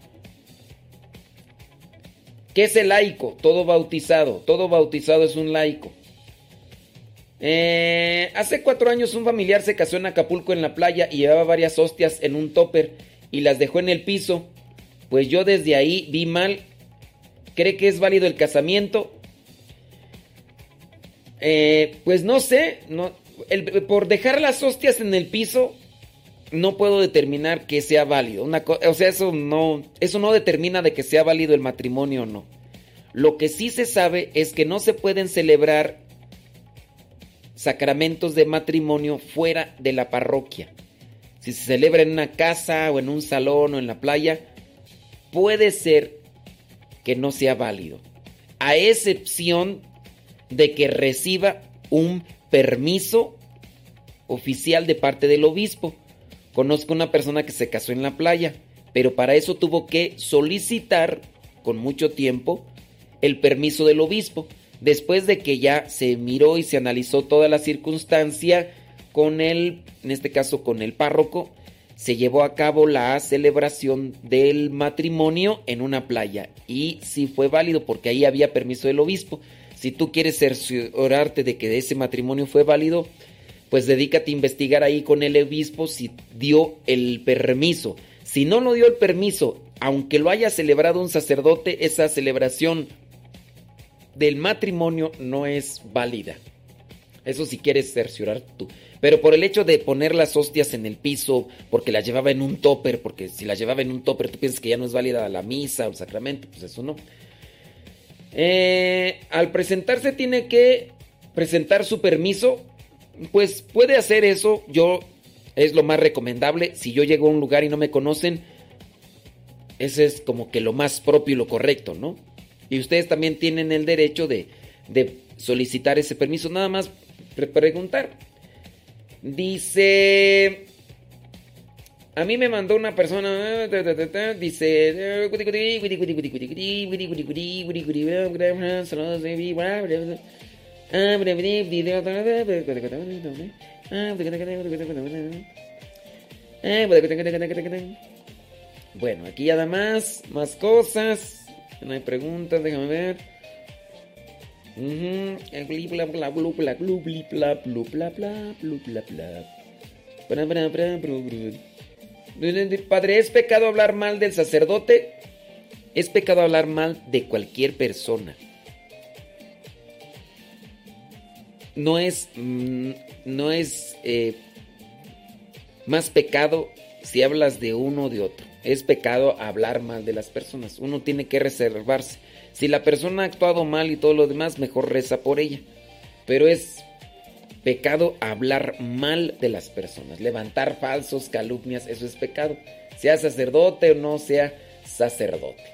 Speaker 5: ¿Qué es el laico? Todo bautizado. Todo bautizado es un laico. Eh, hace cuatro años un familiar se casó en Acapulco en la playa y llevaba varias hostias en un topper y las dejó en el piso. Pues yo desde ahí vi mal. ¿Cree que es válido el casamiento? Eh, pues no sé. No, por dejar las hostias en el piso, no puedo determinar que sea válido. O sea, eso no, eso no determina de que sea válido el matrimonio o no. Lo que sí se sabe es que no se pueden celebrar sacramentos de matrimonio fuera de la parroquia. Si se celebra en una casa o en un salón o en la playa, puede ser que no sea válido. A excepción de que reciba un permiso oficial de parte del obispo. Conozco una persona que se casó en la playa, pero para eso tuvo que solicitar con mucho tiempo el permiso del obispo. Después de que ya se miró y se analizó toda la circunstancia con el, en este caso con el párroco, se llevó a cabo la celebración del matrimonio en una playa. Y sí fue válido porque ahí había permiso del obispo. Si tú quieres cerciorarte de que ese matrimonio fue válido, pues dedícate a investigar ahí con el obispo si dio el permiso. Si no lo dio el permiso, aunque lo haya celebrado un sacerdote, esa celebración del matrimonio no es válida. Eso si quieres cerciorar tú. Pero por el hecho de poner las hostias en el piso, porque las llevaba en un topper, porque si las llevaba en un topper tú piensas que ya no es válida la misa o el sacramento, pues eso no. Eh, al presentarse tiene que presentar su permiso pues puede hacer eso. Yo es lo más recomendable. Si yo llego a un lugar y no me conocen, ese es como que lo más propio y lo correcto, ¿no? Y ustedes también tienen el derecho de, solicitar ese permiso. Nada más preguntar. Dice... A mí me mandó una persona, dice, bueno, aquí ya más, más cosas. No hay preguntas, déjame ver. Padre, ¿es pecado hablar mal del sacerdote? Es pecado hablar mal de cualquier persona. no es, mm, no es eh, más pecado si hablas de uno o de otro. Es pecado hablar mal de las personas. Uno tiene que reservarse. Si la persona ha actuado mal y todo lo demás, mejor reza por ella. Pero es pecado hablar mal de las personas. Levantar falsos, calumnias, eso es pecado. Sea sacerdote o no sea sacerdote.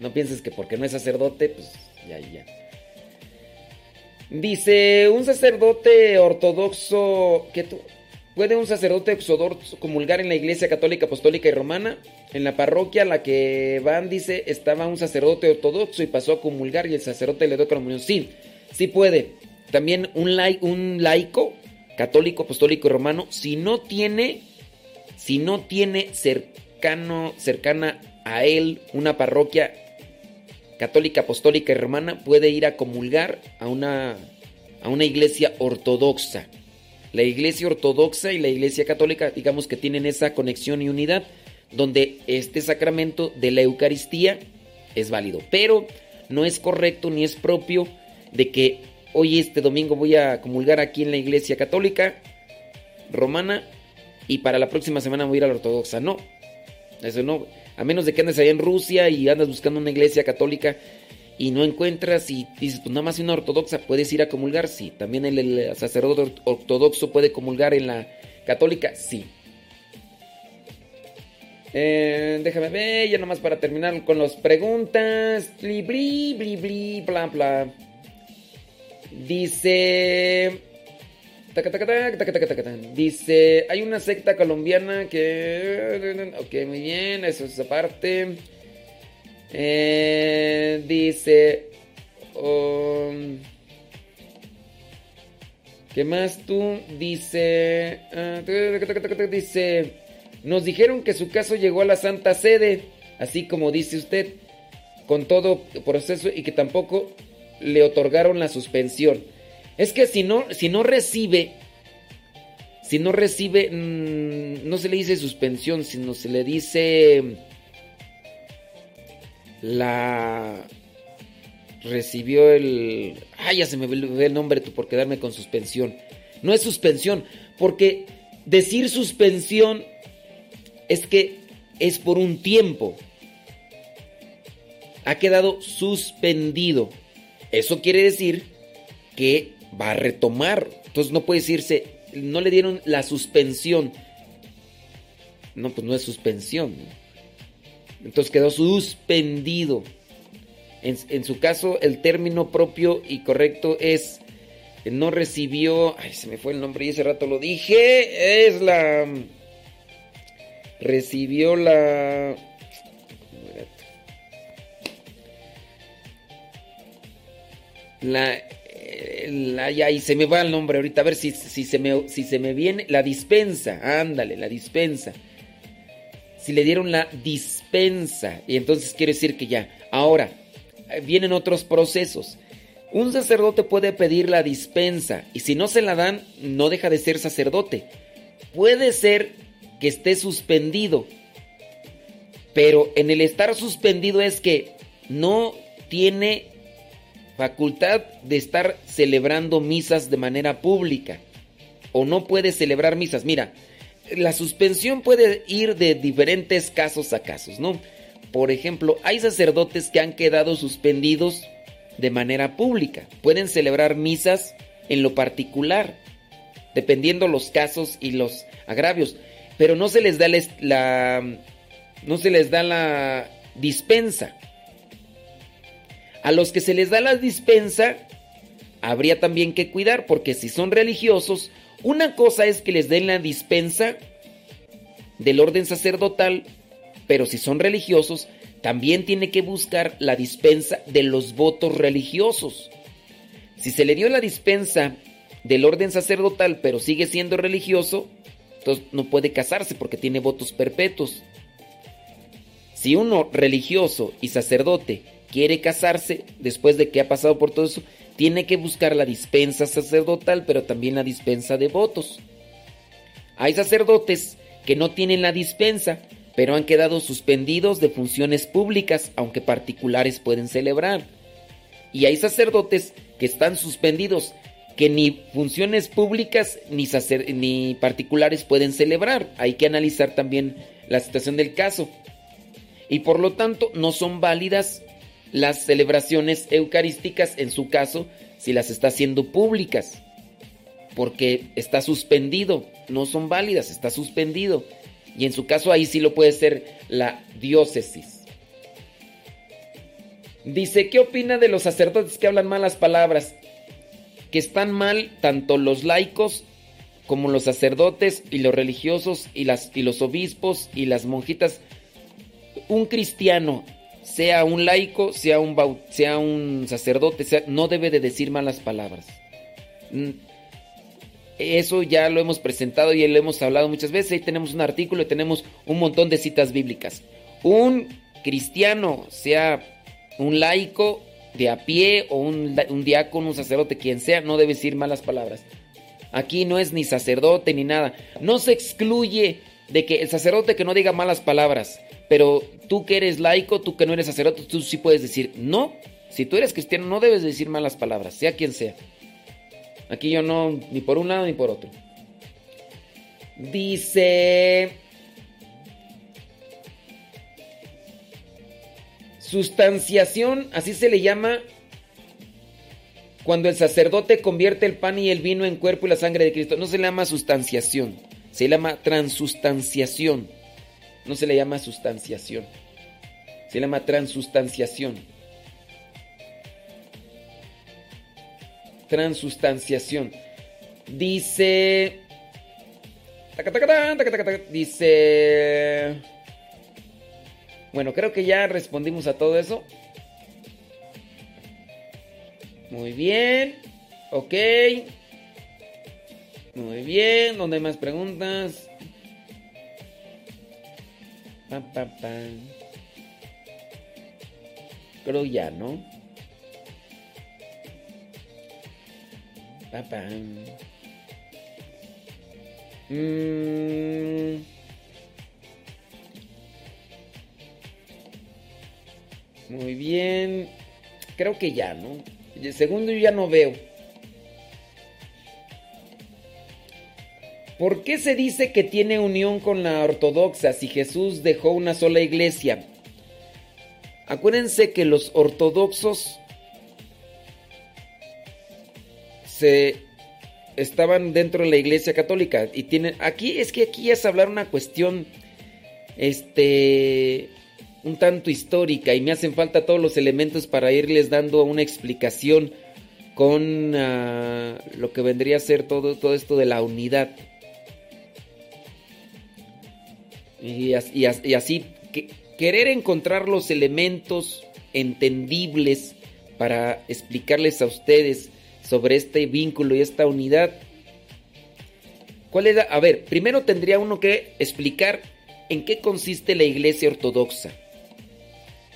Speaker 5: No pienses que porque no es sacerdote, pues ya, ya. Dice, un sacerdote ortodoxo, que ¿puede un sacerdote ortodoxo comulgar en la iglesia católica, apostólica y romana? En la parroquia a la que van, dice, estaba un sacerdote ortodoxo y pasó a comulgar y el sacerdote le dio comunión. Sí, sí puede. También un, un laico, católico, apostólico y romano, si no tiene, si no tiene cercano, cercana a él una parroquia católica, apostólica y romana puede ir a comulgar a una, a una iglesia ortodoxa. La iglesia ortodoxa y la iglesia católica, digamos que tienen esa conexión y unidad, donde este sacramento de la Eucaristía es válido. Pero no es correcto ni es propio de que hoy este domingo voy a comulgar aquí en la iglesia católica romana y para la próxima semana voy a ir a la ortodoxa. No, eso no. A menos de que andes allá en Rusia y andas buscando una iglesia católica y no encuentras y dices, pues nada más una ortodoxa, puedes ir a comulgar, sí. También el, sacerdote ortodoxo puede comulgar en la católica, sí. Eh, déjame ver, ya nomás para terminar con las preguntas. Bli, bli, bli, bli, bla, bla. Dice... Dice, hay una secta colombiana que... Ok, muy bien, eso es aparte. Eh, dice... Um, ¿Qué más tú? Dice... Ah, dice... Nos dijeron que su caso llegó a la Santa Sede, así como dice usted, con todo proceso y que tampoco le otorgaron la suspensión. Es que si no, si no recibe, si no recibe, mm, no se le dice suspensión, sino se le dice la recibió el, ay, ya se me ve el nombre tú por quedarme con suspensión. No es suspensión, porque decir suspensión es que es por un tiempo. Ha quedado suspendido. Eso quiere decir que va a retomar. Entonces no puede decirse, no le dieron la suspensión. No, pues no es suspensión. Entonces quedó suspendido. En, su caso, el término propio y correcto es no recibió. Ay, se me fue el nombre y ese rato lo dije. Es la. Recibió la. La y se me va el nombre ahorita, a ver si, si, se me, si se me viene. La dispensa, ándale, la dispensa. Si le dieron la dispensa, y entonces quiere decir que ya. Ahora, eh, vienen otros procesos. Un sacerdote puede pedir la dispensa, y si no se la dan, no deja de ser sacerdote. Puede ser que esté suspendido, pero en el estar suspendido es que no tiene facultad de estar celebrando misas de manera pública o no puede celebrar misas. Mira, la suspensión puede ir de diferentes casos a casos, ¿no? Por ejemplo, hay sacerdotes que han quedado suspendidos de manera pública. Pueden celebrar misas en lo particular, dependiendo los casos y los agravios, pero no se les da la no se les da la dispensa. A los que se les da la dispensa, habría también que cuidar, porque si son religiosos, una cosa es que les den la dispensa del orden sacerdotal, pero si son religiosos, también tiene que buscar la dispensa de los votos religiosos. Si se le dio la dispensa del orden sacerdotal, pero sigue siendo religioso, entonces no puede casarse porque tiene votos perpetuos. Si uno religioso y sacerdote quiere casarse, después de que ha pasado por todo eso, tiene que buscar la dispensa sacerdotal, pero también la dispensa de votos. Hay sacerdotes que no tienen la dispensa, pero han quedado suspendidos de funciones públicas, aunque particulares pueden celebrar. Y hay sacerdotes que están suspendidos, que ni funciones públicas ni, ni particulares pueden celebrar. Hay que analizar también la situación del caso. Y por lo tanto no son válidas las celebraciones eucarísticas, en su caso, si las está haciendo públicas, porque está suspendido, no son válidas, está suspendido. Y en su caso ahí sí lo puede ser la diócesis. Dice, ¿qué opina de los sacerdotes que hablan malas palabras? Que están mal tanto los laicos como los sacerdotes y los religiosos y, las, y los obispos y las monjitas. Un cristiano sea un laico, sea un, sea un sacerdote, no debe de decir malas palabras. Mm, eso ya lo hemos presentado y lo hemos hablado muchas veces. Ahí tenemos un artículo y tenemos un montón de citas bíblicas. Un cristiano, sea un laico de a pie o un, un diácono, un sacerdote, quien sea, no debe decir malas palabras. Aquí no es ni sacerdote ni nada. No se excluye de que el sacerdote que no diga malas palabras, pero tú que eres laico, tú que no eres sacerdote, tú sí puedes decir, no, si tú eres cristiano no debes decir malas palabras, sea quien sea. Aquí yo no, ni por un lado ni por otro. Dice... Sustanciación, así se le llama cuando el sacerdote convierte el pan y el vino en cuerpo y la sangre de Cristo. No se le llama sustanciación, se llama transustanciación. No se le llama sustanciación, se llama transustanciación. Transustanciación. Dice... Dice... Bueno, creo que ya respondimos a todo eso. Muy bien. Ok. Muy bien. ¿Dónde hay más preguntas? Pam, pam, pam. Creo ya, ¿no? Pam, pam. Mm. Muy bien. Creo que ya, ¿no? Segundo yo ya no veo. ¿Por qué se dice que tiene unión con la ortodoxa si Jesús dejó una sola iglesia? Acuérdense que los ortodoxos se estaban dentro de la iglesia católica y tienen aquí es que aquí es hablar una cuestión este un tanto histórica y me hacen falta todos los elementos para irles dando una explicación con ah, lo que vendría a ser todo, todo esto de la unidad. Y, así, querer encontrar los elementos entendibles para explicarles a ustedes sobre este vínculo y esta unidad. ¿Cuál era? A ver, primero tendría uno que explicar en qué consiste la iglesia ortodoxa.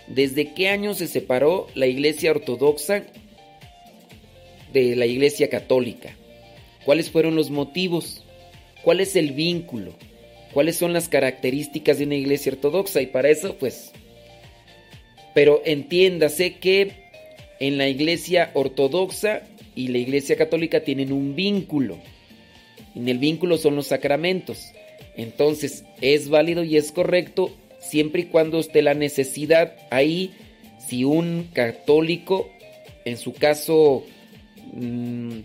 Speaker 5: ¿Desde qué año se separó la iglesia ortodoxa de la iglesia católica? ¿Cuáles fueron los motivos? ¿Cuál es el vínculo? ¿Cuáles son las características de una iglesia ortodoxa? Y para eso, pues... Pero entiéndase que en la iglesia ortodoxa y la iglesia católica tienen un vínculo. En el vínculo son los sacramentos. Entonces es válido y es correcto siempre y cuando esté la necesidad ahí, si un católico, en su caso, mm,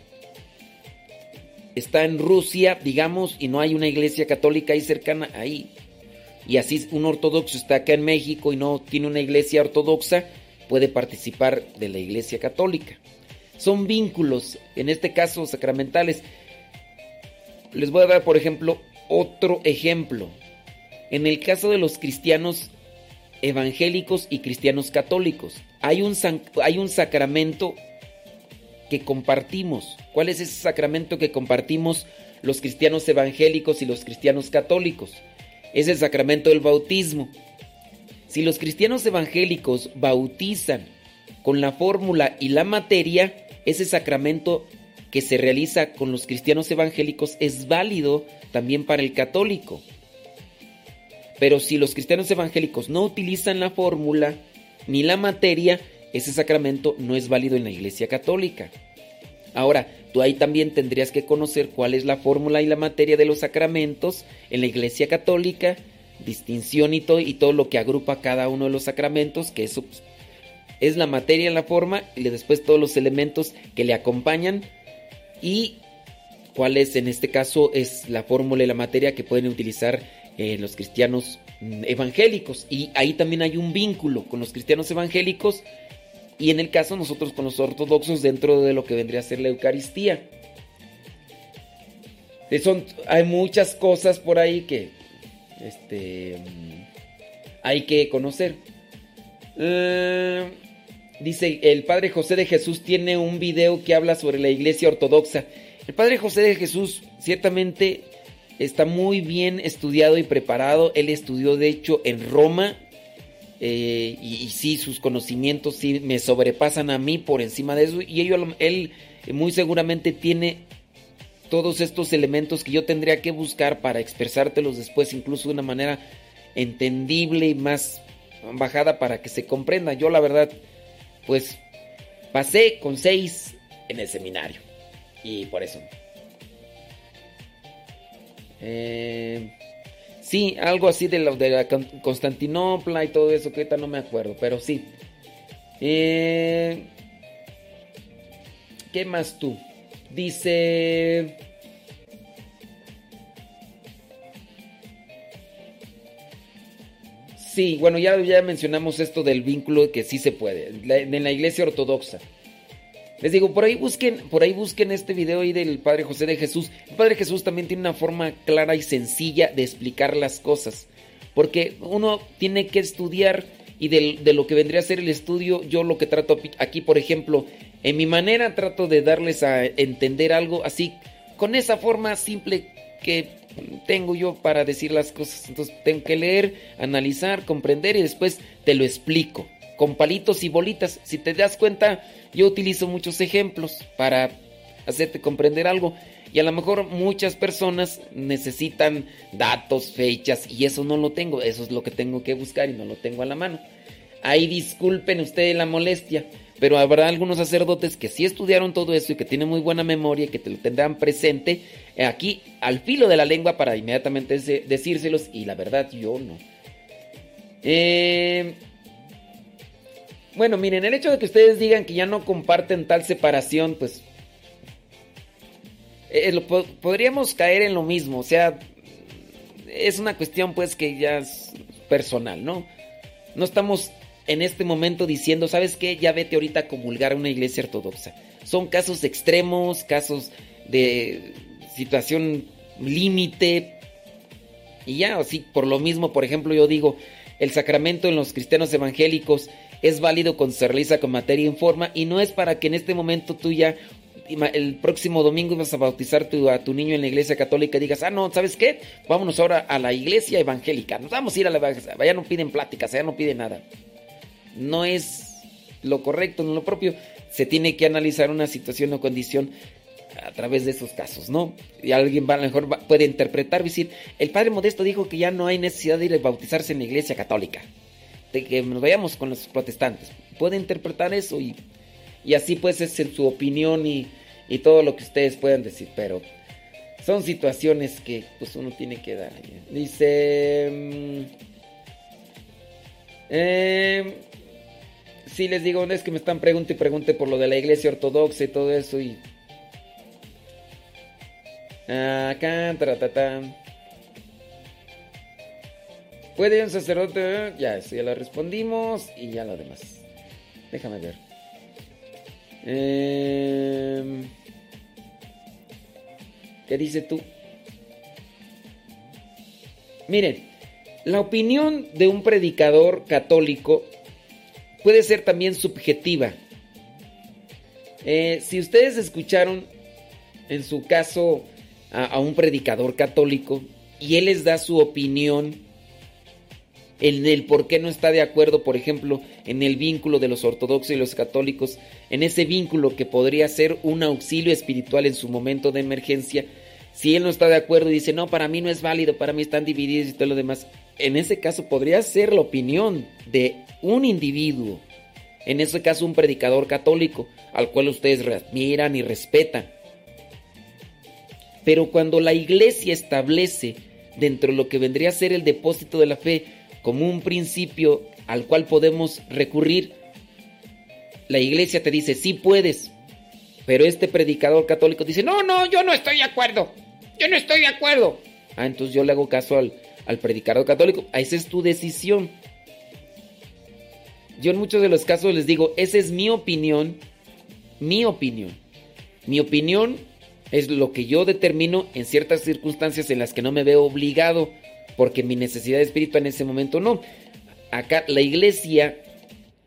Speaker 5: está en Rusia, digamos, y no hay una iglesia católica ahí cercana, ahí, y así un ortodoxo está acá en México y no tiene una iglesia ortodoxa, puede participar de la iglesia católica. Son vínculos, en este caso sacramentales. Les voy a dar, por ejemplo, otro ejemplo. En el caso de los cristianos evangélicos y cristianos católicos, hay un, hay un sacramento que compartimos. ¿Cuál es ese sacramento que compartimos los cristianos evangélicos y los cristianos católicos? Es el sacramento del bautismo. Si los cristianos evangélicos bautizan con la fórmula y la materia, ese sacramento que se realiza con los cristianos evangélicos es válido también para el católico. Pero si los cristianos evangélicos no utilizan la fórmula ni la materia, ese sacramento no es válido en la Iglesia Católica. Ahora, tú ahí también tendrías que conocer cuál es la fórmula y la materia de los sacramentos en la Iglesia Católica, distinción y todo, y todo lo que agrupa cada uno de los sacramentos, que pues, es la materia, la forma, y después todos los elementos que le acompañan, y cuál es en este caso es la fórmula y la materia que pueden utilizar eh, los cristianos mm, evangélicos. Y ahí también hay un vínculo con los cristianos evangélicos y en el caso nosotros con los ortodoxos dentro de lo que vendría a ser la Eucaristía. Eh, son, hay muchas cosas por ahí que este, mm, hay que conocer. Eh, dice, el Padre José de Jesús tiene un video que habla sobre la iglesia ortodoxa. El Padre José de Jesús ciertamente está muy bien estudiado y preparado. Él estudió, de hecho, en Roma. Eh, y, sí, sus conocimientos sí me sobrepasan a mí por encima de eso. Y él muy seguramente tiene todos estos elementos que yo tendría que buscar para expresártelos después, incluso de una manera entendible y más bajada para que se comprenda. Yo la verdad, pues pasé con seis en el seminario. Y por eso. Eh, sí, algo así de, la, de la Constantinopla y todo eso, que ahorita no me acuerdo, pero sí. Eh, ¿Qué más tú? Dice... Sí, bueno, ya, ya mencionamos esto del vínculo que sí se puede, en la iglesia ortodoxa. Les digo, por ahí busquen, por ahí busquen este video ahí del Padre José de Jesús. El Padre Jesús también tiene una forma clara y sencilla de explicar las cosas. Porque uno tiene que estudiar y de, de, lo que vendría a ser el estudio, yo lo que trato aquí, por ejemplo, en mi manera trato de darles a entender algo así, con esa forma simple que tengo yo para decir las cosas. Entonces tengo que leer, analizar, comprender y después te lo explico. Con palitos y bolitas. Si te das cuenta, yo utilizo muchos ejemplos para hacerte comprender algo. Y a lo mejor muchas personas necesitan datos, fechas, y eso no lo tengo. Eso es lo que tengo que buscar y no lo tengo a la mano. Ahí disculpen ustedes la molestia, pero habrá algunos sacerdotes que sí estudiaron todo eso y que tienen muy buena memoria que te lo tendrán presente aquí al filo de la lengua para inmediatamente decírselos. Y la verdad, yo no. Eh, bueno, miren, el hecho de que ustedes digan que ya no comparten tal separación, pues eh, podríamos caer en lo mismo, o sea, es una cuestión pues que ya es personal, ¿no? No estamos en este momento diciendo, ¿sabes qué? Ya vete ahorita a comulgar a una iglesia ortodoxa. Son casos extremos, casos de situación límite. Y ya, así, por lo mismo, por ejemplo, yo digo, el sacramento en los cristianos evangélicos es válido cuando se realiza con materia en forma y no es para que en este momento tú ya el próximo domingo vas a bautizar a tu niño en la iglesia católica y digas, ah, no, ¿sabes qué? Vámonos ahora a la iglesia evangélica. Nos vamos a ir a la ya no piden pláticas, ya no piden nada. No es lo correcto, no lo propio. Se tiene que analizar una situación o condición a través de esos casos, ¿no? Y alguien va, a lo mejor puede interpretar, decir, el padre Modesto dijo que ya no hay necesidad de ir a bautizarse en la iglesia católica que nos vayamos con los protestantes. Puede interpretar eso y, y así pues es en su opinión y, y, todo lo que ustedes puedan decir, pero son situaciones que pues uno tiene que dar. Dice... Eh, sí, les digo, es que me están preguntando y pregunte por lo de la iglesia ortodoxa y todo eso y... Acá, taratata. ¿Puede un sacerdote? Ya, eso ya lo respondimos y ya lo demás. Déjame ver. Em, ¿Qué dice tú? Miren, la opinión de un predicador católico puede ser también subjetiva. Eh, si ustedes escucharon en su caso a un predicador católico y él les da su opinión en el por qué no está de acuerdo, por ejemplo, en el vínculo de los ortodoxos y los católicos, en ese vínculo que podría ser un auxilio espiritual en su momento de emergencia, si él no está de acuerdo y dice, no, para mí no es válido, para mí están divididos y todo lo demás, en ese caso podría ser la opinión de un individuo, en ese caso un predicador católico, al cual ustedes admiran y respetan. Pero cuando la iglesia establece dentro de lo que vendría a ser el depósito de la fe, como un principio al cual podemos recurrir, la iglesia te dice, sí puedes, pero este predicador católico dice, no, no, yo no estoy de acuerdo, yo no estoy de acuerdo. Ah, entonces yo le hago caso al, al predicador católico, ah, esa es tu decisión. Yo en muchos de los casos les digo, esa es mi opinión, mi opinión. Mi opinión es lo que yo determino en ciertas circunstancias en las que no me veo obligado porque mi necesidad espiritual en ese momento no. Acá la iglesia,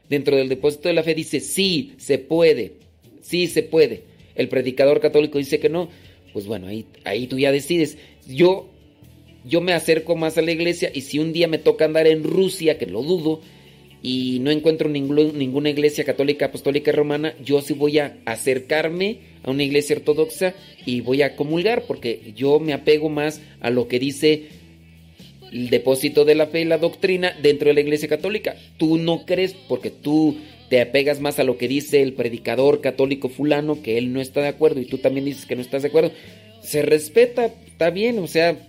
Speaker 5: dentro del depósito de la fe, dice, sí, se puede, sí se puede. El predicador católico dice que no, pues bueno, ahí, ahí tú ya decides. Yo, yo me acerco más a la iglesia y si un día me toca andar en Rusia, que lo dudo, y no encuentro ningún- ninguna iglesia católica, apostólica romana, yo sí voy a acercarme a una iglesia ortodoxa y voy a comulgar porque yo me apego más a lo que dice el depósito de la fe y la doctrina dentro de la iglesia católica. Tú no crees porque tú te apegas más a lo que dice el predicador católico fulano, que él no está de acuerdo y tú también dices que no estás de acuerdo. Se respeta, está bien, o sea,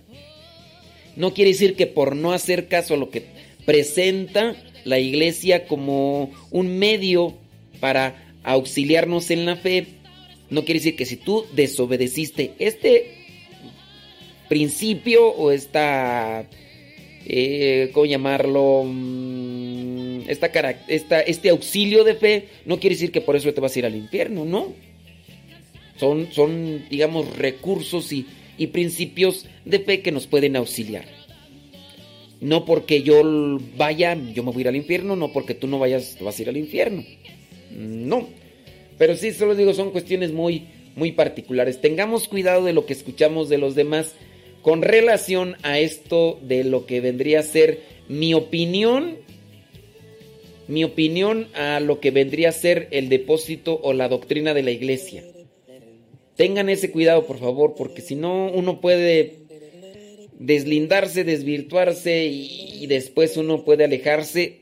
Speaker 5: no quiere decir que por no hacer caso a lo que presenta la iglesia como un medio para auxiliarnos en la fe, no quiere decir que si tú desobedeciste este principio o esta, eh, ¿cómo llamarlo? Mm, Esta, carac- esta, este auxilio de fe, no quiere decir que por eso te vas a ir al infierno, ¿no? Son, son digamos, recursos y, y principios de fe que nos pueden auxiliar. No porque yo vaya, yo me voy a ir al infierno, no porque tú no vayas, te vas a ir al infierno. No. Pero sí, solo digo, son cuestiones muy, muy particulares. Tengamos cuidado de lo que escuchamos de los demás con relación a esto de lo que vendría a ser mi opinión. Mi opinión a lo que vendría a ser el depósito o la doctrina de la iglesia. Tengan ese cuidado, por favor, porque si no, uno puede deslindarse, desvirtuarse y, después uno puede alejarse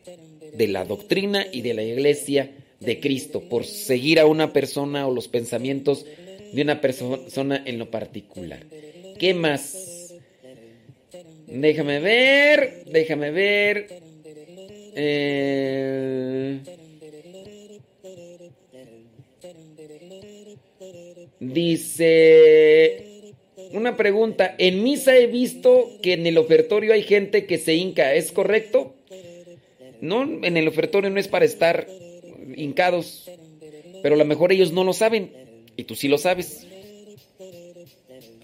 Speaker 5: de la doctrina y de la iglesia de Cristo por seguir a una persona o los pensamientos de una persona en lo particular. ¿Qué más? Déjame ver, déjame ver. Eh, dice una pregunta. En misa he visto que en el ofertorio hay gente que se hinca. ¿Es correcto? No, en el ofertorio no es para estar hincados. Pero a lo mejor ellos no lo saben. Y tú sí lo sabes.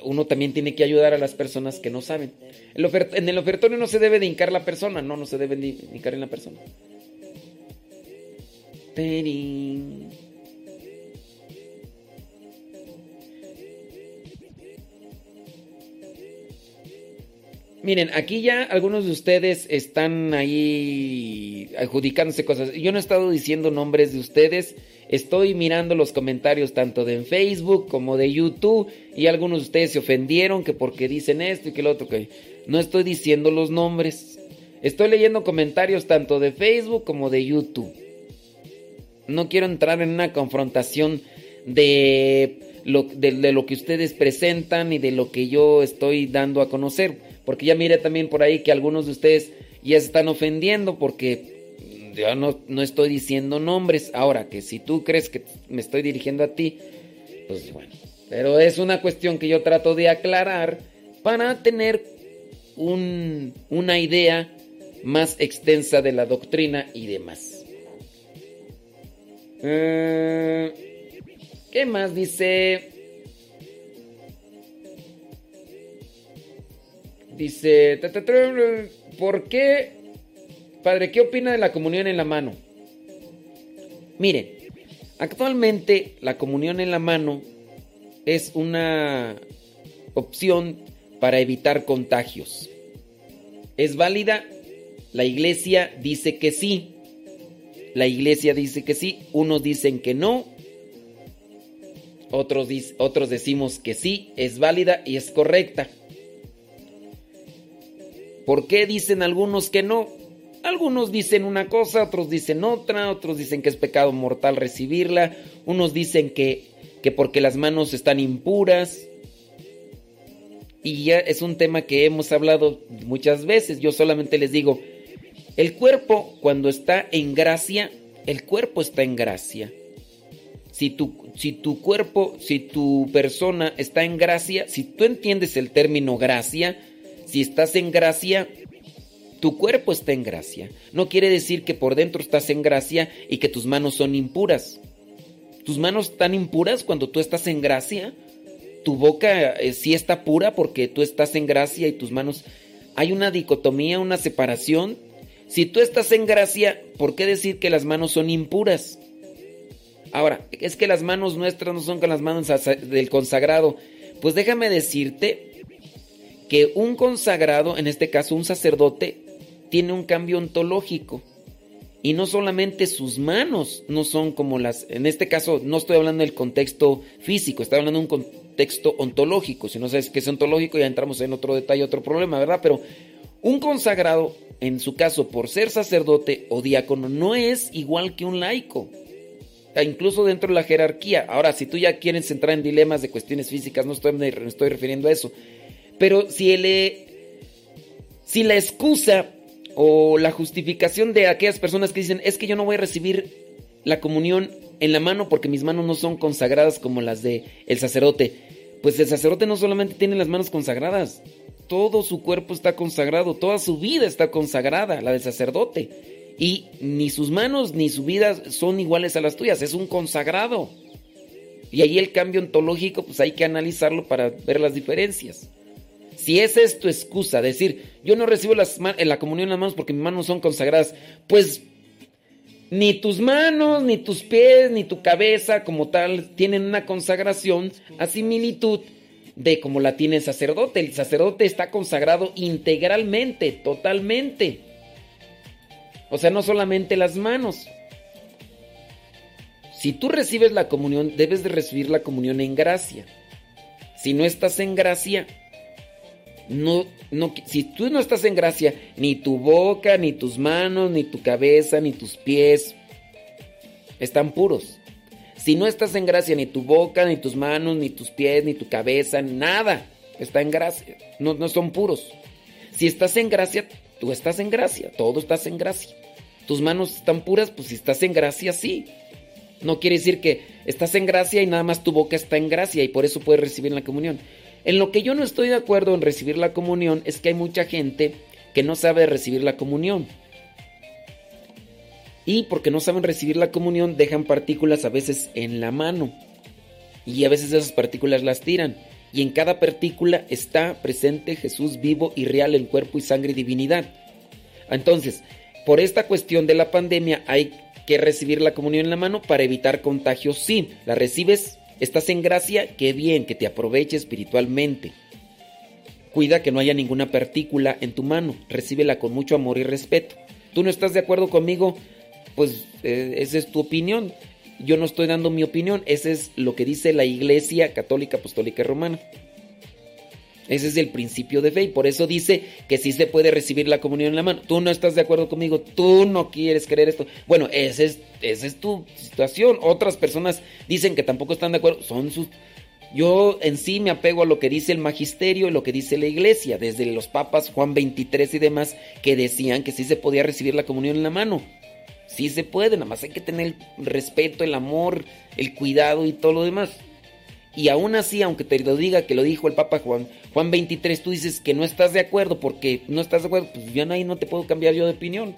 Speaker 5: Uno también tiene que ayudar a las personas que no saben. En el ofertorio no se debe de hincar la persona. No, no se debe de hincar en la persona. Terín. Miren, aquí ya algunos de ustedes están ahí adjudicándose cosas. Yo no he estado diciendo nombres de ustedes. Estoy mirando los comentarios tanto de Facebook como de YouTube y algunos de ustedes se ofendieron que porque dicen esto y que lo otro que no estoy diciendo los nombres. Estoy leyendo comentarios tanto de Facebook como de YouTube. No quiero entrar en una confrontación de lo, de, de lo que ustedes presentan y de lo que yo estoy dando a conocer. Porque ya miré también por ahí que algunos de ustedes ya se están ofendiendo porque yo no, estoy diciendo nombres. Ahora, que si tú crees que me estoy dirigiendo a ti, pues bueno. Pero es una cuestión que yo trato de aclarar para tener un, una idea más extensa de la doctrina y demás. Eh, ¿Qué más dice? Dice, ¿por qué? Padre, ¿qué opina de la comunión en la mano? Miren, actualmente la comunión en la mano es una opción para evitar contagios. ¿Es válida? La iglesia dice que sí. La iglesia dice que sí. Unos dicen que no. Otros, otros decimos que sí, es válida y es correcta. ¿Por qué dicen algunos que no? Algunos dicen una cosa, otros dicen otra, otros dicen que es pecado mortal recibirla, unos dicen que, que porque las manos están impuras. Y ya es un tema que hemos hablado muchas veces. Yo solamente les digo, el cuerpo cuando está en gracia, el cuerpo está en gracia. Si tu, si tu cuerpo, si tu persona está en gracia, si tú entiendes el término gracia, si estás en gracia, tu cuerpo está en gracia. No quiere decir que por dentro estás en gracia y que tus manos son impuras. Tus manos están impuras cuando tú estás en gracia. Tu boca eh, sí está pura porque tú estás en gracia y tus manos... Hay una dicotomía, una separación. Si tú estás en gracia, ¿por qué decir que las manos son impuras? Ahora, es que las manos nuestras no son con las manos del consagrado. Pues déjame decirte que un consagrado, en este caso un sacerdote, tiene un cambio ontológico. Y no solamente sus manos no son como las, en este caso no estoy hablando del contexto físico, estoy hablando de un contexto ontológico. Si no sabes qué es ontológico ya entramos en otro detalle, otro problema, ¿verdad? Pero un consagrado, en su caso por ser sacerdote o diácono, no es igual que un laico. E incluso dentro de la jerarquía. Ahora, si tú ya quieres entrar en dilemas de cuestiones físicas, no estoy, me estoy refiriendo a eso. Pero si, el, si la excusa o la justificación de aquellas personas que dicen es que yo no voy a recibir la comunión en la mano porque mis manos no son consagradas como las de el sacerdote. Pues el sacerdote no solamente tiene las manos consagradas, todo su cuerpo está consagrado, toda su vida está consagrada, la del sacerdote. Y ni sus manos ni su vida son iguales a las tuyas, es un consagrado. Y ahí el cambio ontológico, pues hay que analizarlo para ver las diferencias. Si esa es tu excusa, decir, yo no recibo las la comunión en las manos porque mis manos son consagradas, pues ni tus manos, ni tus pies, ni tu cabeza como tal tienen una consagración a similitud de como la tiene el sacerdote. El sacerdote está consagrado integralmente, totalmente. O sea, no solamente las manos. Si tú recibes la comunión, debes de recibir la comunión en gracia. Si no estás en gracia, no, no, si tú no estás en gracia, ni tu boca, ni tus manos, ni tu cabeza, ni tus pies están puros. Si no estás en gracia, ni tu boca, ni tus manos, ni tus pies, ni tu cabeza, nada está en gracia. No, no son puros. Si estás en gracia, tú estás en gracia. Todo estás en gracia. Tus manos están puras, pues si estás en gracia, sí. No quiere decir que estás en gracia y nada más tu boca está en gracia y por eso puedes recibir la comunión. En lo que yo no estoy de acuerdo en recibir la comunión es que hay mucha gente que no sabe recibir la comunión. Y porque no saben recibir la comunión dejan partículas a veces en la mano. Y a veces esas partículas las tiran. Y en cada partícula está presente Jesús vivo y real en cuerpo y sangre y divinidad. Entonces, por esta cuestión de la pandemia hay que recibir la comunión en la mano para evitar contagios. Sí, la recibes Estás en gracia, qué bien, que te aproveche espiritualmente. Cuida que no haya ninguna partícula en tu mano, recíbela con mucho amor y respeto. ¿Tú no estás de acuerdo conmigo? Pues eh, esa es tu opinión. Yo no estoy dando mi opinión, ese es lo que dice la Iglesia Católica Apostólica Romana. Ese es el principio de fe y por eso dice que sí se puede recibir la comunión en la mano. Tú no estás de acuerdo conmigo, tú no quieres creer esto. Bueno, esa es, es tu situación. Otras personas dicen que tampoco están de acuerdo. Son sus... Yo en sí me apego a lo que dice el magisterio y lo que dice la iglesia, desde los papas Juan 23 y demás, que decían que sí se podía recibir la comunión en la mano. Sí se puede, nada más hay que tener el respeto, el amor, el cuidado y todo lo demás. Y aún así, aunque te lo diga que lo dijo el Papa Juan, Juan 23, tú dices que no estás de acuerdo porque no estás de acuerdo, pues ya ahí no te puedo cambiar yo de opinión.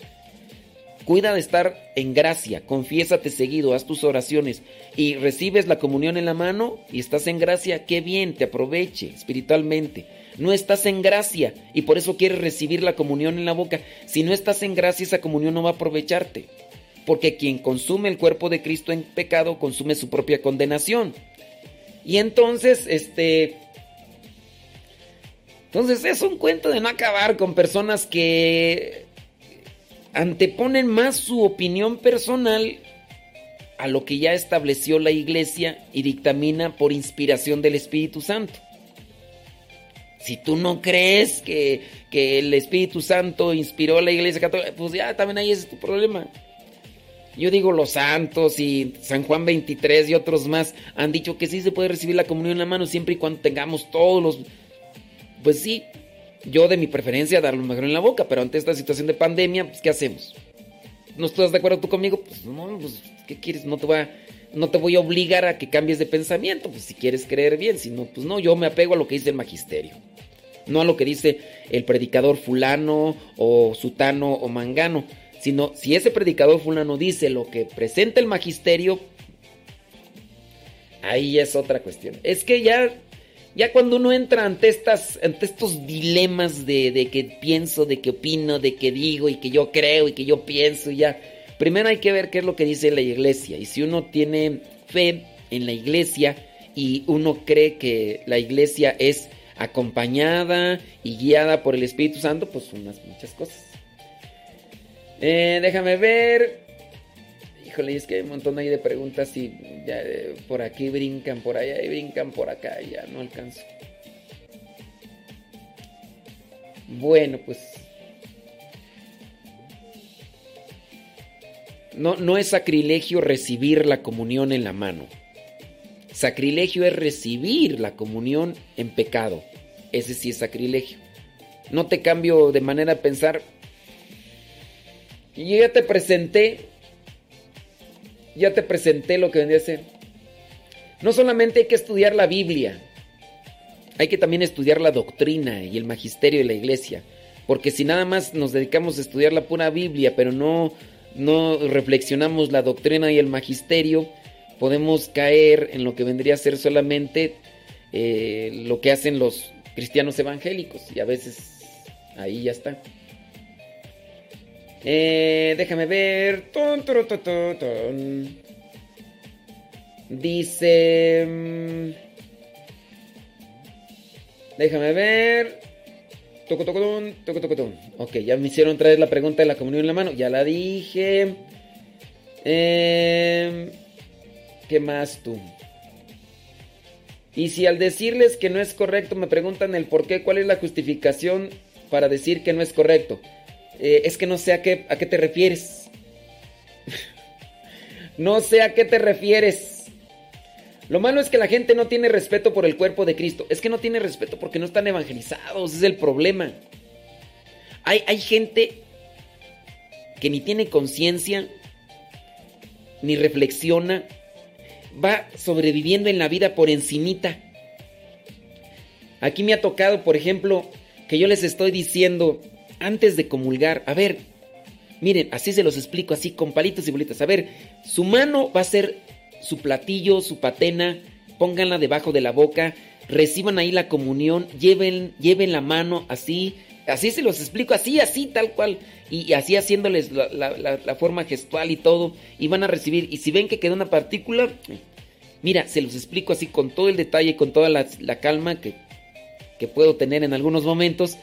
Speaker 5: Cuida de estar en gracia, confiésate seguido, haz tus oraciones y recibes la comunión en la mano y estás en gracia, qué bien, te aproveche espiritualmente. No estás en gracia y por eso quieres recibir la comunión en la boca. Si no estás en gracia, esa comunión no va a aprovecharte. Porque quien consume el cuerpo de Cristo en pecado consume su propia condenación. Y entonces, este... Entonces es un cuento de no acabar con personas que anteponen más su opinión personal a lo que ya estableció la iglesia y dictamina por inspiración del Espíritu Santo. Si tú no crees que, que el Espíritu Santo inspiró a la iglesia católica, pues ya también ahí es tu problema. Yo digo los santos y San Juan 23 y otros más han dicho que sí se puede recibir la comunión en la mano siempre y cuando tengamos todos los... Pues sí, yo de mi preferencia darlo mejor en la boca, pero ante esta situación de pandemia, pues ¿qué hacemos? ¿No estás de acuerdo tú conmigo? Pues no, pues ¿qué quieres? No te voy a, no te voy a obligar a que cambies de pensamiento, pues si quieres creer bien, si no, pues no, yo me apego a lo que dice el magisterio. No a lo que dice el predicador fulano o sutano o mangano sino si ese predicador fulano dice lo que presenta el magisterio, ahí es otra cuestión. Es que ya, ya cuando uno entra ante, estas, ante estos dilemas de, de que pienso, de que opino, de que digo y que yo creo y que yo pienso, ya, primero hay que ver qué es lo que dice la iglesia. Y si uno tiene fe en la iglesia y uno cree que la iglesia es acompañada y guiada por el Espíritu Santo, pues unas muchas cosas. Eh, déjame ver. Híjole, es que hay un montón ahí de preguntas y ya, eh, por aquí brincan, por allá y brincan por acá, ya no alcanzo. Bueno, pues. No, no es sacrilegio recibir la comunión en la mano. Sacrilegio es recibir la comunión en pecado. Ese sí es sacrilegio. No te cambio de manera de pensar. Y ya te presenté. Ya te presenté lo que vendría a ser. No solamente hay que estudiar la Biblia. Hay que también estudiar la doctrina y el magisterio de la iglesia. Porque si nada más nos dedicamos a estudiar la pura Biblia, pero no, no reflexionamos la doctrina y el magisterio, podemos caer en lo que vendría a ser solamente eh, lo que hacen los cristianos evangélicos. Y a veces ahí ya está. Eh, déjame ver. Ton, ton, ton, Dice... mm, Déjame ver. Toco, toco, ton, toco, toco, ton. Ok, ya me hicieron traer la pregunta de la comunión en la mano. Ya la dije. Eh, ¿Qué más tú? Y si al decirles que no es correcto me preguntan el por qué, cuál es la justificación para decir que no es correcto. Eh, es que no sé a qué, a qué te refieres. no sé a qué te refieres. Lo malo es que la gente no tiene respeto por el cuerpo de Cristo. Es que no tiene respeto porque no están evangelizados. Es el problema. Hay, hay gente que ni tiene conciencia, ni reflexiona. Va sobreviviendo en la vida por encimita. Aquí me ha tocado, por ejemplo, que yo les estoy diciendo antes de comulgar, a ver, miren, así se los explico, así con palitos y bolitas. A ver, su mano va a ser su platillo, su patena, pónganla debajo de la boca, reciban ahí la comunión, lleven, lleven la mano así, así se los explico, así, así, tal cual, y, así haciéndoles la, forma gestual y todo, y van a recibir, y si ven que queda una partícula, mira, se los explico así con todo el detalle, con toda la, la calma que, que puedo tener en algunos momentos,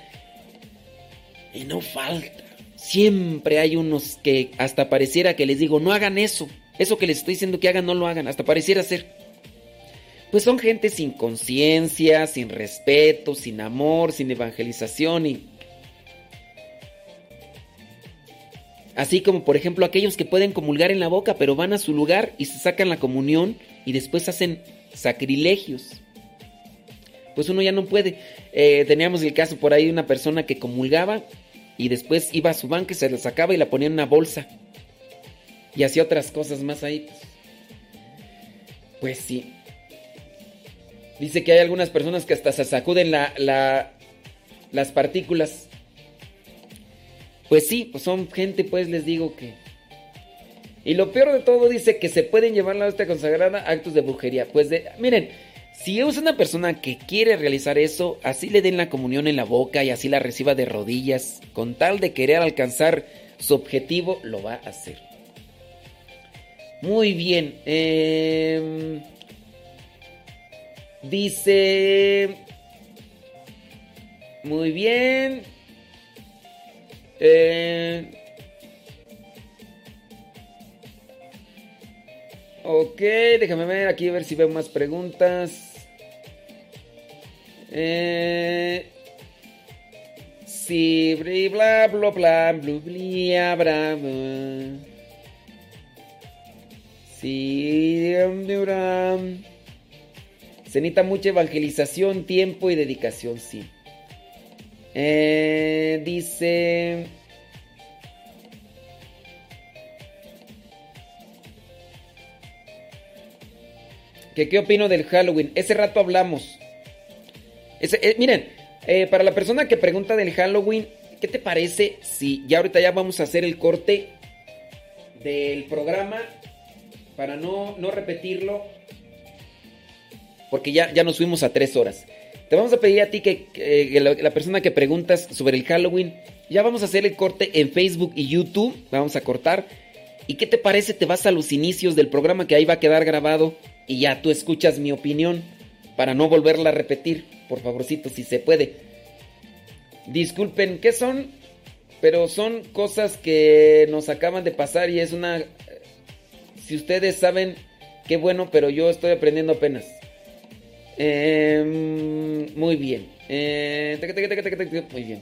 Speaker 5: y no falta. Siempre hay unos que hasta pareciera que les digo, no hagan eso. Eso que les estoy diciendo que hagan, no lo hagan. Hasta pareciera ser. Pues son gente sin conciencia, sin respeto, sin amor, sin evangelización y... Así como por ejemplo aquellos que pueden comulgar en la boca, pero van a su lugar y se sacan la comunión y después hacen sacrilegios. Pues uno ya no puede. Eh, teníamos el caso por ahí de una persona que comulgaba y después iba a su banca y se la sacaba y la ponía en una bolsa. Y hacía otras cosas más ahí. Pues, sí. Dice que hay algunas personas que hasta se sacuden la, la- las partículas. Pues sí, pues son gente, pues les digo que... Y lo peor de todo dice que se pueden llevar la hostia consagrada actos de brujería. Pues de, miren, si es una persona que quiere realizar eso, así le den la comunión en la boca y así la reciba de rodillas, con tal de querer alcanzar su objetivo, lo va a hacer. Muy bien. em, dice... Muy bien. Eh, ok, déjame ver aquí a ver si veo más preguntas. Eh, sí, bri, bla, bla, bla, bra, bla. Sí, dum, duram. Se necesita mucha evangelización, tiempo y dedicación, sí. Eh, dice... que qué opino del Halloween. Ese rato hablamos. Ese- eh, miren, eh, para la persona que pregunta del Halloween, ¿qué te parece si ya ahorita ya vamos a hacer el corte del programa para no, no repetirlo? Porque ya, ya nos fuimos a tres horas. Te vamos a pedir a ti que, la persona que preguntas sobre el Halloween, ya vamos a hacer el corte en Facebook y YouTube. Vamos a cortar. ¿Y qué te parece? Te vas a los inicios del programa que ahí va a quedar grabado y ya tú escuchas mi opinión para no volverla a repetir. Por favorcito, si se puede. Disculpen, ¿qué son? pero son cosas que nos acaban de pasar y es una... Si ustedes saben, qué bueno, pero yo estoy aprendiendo apenas. Em, muy bien. Eh, muy bien.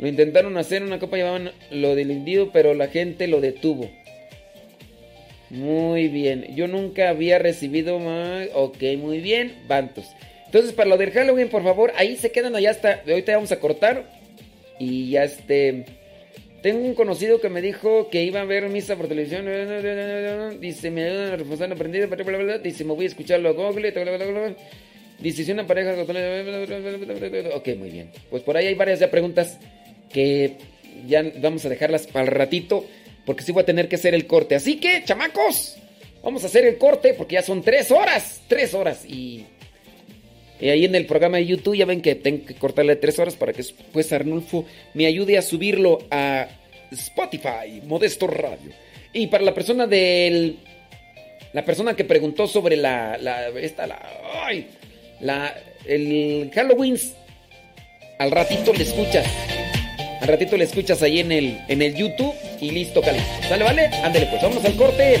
Speaker 5: Lo intentaron hacer, una copa llevaban lo del individuo, pero la gente lo detuvo. Muy bien. Yo nunca había recibido más. Ok, muy bien. Bantos. Entonces, para lo del Halloween, por favor, ahí se quedan allá hasta. Ahorita vamos a cortar. Y ya este. Tengo un conocido que me dijo que iba a ver misa por televisión. Dice, me ayudan a reforzar la aprendida. Dice, me voy a escucharlo a Google. Dice, si una pareja. Ok, muy bien. Pues por ahí hay varias ya preguntas que ya vamos a dejarlas para el ratito. Porque sí voy a tener que hacer el corte. Así que, chamacos, vamos a hacer el corte porque ya son tres horas. Tres horas. Y, y ahí en el programa de YouTube ya ven que tengo que cortarle tres horas para que después Arnulfo me ayude a subirlo a Spotify, Modesto Radio. Y para la persona del... La persona que preguntó sobre la... la esta, la... Ay, la... El Halloween. Al ratito le escuchas. Al ratito le escuchas ahí en el, en el YouTube y listo, Cali. ¿Sale, vale? Ándale pues, vamos al corte.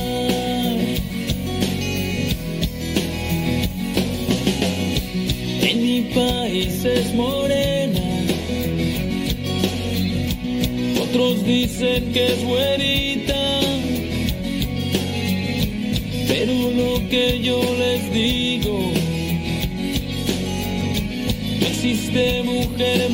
Speaker 6: Mi país es morena. Otros dicen que es güerita. Pero lo que yo les digo, existe mujer